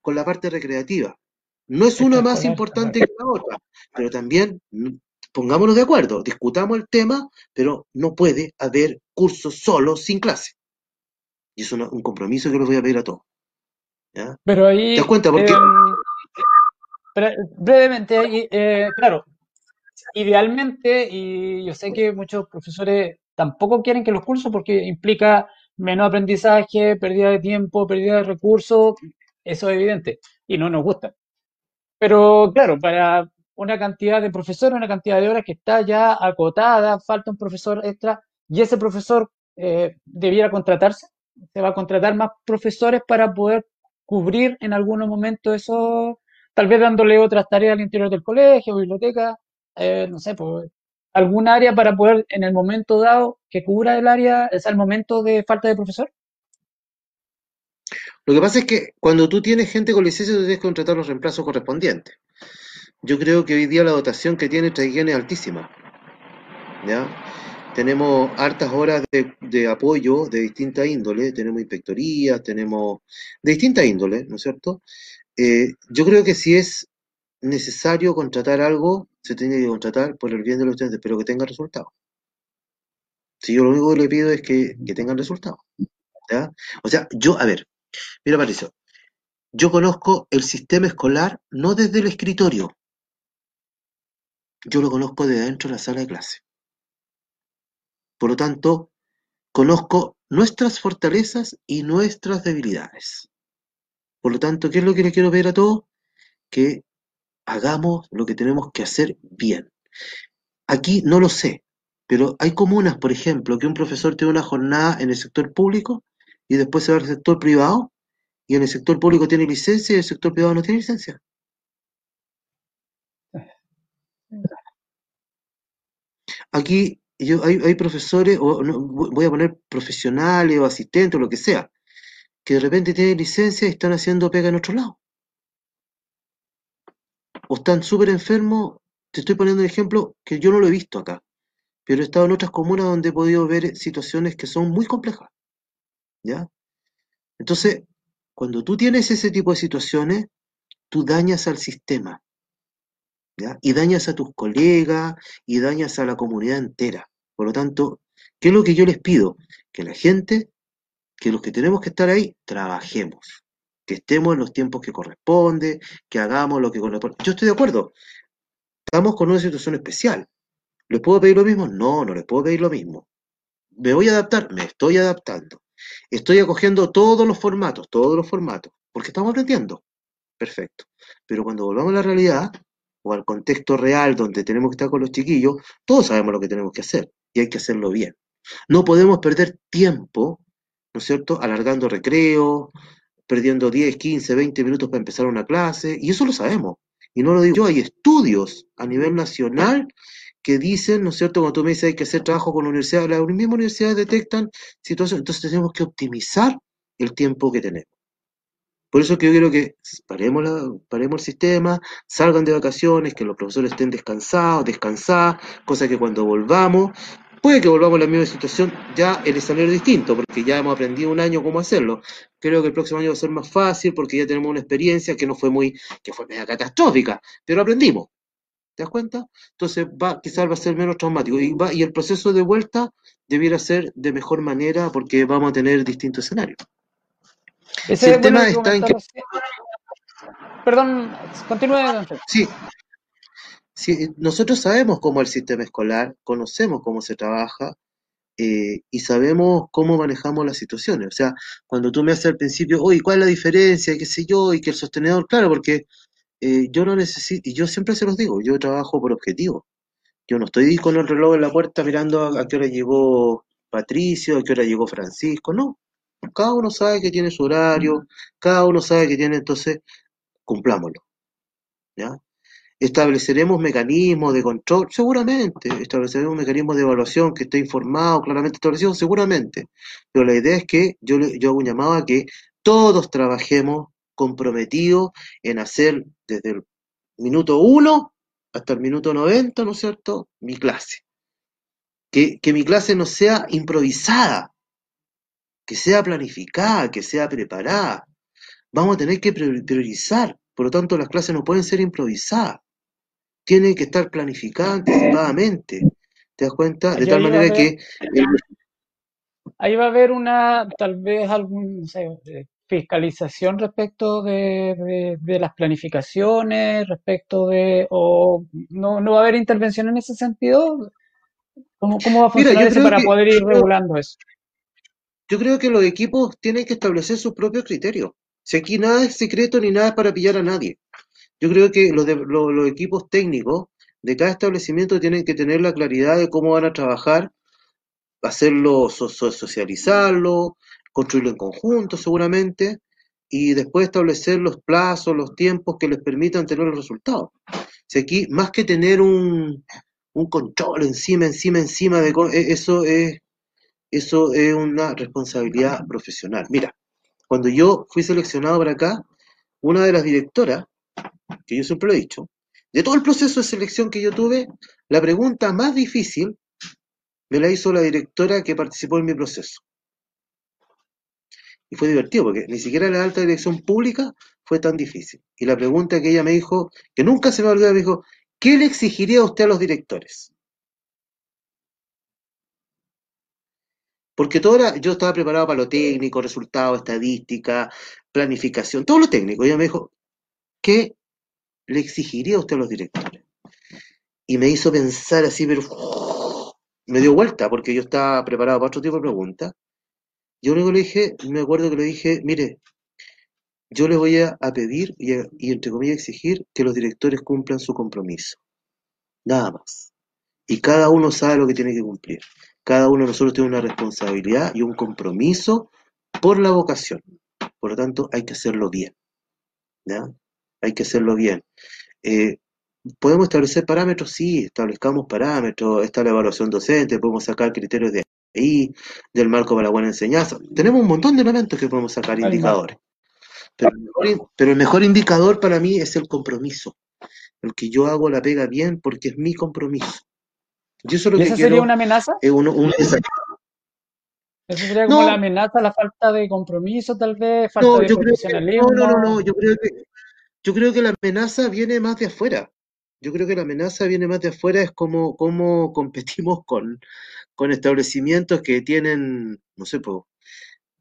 con la parte recreativa. No es una más importante que la otra, pero también mm, pongámonos de acuerdo, discutamos el tema, pero no puede haber cursos solos sin clase. Y es una- un compromiso que los voy a pedir a todos. ¿ya? Pero ¿Te ahí, das cuenta? Porque bre- brevemente, eh, claro, idealmente, y yo sé que muchos profesores tampoco quieren que los cursos porque implica menos aprendizaje, pérdida de tiempo, pérdida de recursos, eso es evidente y no nos gusta. Pero claro, para una cantidad de profesores, una cantidad de horas que está ya acotada, falta un profesor extra y ese profesor eh, debiera contratarse. Se va a contratar más profesores para poder cubrir en algunos momentos eso, tal vez dándole otras tareas al interior del colegio, biblioteca, eh, no sé, pues algún área para poder en el momento dado que cubra el área, es el momento de falta de profesor. Lo que pasa es que cuando tú tienes gente con licencia, tú tienes que contratar los reemplazos correspondientes. Yo creo que hoy día la dotación que tiene Traiguén es altísima. ¿ya? Tenemos hartas horas de, apoyo de distinta índole, tenemos inspectorías, tenemos de distinta índole, ¿no es cierto? Eh, yo creo que si es necesario contratar algo, se tiene que contratar por el bien de los estudiantes, pero que tenga resultados. Si yo lo único que le pido es que, que tengan resultados. ¿ya? O sea, yo, a ver, mira Patricio, yo conozco el sistema escolar no desde el escritorio, yo lo conozco desde dentro de la sala de clase. Por lo tanto, conozco nuestras fortalezas y nuestras debilidades. Por lo tanto, ¿qué es lo que le quiero pedir a todos? Que hagamos lo que tenemos que hacer bien. Aquí no lo sé, pero hay comunas, por ejemplo, que un profesor tiene una jornada en el sector público y después se va al sector privado y en el sector público tiene licencia y el sector privado no tiene licencia. Aquí yo, hay, hay profesores, o voy a poner profesionales o asistentes o lo que sea, que de repente tienen licencia y están haciendo pega en otro lado. O están súper enfermos, te estoy poniendo un ejemplo que yo no lo he visto acá, pero he estado en otras comunas donde he podido ver situaciones que son muy complejas. ¿Ya? Entonces, cuando tú tienes ese tipo de situaciones, tú dañas al sistema. ¿ya? Y dañas a tus colegas y dañas a la comunidad entera. Por lo tanto, ¿qué es lo que yo les pido? Que la gente, que los que tenemos que estar ahí, trabajemos. Que estemos en los tiempos que corresponde, que hagamos lo que corresponde. Yo estoy de acuerdo. Estamos con una situación especial. ¿Les puedo pedir lo mismo? No, no les puedo pedir lo mismo. ¿Me voy a adaptar? Me estoy adaptando. Estoy acogiendo todos los formatos, todos los formatos, porque estamos aprendiendo. Perfecto. Pero cuando volvamos a la realidad o al contexto real donde tenemos que estar con los chiquillos, todos sabemos lo que tenemos que hacer y hay que hacerlo bien. No podemos perder tiempo, ¿no es cierto?, alargando recreo, perdiendo 10, 15, 20 minutos para empezar una clase, y eso lo sabemos. Y no lo digo yo, hay estudios a nivel nacional que dicen, ¿no es cierto?, cuando tú me dices hay que hacer trabajo con la universidad, las mismas universidades detectan situaciones, entonces tenemos que optimizar el tiempo que tenemos. Por eso que yo quiero que paremos, la, paremos el sistema, salgan de vacaciones, que los profesores estén descansados, descansadas, cosa que cuando volvamos Puede que volvamos a la misma situación, ya el escenario es distinto, porque ya hemos aprendido un año cómo hacerlo. Creo que el próximo año va a ser más fácil, porque ya tenemos una experiencia que no fue muy, que fue media catastrófica, pero aprendimos. ¿Te das cuenta? Entonces va, quizás va a ser menos traumático. Y, va, y el proceso de vuelta debiera ser de mejor manera porque vamos a tener distintos escenarios. Ese el tema está en que... Perdón, continúe. Sí, Sí, nosotros sabemos cómo es el sistema escolar, conocemos cómo se trabaja eh, y sabemos cómo manejamos las situaciones. O sea, cuando tú me haces al principio, oye, ¿cuál es la diferencia? ¿Qué sé yo? Y que el sostenedor, claro, porque eh, yo no necesito, y yo siempre se los digo, yo trabajo por objetivo. Yo no estoy con el reloj en la puerta mirando a, a qué hora llegó Patricio, a qué hora llegó Francisco, no. Cada uno sabe que tiene su horario, cada uno sabe que tiene, entonces, cumplámoslo. ¿Ya? Estableceremos mecanismos de control, seguramente. Estableceremos mecanismos de evaluación que esté informado, claramente establecido, seguramente. Pero la idea es que yo, yo hago un llamado a que todos trabajemos comprometidos en hacer desde el minuto uno hasta el minuto 90, ¿no es cierto?, mi clase. Que, que mi clase no sea improvisada, que sea planificada, que sea preparada. Vamos a tener que priorizar, por lo tanto las clases no pueden ser improvisadas tiene que estar planificada anticipadamente. ¿Te das cuenta? De tal manera que... Ahí va a haber una, tal vez, algún, fiscalización respecto de, las planificaciones, respecto de, o no, no va a haber intervención en ese sentido. ¿Cómo, cómo va a funcionar eso para poder ir regulando eso? Yo creo que los equipos tienen que establecer sus propios criterios. Si aquí nada es secreto ni nada es para pillar a nadie. Yo creo que los, los, equipos técnicos de cada establecimiento tienen que tener la claridad de cómo van a trabajar, hacerlo, socializarlo, construirlo en conjunto seguramente, y después establecer los plazos, los tiempos que les permitan tener los resultados. Si aquí, más que tener un, un control encima, encima, encima de e, eso es, eso es una responsabilidad profesional. Mira, cuando yo fui seleccionado para acá, una de las directoras que yo siempre lo he dicho, de todo el proceso de selección que yo tuve, la pregunta más difícil me la hizo la directora que participó en mi proceso. Y fue divertido, porque ni siquiera la alta dirección pública fue tan difícil. Y la pregunta que ella me dijo, que nunca se me olvidó, me dijo, ¿qué le exigiría usted a los directores? Porque todo yo estaba preparado para lo técnico, resultados, estadística, planificación, todo lo técnico. Y ella me dijo, ¿qué le exigiría a usted a los directores? Y me hizo pensar así, pero me dio vuelta porque yo estaba preparado para otro tipo de preguntas. Yo luego le dije, me acuerdo que le dije, mire, yo le voy a, pedir y, entre comillas exigir que los directores cumplan su compromiso. Nada más. Y cada uno sabe lo que tiene que cumplir. Cada uno de nosotros tiene una responsabilidad y un compromiso por la vocación. Por lo tanto, hay que hacerlo bien. ¿ya? hay que hacerlo bien. Eh, ¿Podemos establecer parámetros? Sí, establezcamos parámetros, está la evaluación docente, podemos sacar criterios de ahí, del marco para la buena enseñanza. Tenemos un montón de elementos que podemos sacar indicadores. Pero el, mejor, indicador para mí es el compromiso. El que yo hago la pega bien porque es mi compromiso. ¿Y eso sería una amenaza? ¿Eso sería como la amenaza, la falta de compromiso, tal vez, falta de profesionalismo? no, no, no, yo creo que yo creo que la amenaza viene más de afuera. Yo creo que la amenaza viene más de afuera, es como, como competimos con, con establecimientos que tienen, no sé, pues,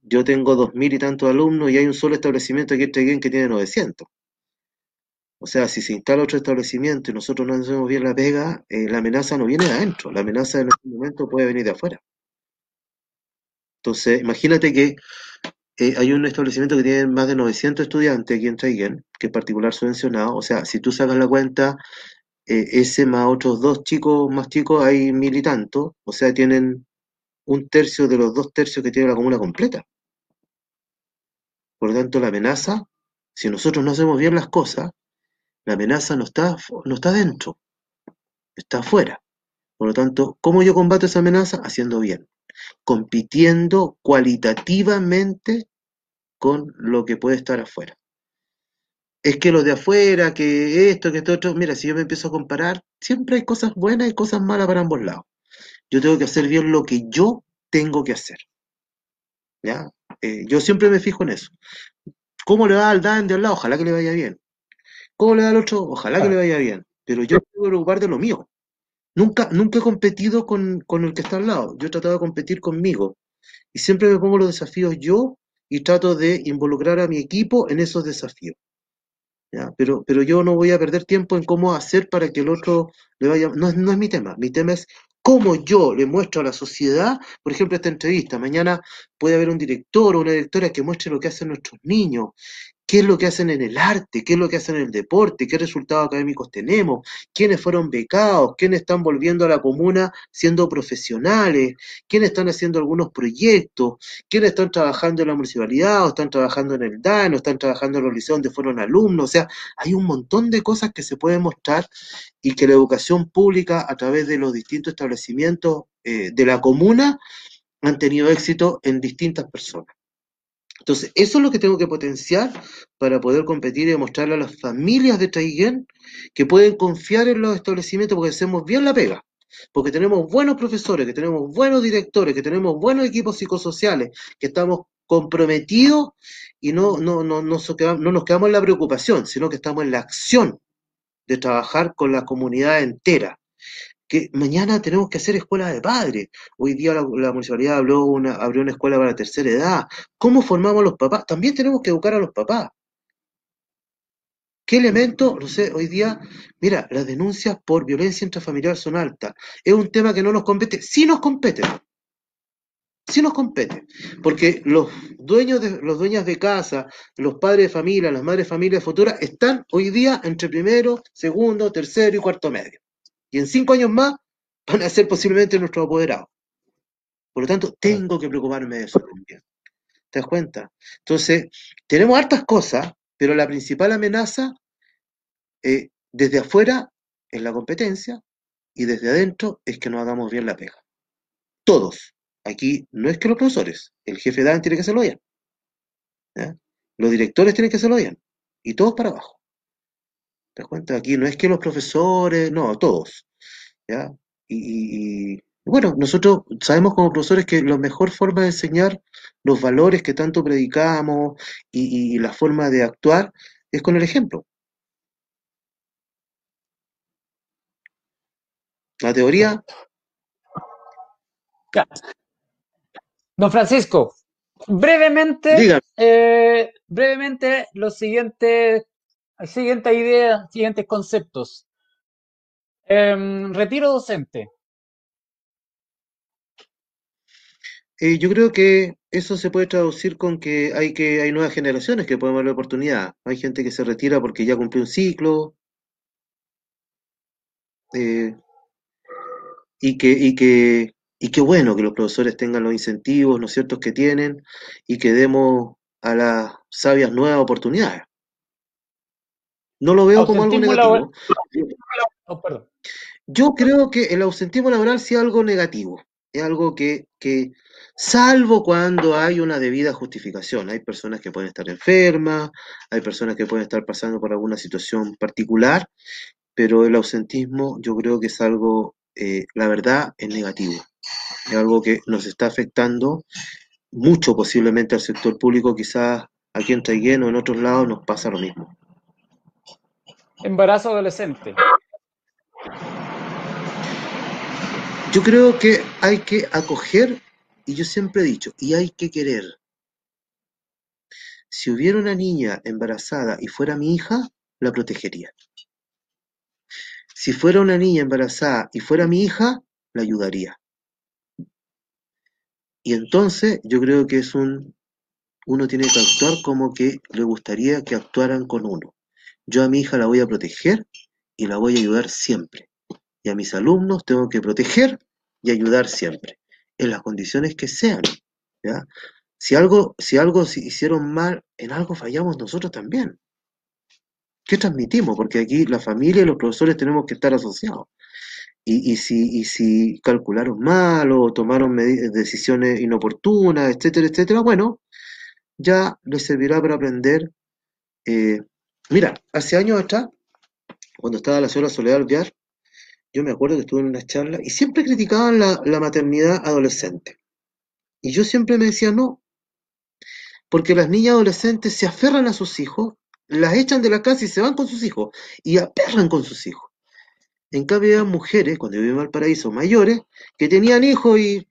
yo tengo dos mil y tantos alumnos y hay un solo establecimiento aquí en que tiene 900. O sea, si se instala otro establecimiento y nosotros no hacemos bien la pega, eh, la amenaza no viene de adentro, la amenaza en este momento puede venir de afuera. Entonces, imagínate que eh, hay un establecimiento que tiene más de 900 estudiantes aquí en Traiguén, que es particular subvencionado. O sea, si tú sacas la cuenta, ese más otros dos chicos más chicos, hay mil y tanto. O sea, tienen un tercio de los dos tercios que tiene la comuna completa. Por lo tanto, la amenaza, si nosotros no hacemos bien las cosas, la amenaza no está, no está dentro, está afuera. Por lo tanto, ¿cómo yo combato esa amenaza? Haciendo bien, compitiendo cualitativamente con lo que puede estar afuera. Es que lo de afuera, que esto, que esto otro, mira, si yo me empiezo a comparar, siempre hay cosas buenas y cosas malas para ambos lados. Yo tengo que hacer bien lo que yo tengo que hacer. ¿Ya? Eh, yo siempre me fijo en eso. ¿Cómo le va al Dan de al lado? Ojalá que le vaya bien. ¿Cómo le va al otro? Ojalá que le vaya bien. Pero yo tengo que preocupar de lo mío. Nunca, nunca he competido con, con el que está al lado. Yo he tratado de competir conmigo. Y siempre me pongo los desafíos yo y trato de involucrar a mi equipo en esos desafíos. ¿Ya? Pero, pero yo no voy a perder tiempo en cómo hacer para que el otro le vaya. No, no es mi tema. Mi tema es cómo yo le muestro a la sociedad, por ejemplo, esta entrevista. Mañana puede haber un director o una directora que muestre lo que hacen nuestros niños, qué es lo que hacen en el arte, qué es lo que hacen en el deporte, qué resultados académicos tenemos, quiénes fueron becados, quiénes están volviendo a la comuna siendo profesionales, quiénes están haciendo algunos proyectos, quiénes están trabajando en la municipalidad, o están trabajando en el DAN, o están trabajando en los liceos donde fueron alumnos. O sea, hay un montón de cosas que se pueden mostrar y que la educación pública a través de los distintos establecimientos eh, de la comuna han tenido éxito en distintas personas. Entonces, eso es lo que tengo que potenciar para poder competir y demostrarle a las familias de Traiguén que pueden confiar en los establecimientos porque hacemos bien la pega, porque tenemos buenos profesores, que tenemos buenos directores, que tenemos buenos equipos psicosociales, que estamos comprometidos y no, no, no, no, no nos quedamos en la preocupación, sino que estamos en la acción de trabajar con la comunidad entera que mañana tenemos que hacer escuela de padres. Hoy día la, municipalidad una, abrió una escuela para la tercera edad. ¿Cómo formamos a los papás? También tenemos que educar a los papás. ¿Qué elementos? No sé, hoy día, mira, las denuncias por violencia intrafamiliar son altas. ¿Es un tema que no nos compete? Sí nos compete. Sí nos compete. Porque los dueños de, los dueños de casa, los padres de familia, las madres de familia futuras, están hoy día entre primero, segundo, tercero y cuarto medio. Y en cinco años más van a ser posiblemente nuestros apoderados. Por lo tanto, tengo que preocuparme de eso también. ¿Te das cuenta? Entonces, tenemos hartas cosas, pero la principal amenaza eh, desde afuera es la competencia y desde adentro es que no hagamos bien la pega. Todos. Aquí no es que los profesores, el jefe de DAN tiene que hacerlo bien. Los directores tienen que hacerlo bien. Y todos para abajo. ¿Te das cuenta? Aquí no es que los profesores, no, todos. ¿ya? Y, y- y, bueno, nosotros sabemos como profesores que la mejor forma de enseñar los valores que tanto predicamos y, y la forma de actuar es con el ejemplo. La teoría. Don Francisco, brevemente, eh, brevemente los siguientes, siguientes ideas, siguientes conceptos. Em, retiro docente. eh, yo creo que eso se puede traducir con que hay que hay nuevas generaciones que pueden ver la oportunidad. Hay gente que se retira porque ya cumplió un ciclo eh, y que y que y qué bueno que los profesores tengan los incentivos, ¿no es cierto?, que tienen y que demos a las sabias nuevas oportunidades. No lo veo como algo negativo. Oh, perdón. Yo creo que el ausentismo laboral sí es algo negativo, es algo que, que, salvo cuando hay una debida justificación, hay personas que pueden estar enfermas, hay personas que pueden estar pasando por alguna situación particular, pero el ausentismo yo creo que es algo, eh, la verdad, es negativo, es algo que nos está afectando mucho posiblemente al sector público, quizás aquí en Traiguén o en otros lados nos pasa lo mismo. Embarazo adolescente. Yo creo que hay que acoger, y yo siempre he dicho, y hay que querer. Si hubiera una niña embarazada y fuera mi hija, la protegería. Si fuera una niña embarazada y fuera mi hija, la ayudaría. Y entonces yo creo que es un, uno tiene que actuar como que le gustaría que actuaran con uno. Yo a mi hija la voy a proteger y la voy a ayudar siempre. Y a mis alumnos tengo que proteger y ayudar siempre, en las condiciones que sean. ¿ya? Si algo, si algo si hicieron mal, en algo fallamos nosotros también. ¿Qué transmitimos? Porque aquí la familia y los profesores tenemos que estar asociados. Y, si, y si calcularon mal o tomaron decisiones inoportunas, etcétera, etcétera, bueno, ya les servirá para aprender. eh, mira, hace años atrás, cuando estaba la señora Soledad Alvear, yo me acuerdo que estuve en una charla y siempre criticaban la, la maternidad adolescente. Y yo siempre me decía, no, porque las niñas adolescentes se aferran a sus hijos, las echan de la casa y se van con sus hijos, y aperran con sus hijos. En cambio, había mujeres, cuando yo vivía en Valparaíso, mayores, que tenían hijos y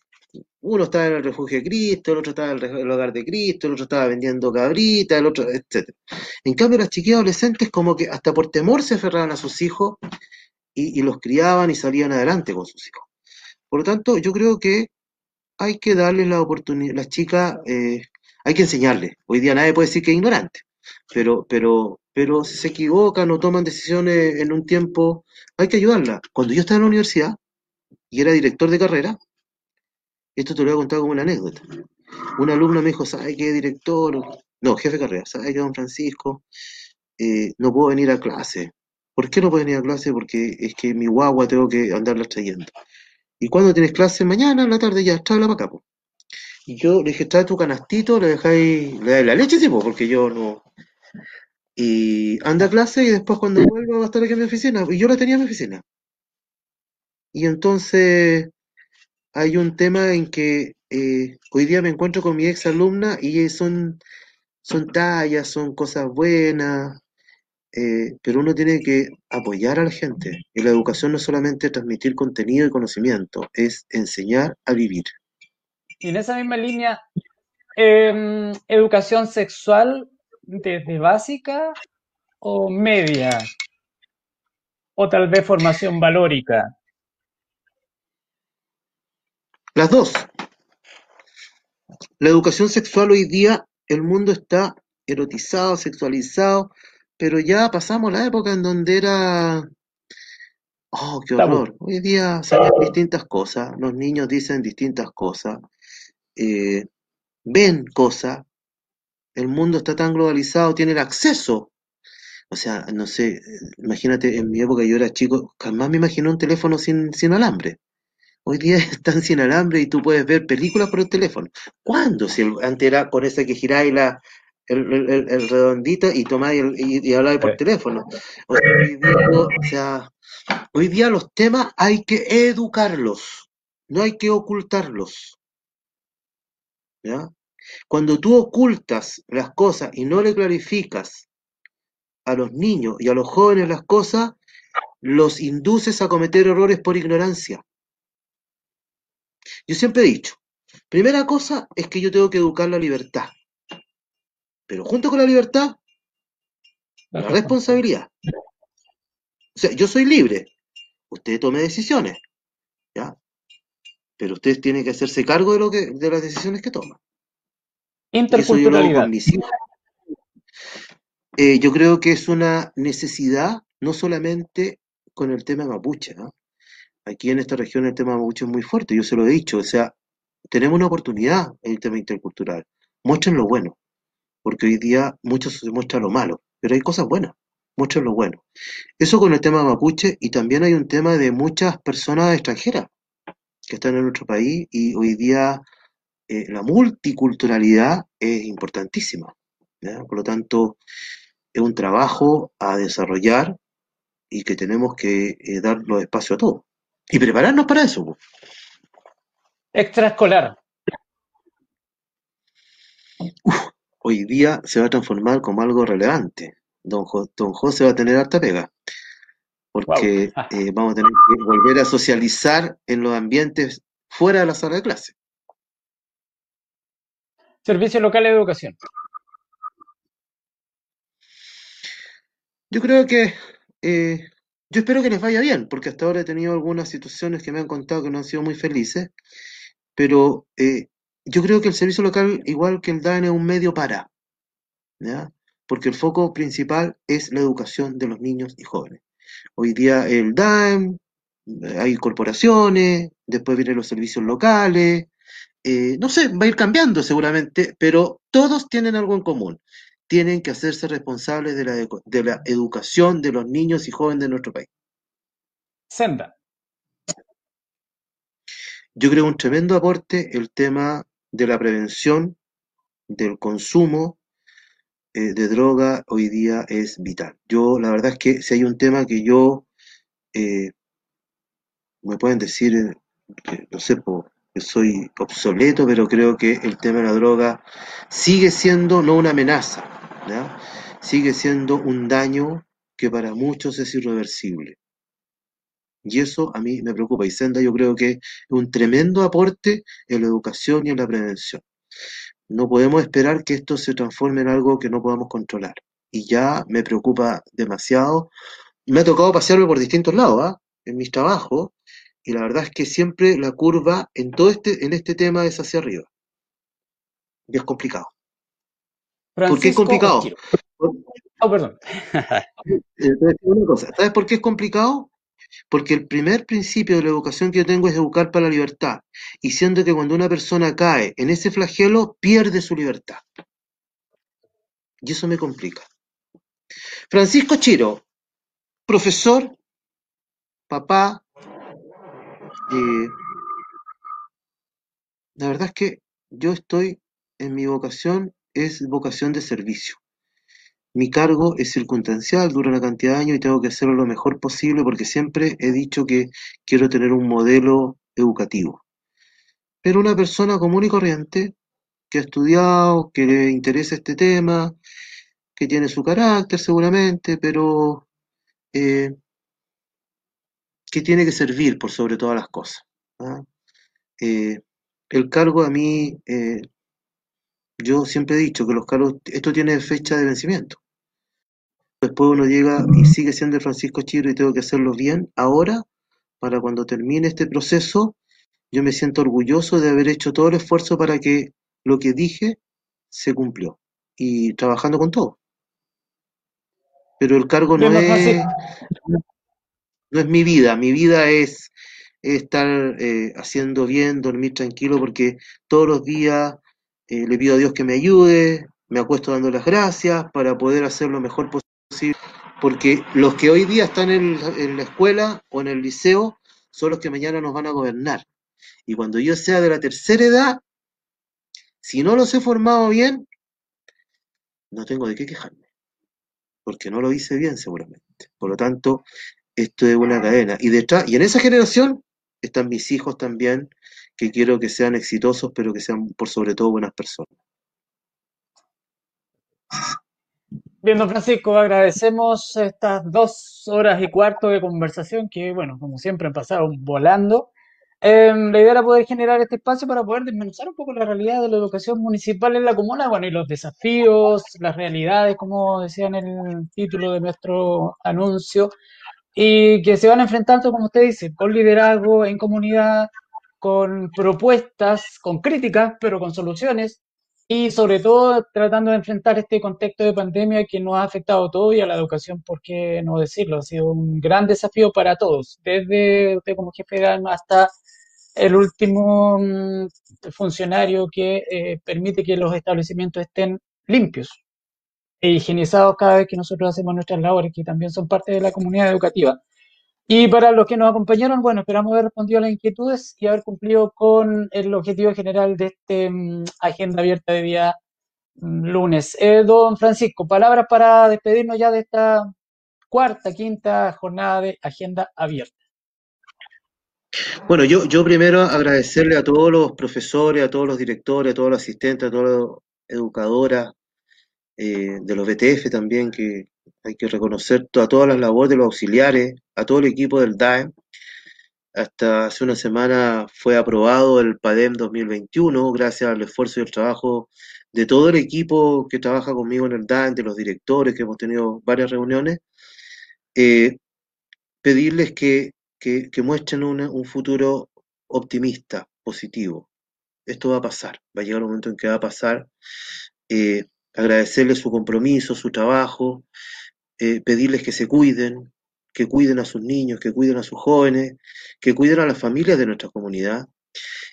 uno estaba en el refugio de Cristo, el otro estaba en el hogar de Cristo, el otro estaba vendiendo cabritas, el otro, etc. En cambio, las chiquillas adolescentes como que hasta por temor se aferraban a sus hijos y, los criaban y salían adelante con sus hijos. Por lo tanto, yo creo que hay que darles la oportunidad, las chicas, eh, hay que enseñarles. Hoy día nadie puede decir que es ignorante, pero, pero, pero si se equivocan o toman decisiones en un tiempo, hay que ayudarlas. Cuando yo estaba en la universidad y era director de carrera, esto te lo voy a contar como una anécdota. Una alumna me dijo, ¿sabe qué director? No, jefe de carrera, ¿sabe qué, don Francisco? Eh, no puedo venir a clase. ¿Por qué no puedo venir a clase? Porque es que mi guagua tengo que andarla trayendo. ¿Y cuándo tienes clase? Mañana en la tarde ya, tráela para acá. po. Y yo le dije, trae tu canastito, le dejáis, le dais la leche, sí, po, porque yo no. Y anda a clase y después cuando vuelva va a estar aquí en mi oficina. Y yo la tenía en mi oficina. Y entonces hay un tema en que eh, hoy día me encuentro con mi ex alumna y son, son tallas, son cosas buenas, eh, pero uno tiene que apoyar a la gente. Y la educación no es solamente transmitir contenido y conocimiento, es enseñar a vivir. Y en esa misma línea, em, educación sexual desde básica o media, o tal vez formación valórica. Las dos. La educación sexual hoy día, el mundo está erotizado, sexualizado, pero ya pasamos la época en donde era... Oh, qué horror. Hoy día salen distintas cosas, los niños dicen distintas cosas, eh, ven cosas, el mundo está tan globalizado, tienen acceso. O sea, no sé, imagínate, en mi época yo era chico, jamás me imaginé un teléfono sin, sin alambre. Hoy día están sin alambre y tú puedes ver películas por el teléfono. ¿Cuándo? Si el- antes era con esa que giráis la, el, el, redondito y tomáis el- y, y hablabais por teléfono. O sea, hoy día, o sea, hoy día los temas hay que educarlos, no hay que ocultarlos. ¿ya? Cuando tú ocultas las cosas y no le clarificas a los niños y a los jóvenes las cosas, los induces a cometer errores por ignorancia. Yo siempre he dicho, primera cosa es que yo tengo que educar la libertad, pero junto con la libertad, la responsabilidad. O sea, yo soy libre, usted tome decisiones, ¿ya? Pero usted tiene que hacerse cargo de, lo que, de las decisiones que toma. Yo Interculturalidad. hijos. Eh, yo creo que es una necesidad, no solamente con el tema mapuche, ¿no? Aquí en esta región el tema mapuche es muy fuerte, yo se lo he dicho, o sea, tenemos una oportunidad en el tema intercultural. Muestren lo bueno, porque hoy día mucho se muestra lo malo, pero hay cosas buenas, muestren lo bueno. Eso con el tema mapuche y también hay un tema de muchas personas extranjeras que están en nuestro país y hoy día eh, la multiculturalidad es importantísima. Por lo tanto, es un trabajo a desarrollar y que tenemos que eh, dar los espacios a todos. Y prepararnos para eso. po. Extraescolar. Hoy día se va a transformar como algo relevante. Don, Jo- don José va a tener harta pega, Wow. porque eh, vamos a tener que volver a socializar en los ambientes fuera de la sala de clase. Servicio local de educación. Yo creo que, eh, yo espero que les vaya bien, porque hasta ahora he tenido algunas situaciones que me han contado que no han sido muy felices, pero eh, yo creo que el servicio local, igual que el DAN, es un medio para, ¿ya? Porque el foco principal es la educación de los niños y jóvenes. Hoy día el DAEM, eh, hay corporaciones, después vienen los servicios locales, eh, no sé, va a ir cambiando seguramente, pero todos tienen algo en común. Tienen que hacerse responsables de la, de la educación de los niños y jóvenes de nuestro país. Senda. Yo creo un tremendo aporte el tema de la prevención del consumo eh, de droga hoy día es vital. Yo, la verdad es que si hay un tema que yo eh, me pueden decir, eh, que, no sé, que soy obsoleto, pero creo que el tema de la droga sigue siendo no una amenaza, sigue siendo un daño que para muchos es irreversible. Y eso a mí me preocupa. Y Senda yo creo que es un tremendo aporte en la educación y en la prevención. No podemos esperar que esto se transforme en algo que no podamos controlar. Y ya me preocupa demasiado. Me ha tocado pasearme por distintos lados, ¿ah? en mis trabajos, y la verdad es que siempre la curva en todo este, en este tema es hacia arriba. Y es complicado. ¿Por qué es complicado? Oh, perdón. ¿Sabes por qué es complicado? Porque el primer principio de la educación que yo tengo es educar para la libertad. Y siendo que cuando una persona cae en ese flagelo, pierde su libertad. Y eso me complica. Francisco Chiro, profesor, papá, eh, la verdad es que yo estoy en mi vocación, es vocación de servicio. Mi cargo es circunstancial, dura una cantidad de años y tengo que hacerlo lo mejor posible porque siempre he dicho que quiero tener un modelo educativo. Pero una persona común y corriente que ha estudiado, que le interesa este tema, que tiene su carácter seguramente, pero eh, que tiene que servir por sobre todas las cosas. ¿ah? Eh, el cargo a mí eh, yo siempre he dicho que los cargos, esto tiene fecha de vencimiento. Después uno llega y sigue siendo Francisco Chiro y tengo que hacerlo bien ahora, para cuando termine este proceso, yo me siento orgulloso de haber hecho todo el esfuerzo para que lo que dije se cumplió. Y trabajando con todo. Pero el cargo no es, no es mi vida, mi vida es, estar eh, haciendo bien, dormir tranquilo, porque todos los días eh, le pido a Dios que me ayude, me acuesto dando las gracias para poder hacer lo mejor posible, porque los que hoy día están en, la escuela o en el liceo son los que mañana nos van a gobernar. Y cuando yo sea de la tercera edad, si no los he formado bien, no tengo de qué quejarme, porque no lo hice bien seguramente. Por lo tanto, esto es una cadena. Y detrás, y en esa generación están mis hijos también, que quiero que sean exitosos, pero que sean por sobre todo buenas personas. Bien, don Francisco, agradecemos estas dos horas y cuarto de conversación que, bueno, como siempre han pasado volando. Em, la idea era poder generar este espacio para poder desmenuzar un poco la realidad de la educación municipal en la comuna, bueno, y los desafíos, las realidades, como decía en el título de nuestro anuncio, y que se van enfrentando, como usted dice, con liderazgo en comunidad, con propuestas, con críticas, pero con soluciones, y sobre todo tratando de enfrentar este contexto de pandemia que nos ha afectado todo y a la educación, por qué no decirlo, ha sido un gran desafío para todos, desde usted como jefe de alma hasta el último mm, funcionario que eh, permite que los establecimientos estén limpios e higienizados cada vez que nosotros hacemos nuestras labores, que también son parte de la comunidad educativa. Y para los que nos acompañaron, bueno, esperamos haber respondido a las inquietudes y haber cumplido con el objetivo general de esta mm, agenda abierta de día mm, lunes. Eh, don Francisco, palabras para despedirnos ya de esta cuarta, quinta jornada de agenda abierta. Bueno, yo, yo primero agradecerle a todos los profesores, a todos los directores, a todos los asistentes, a todas las educadoras, eh, de los BTF también, que hay que reconocer a todas las labores de los auxiliares, a todo el equipo del DAEM. Hasta hace una semana fue aprobado el PADEM 2021, gracias al esfuerzo y el trabajo de todo el equipo que trabaja conmigo en el DAEM, de los directores, que hemos tenido varias reuniones. Eh, pedirles que, muestren un futuro optimista, positivo. Esto va a pasar, va a llegar un momento en que va a pasar. Eh, agradecerles su compromiso, su trabajo, eh, pedirles que se cuiden, que cuiden a sus niños, que cuiden a sus jóvenes, que cuiden a las familias de nuestra comunidad.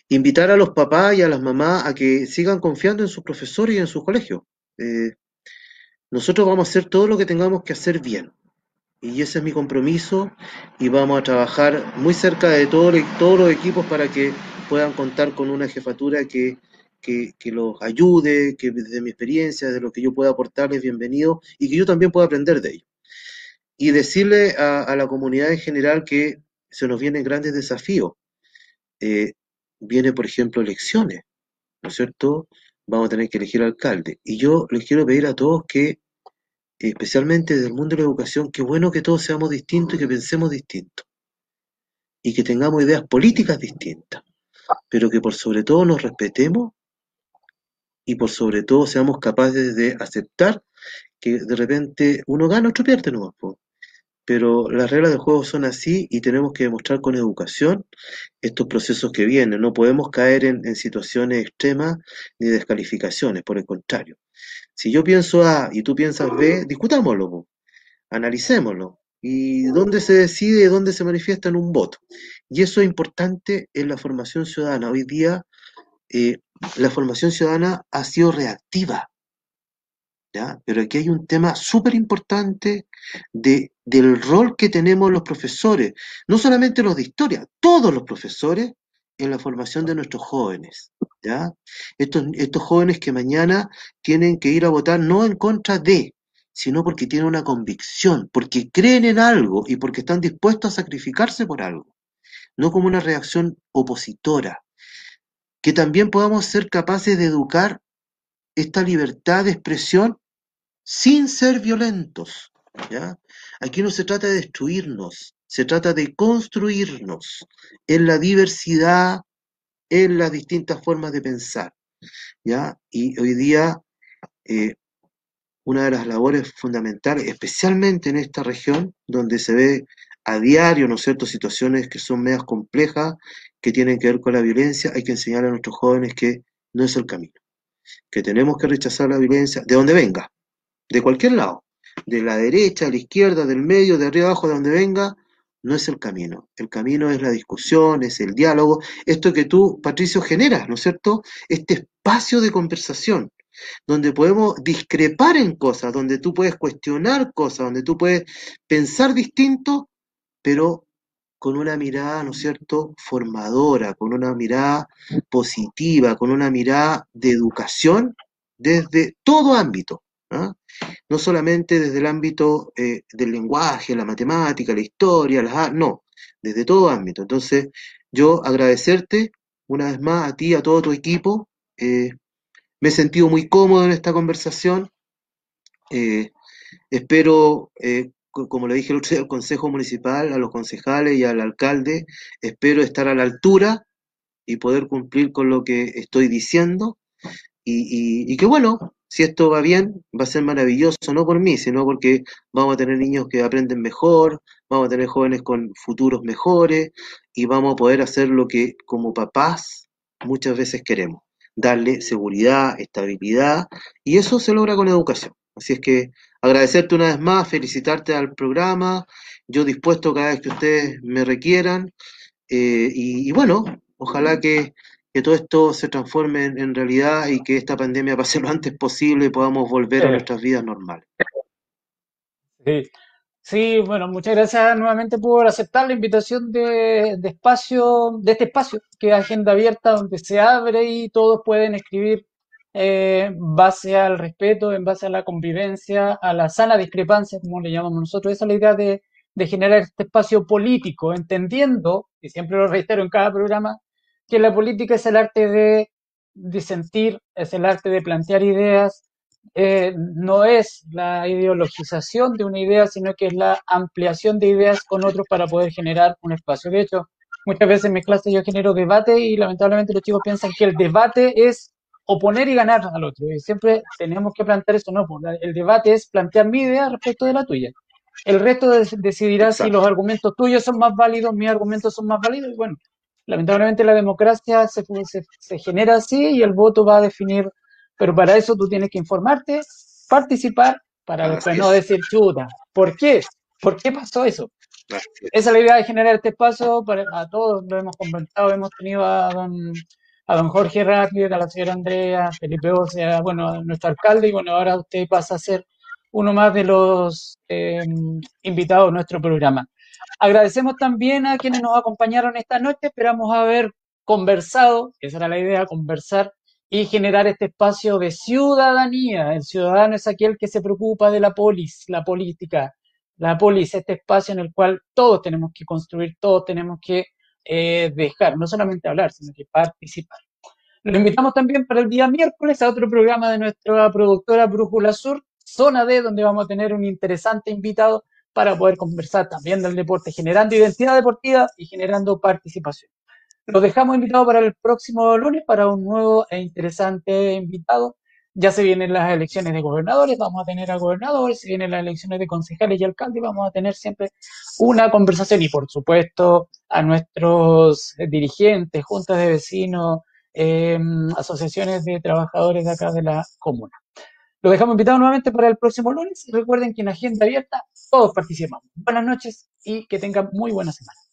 Invitar a los papás y a las mamás a que sigan confiando en sus profesores y en sus colegios. Eh, nosotros vamos a hacer todo lo que tengamos que hacer bien. Y ese es mi compromiso y vamos a trabajar muy cerca de todos los equipos para que puedan contar con una jefatura que que, los ayude, que desde mi experiencia, de lo que yo pueda aportarles, bienvenido, y que yo también pueda aprender de ellos. Y decirle a, la comunidad en general que se nos vienen grandes desafíos. Eh, viene, por ejemplo, elecciones, ¿no es cierto? Vamos a tener que elegir alcalde. Y yo les quiero pedir a todos que, especialmente desde el mundo de la educación, que bueno que todos seamos distintos y que pensemos distintos. Y que tengamos ideas políticas distintas, pero que por sobre todo nos respetemos y por sobre todo seamos capaces de aceptar que de repente uno gana, otro pierde, no pero las reglas del juego son así y tenemos que demostrar con educación estos procesos que vienen. No podemos caer en, situaciones extremas ni descalificaciones, por el contrario. Si yo pienso A y tú piensas B, discutámoslo, analicémoslo. ¿Y dónde se decide, dónde se manifiesta en un voto? Y eso es importante en la formación ciudadana. Hoy día eh, la formación ciudadana ha sido reactiva. Pero aquí hay un tema súper importante de, del rol que tenemos los profesores, no solamente los de historia, todos los profesores en la formación de nuestros jóvenes, ¿ya? Estos, estos jóvenes que mañana tienen que ir a votar no en contra de, sino porque tienen una convicción, porque creen en algo y porque están dispuestos a sacrificarse por algo, no como una reacción opositora. Que también podamos ser capaces de educar esta libertad de expresión sin ser violentos. ¿ya? Aquí no se trata de destruirnos, se trata de construirnos en la diversidad, en las distintas formas de pensar. ¿ya? Y hoy día eh, una de las labores fundamentales, especialmente en esta región, donde se ve a diario, ¿no es situaciones que son medias complejas, que tienen que ver con la violencia, hay que enseñar a nuestros jóvenes que no es el camino, que tenemos que rechazar la violencia de donde venga, de cualquier lado, de la derecha, de la izquierda, del medio, de arriba abajo, de donde venga, no es el camino. El camino es la discusión, es el diálogo, esto que tú, Patricio, generas, ¿no es cierto? Este espacio de conversación, donde podemos discrepar en cosas, donde tú puedes cuestionar cosas, donde tú puedes pensar distinto, pero con una mirada, ¿no es cierto?, formadora, con una mirada positiva, con una mirada de educación desde todo ámbito. ¿ah? no solamente desde el ámbito eh, del lenguaje, la matemática, la historia, las no, desde todo ámbito. Entonces, yo agradecerte una vez más a ti, a todo tu equipo. Eh, me he sentido muy cómodo en esta conversación. Eh, espero, como le dije el otro día al Consejo Municipal, a los concejales y al alcalde, espero estar a la altura y poder cumplir con lo que estoy diciendo. Y, y que bueno, si esto va bien, va a ser maravilloso, no por mí, sino porque vamos a tener niños que aprenden mejor, vamos a tener jóvenes con futuros mejores y vamos a poder hacer lo que como papás muchas veces queremos, darle seguridad, estabilidad y eso se logra con educación. Así es que agradecerte una vez más, felicitarte al programa, yo dispuesto cada vez que ustedes me requieran eh, y bueno, ojalá que que todo esto se transforme en, realidad y que esta pandemia pase lo antes posible y podamos volver a nuestras vidas normales. Sí. bueno, muchas gracias nuevamente por aceptar la invitación de, espacio, de este espacio, que es agenda abierta, donde se abre y todos pueden escribir eh, base al respeto, en base a la convivencia, a la sana discrepancia, como le llamamos nosotros. Esa es la idea de, generar este espacio político, entendiendo, y siempre lo reitero en cada programa, que la política es el arte de disentir, es el arte de plantear ideas, eh, no es la ideologización de una idea, sino que es la ampliación de ideas con otros para poder generar un espacio. De hecho, muchas veces en mi clase yo genero debate y lamentablemente los chicos piensan que el debate es oponer y ganar al otro. Y siempre tenemos que plantear eso, no, pues, el debate es plantear mi idea respecto de la tuya. El resto decidirá si los argumentos tuyos son más válidos, mis argumentos son más válidos, y bueno, lamentablemente la democracia se, se, genera así y el voto va a definir, pero para eso tú tienes que informarte, participar, para después no decir chuta. ¿Por qué? ¿Por qué pasó eso? Esa es la idea de generar este espacio para a todos, lo hemos conversado, hemos tenido a don, a don Jorge Rápido, a la señora Andrea, Felipe Ocea, bueno, nuestro alcalde, y bueno, ahora usted pasa a ser uno más de los eh, invitados a nuestro programa. Agradecemos también a quienes nos acompañaron esta noche. Esperamos haber conversado, esa era la idea, conversar y generar este espacio de ciudadanía. El ciudadano es aquel que se preocupa de la polis, la política, la polis, este espacio en el cual todos tenemos que construir, todos tenemos que eh, dejar, no solamente hablar, sino que participar. Lo invitamos también para el día miércoles a otro programa de nuestra productora Brújula Sur, Zona D, donde vamos a tener un interesante invitado para poder conversar también del deporte, generando identidad deportiva y generando participación. Los dejamos invitados para el próximo lunes para un nuevo e interesante invitado. Ya se vienen las elecciones de gobernadores, vamos a tener a gobernadores, se vienen las elecciones de concejales y alcaldes, vamos a tener siempre una conversación y por supuesto a nuestros dirigentes, juntas de vecinos, em, asociaciones de trabajadores de acá de la comuna. Los dejamos invitados nuevamente para el próximo lunes y recuerden que en Agenda Abierta todos participamos. Buenas noches y que tengan muy buena semana.